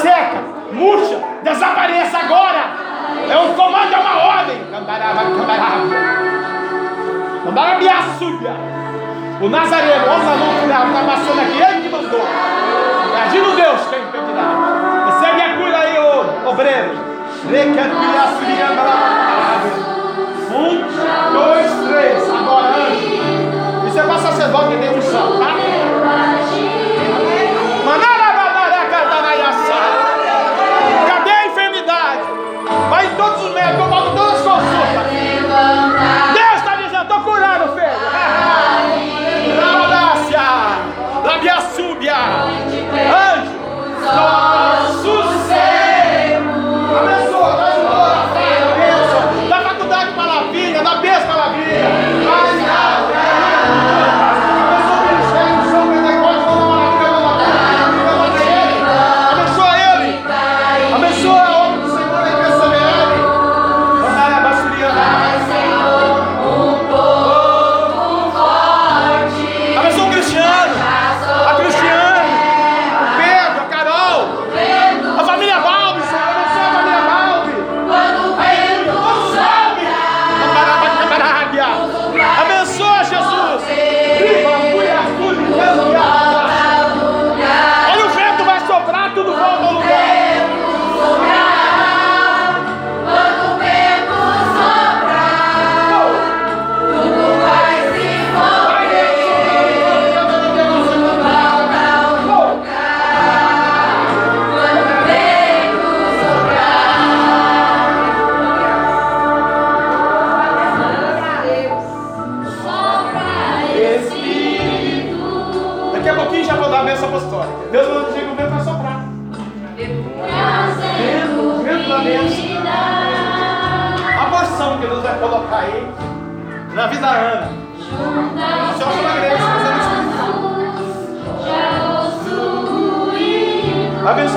Seca, murcha, desapareça agora. É um comando, é uma ordem. Cambaraba, cambaraba. Cambarabia, subia. O Nazareno, o Nazareno está passando aqui, ele que mandou. É agindo Deus, quem impedirá? Recebe a cura aí, ô obreiro. Um, dois, três. Agora, anjo. Isso é para sacerdote de unção, tá?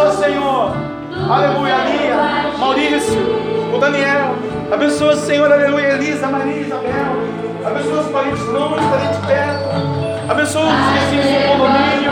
Abençoa Senhor. Aleluia, Lia, Maurício, o Daniel. Abençoa Senhor, aleluia, Elisa, Maria, Isabel. Abençoa os parentes longe, parentes perto. Abençoa os vizinhos do condomínio.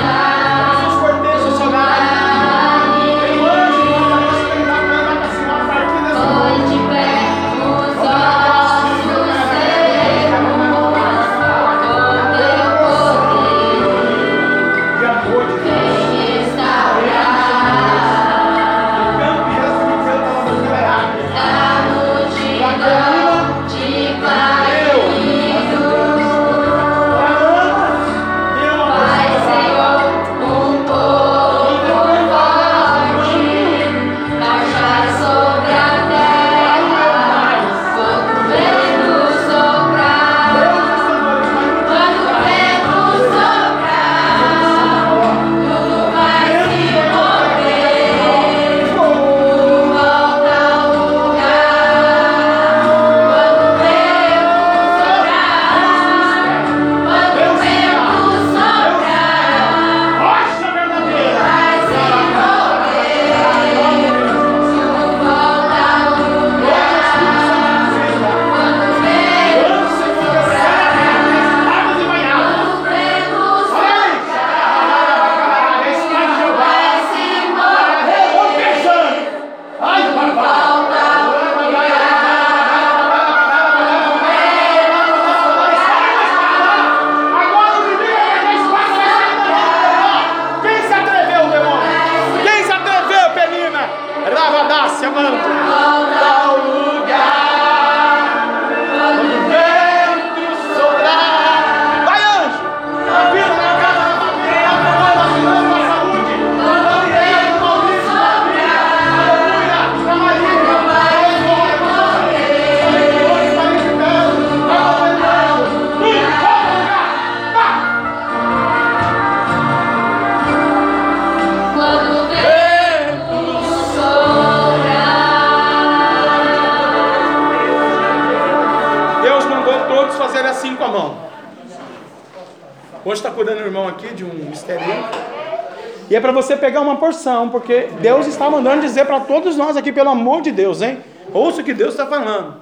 É para você pegar uma porção, porque Deus está mandando dizer para todos nós aqui, pelo amor de Deus, hein? Ouça o que Deus está falando.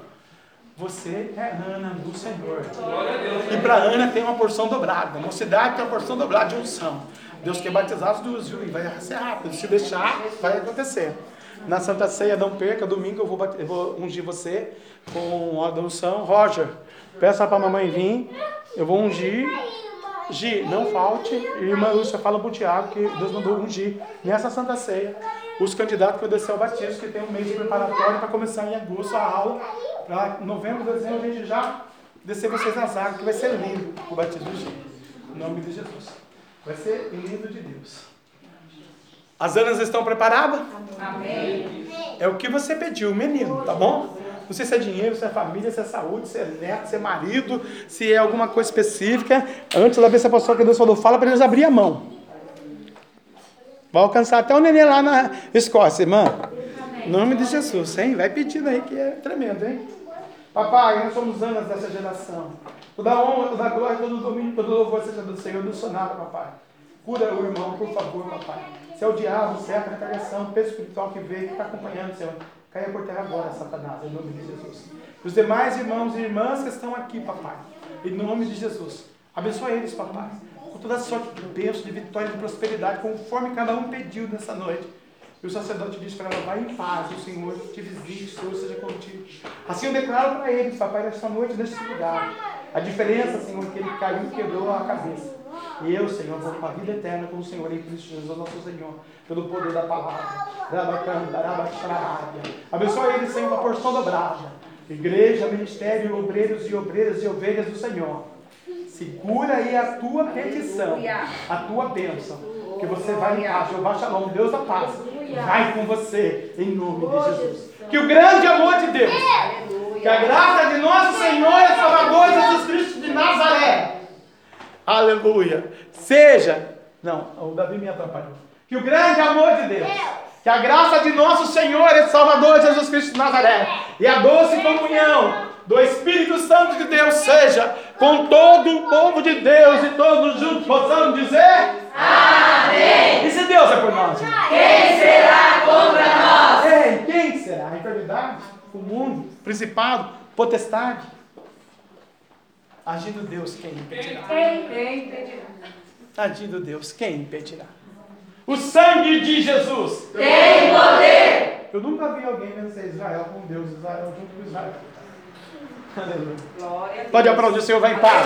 Você é Ana do Senhor. E para Ana tem uma porção dobrada. A mocidade tem uma porção dobrada de unção. Deus quer batizar as duas, viu? E vai ser rápido. Se deixar, vai acontecer. Na Santa Ceia, não perca. Domingo eu vou, eu vou ungir você com a unção. Roger, peça para a mamãe vir. Eu vou ungir. Gi, não falte. E irmã Lúcia fala para o Tiago que Deus mandou ungir nessa Santa Ceia os candidatos para descer ao batismo, que tem um mês de preparatório para começar em agosto a aula. Para novembro, dezembro, a gente já descer vocês nas águas, que vai ser lindo o batismo de Gi. Em nome de Jesus. Vai ser lindo de Deus. As anas estão preparadas? Amém. É o que você pediu, menino, tá bom? Não sei se é dinheiro, se é família, se é saúde, se é neto, se é marido, se é alguma coisa específica. Antes da vez a pessoa que Deus falou, fala para eles abrir a mão. Vai alcançar até o neném lá na Escócia, irmã. Em nome de Jesus, hein? Vai pedindo aí que é tremendo, hein? Papai, nós somos anos dessa geração. Toda honra, toda glória, todo domínio, todo louvor seja do Senhor, do sonado, papai. Cura o irmão, por favor, papai. Se é o diabo, é a retaliação, o peso espiritual que veio, que está acompanhando, Senhor, caia por terra agora, Satanás, em nome de Jesus. Os demais irmãos e irmãs que estão aqui, papai, em nome de Jesus. Abençoa eles, papai, com toda sorte de bênção, de vitória, de prosperidade, conforme cada um pediu nessa noite. E o sacerdote diz para ela, vai em paz, o Senhor te visite, o Senhor seja contigo. Assim eu declaro para eles, papai, nesta noite, neste lugar. A diferença, Senhor, que ele caiu e quebrou a cabeça. E eu, Senhor, vou para a vida eterna com o Senhor em Cristo Jesus, nosso Senhor, pelo poder da palavra. Abençoa ele, Senhor, uma porção dobrada. Igreja, ministério, obreiros e obreiras e ovelhas do Senhor. Segura aí a tua petição, a tua bênção. Que você vai em paz. Jeová Shalom, Deus da paz. Vai com você, em nome de Jesus. Que o grande amor de Deus, que a graça de nosso Senhor e Salvador Jesus Cristo de Nazaré, aleluia, seja. Não, o Davi me atrapalhou. Que o grande amor de Deus, que a graça de nosso Senhor e Salvador Jesus Cristo de Nazaré e a doce comunhão do Espírito Santo de Deus seja com todo o povo de Deus e todos juntos possamos dizer Amém. E se Deus é por nós? Quem será contra nós? Ei, quem será? A enfermidade, o mundo, principado, potestade. Agindo Deus, quem impedirá? Quem impedirá? Agindo Deus, quem impedirá? O sangue de Jesus tem poder. Eu nunca vi alguém vencer Israel com Deus, Israel junto com Israel. Aleluia. Pode aplaudir o Senhor, vai em paz.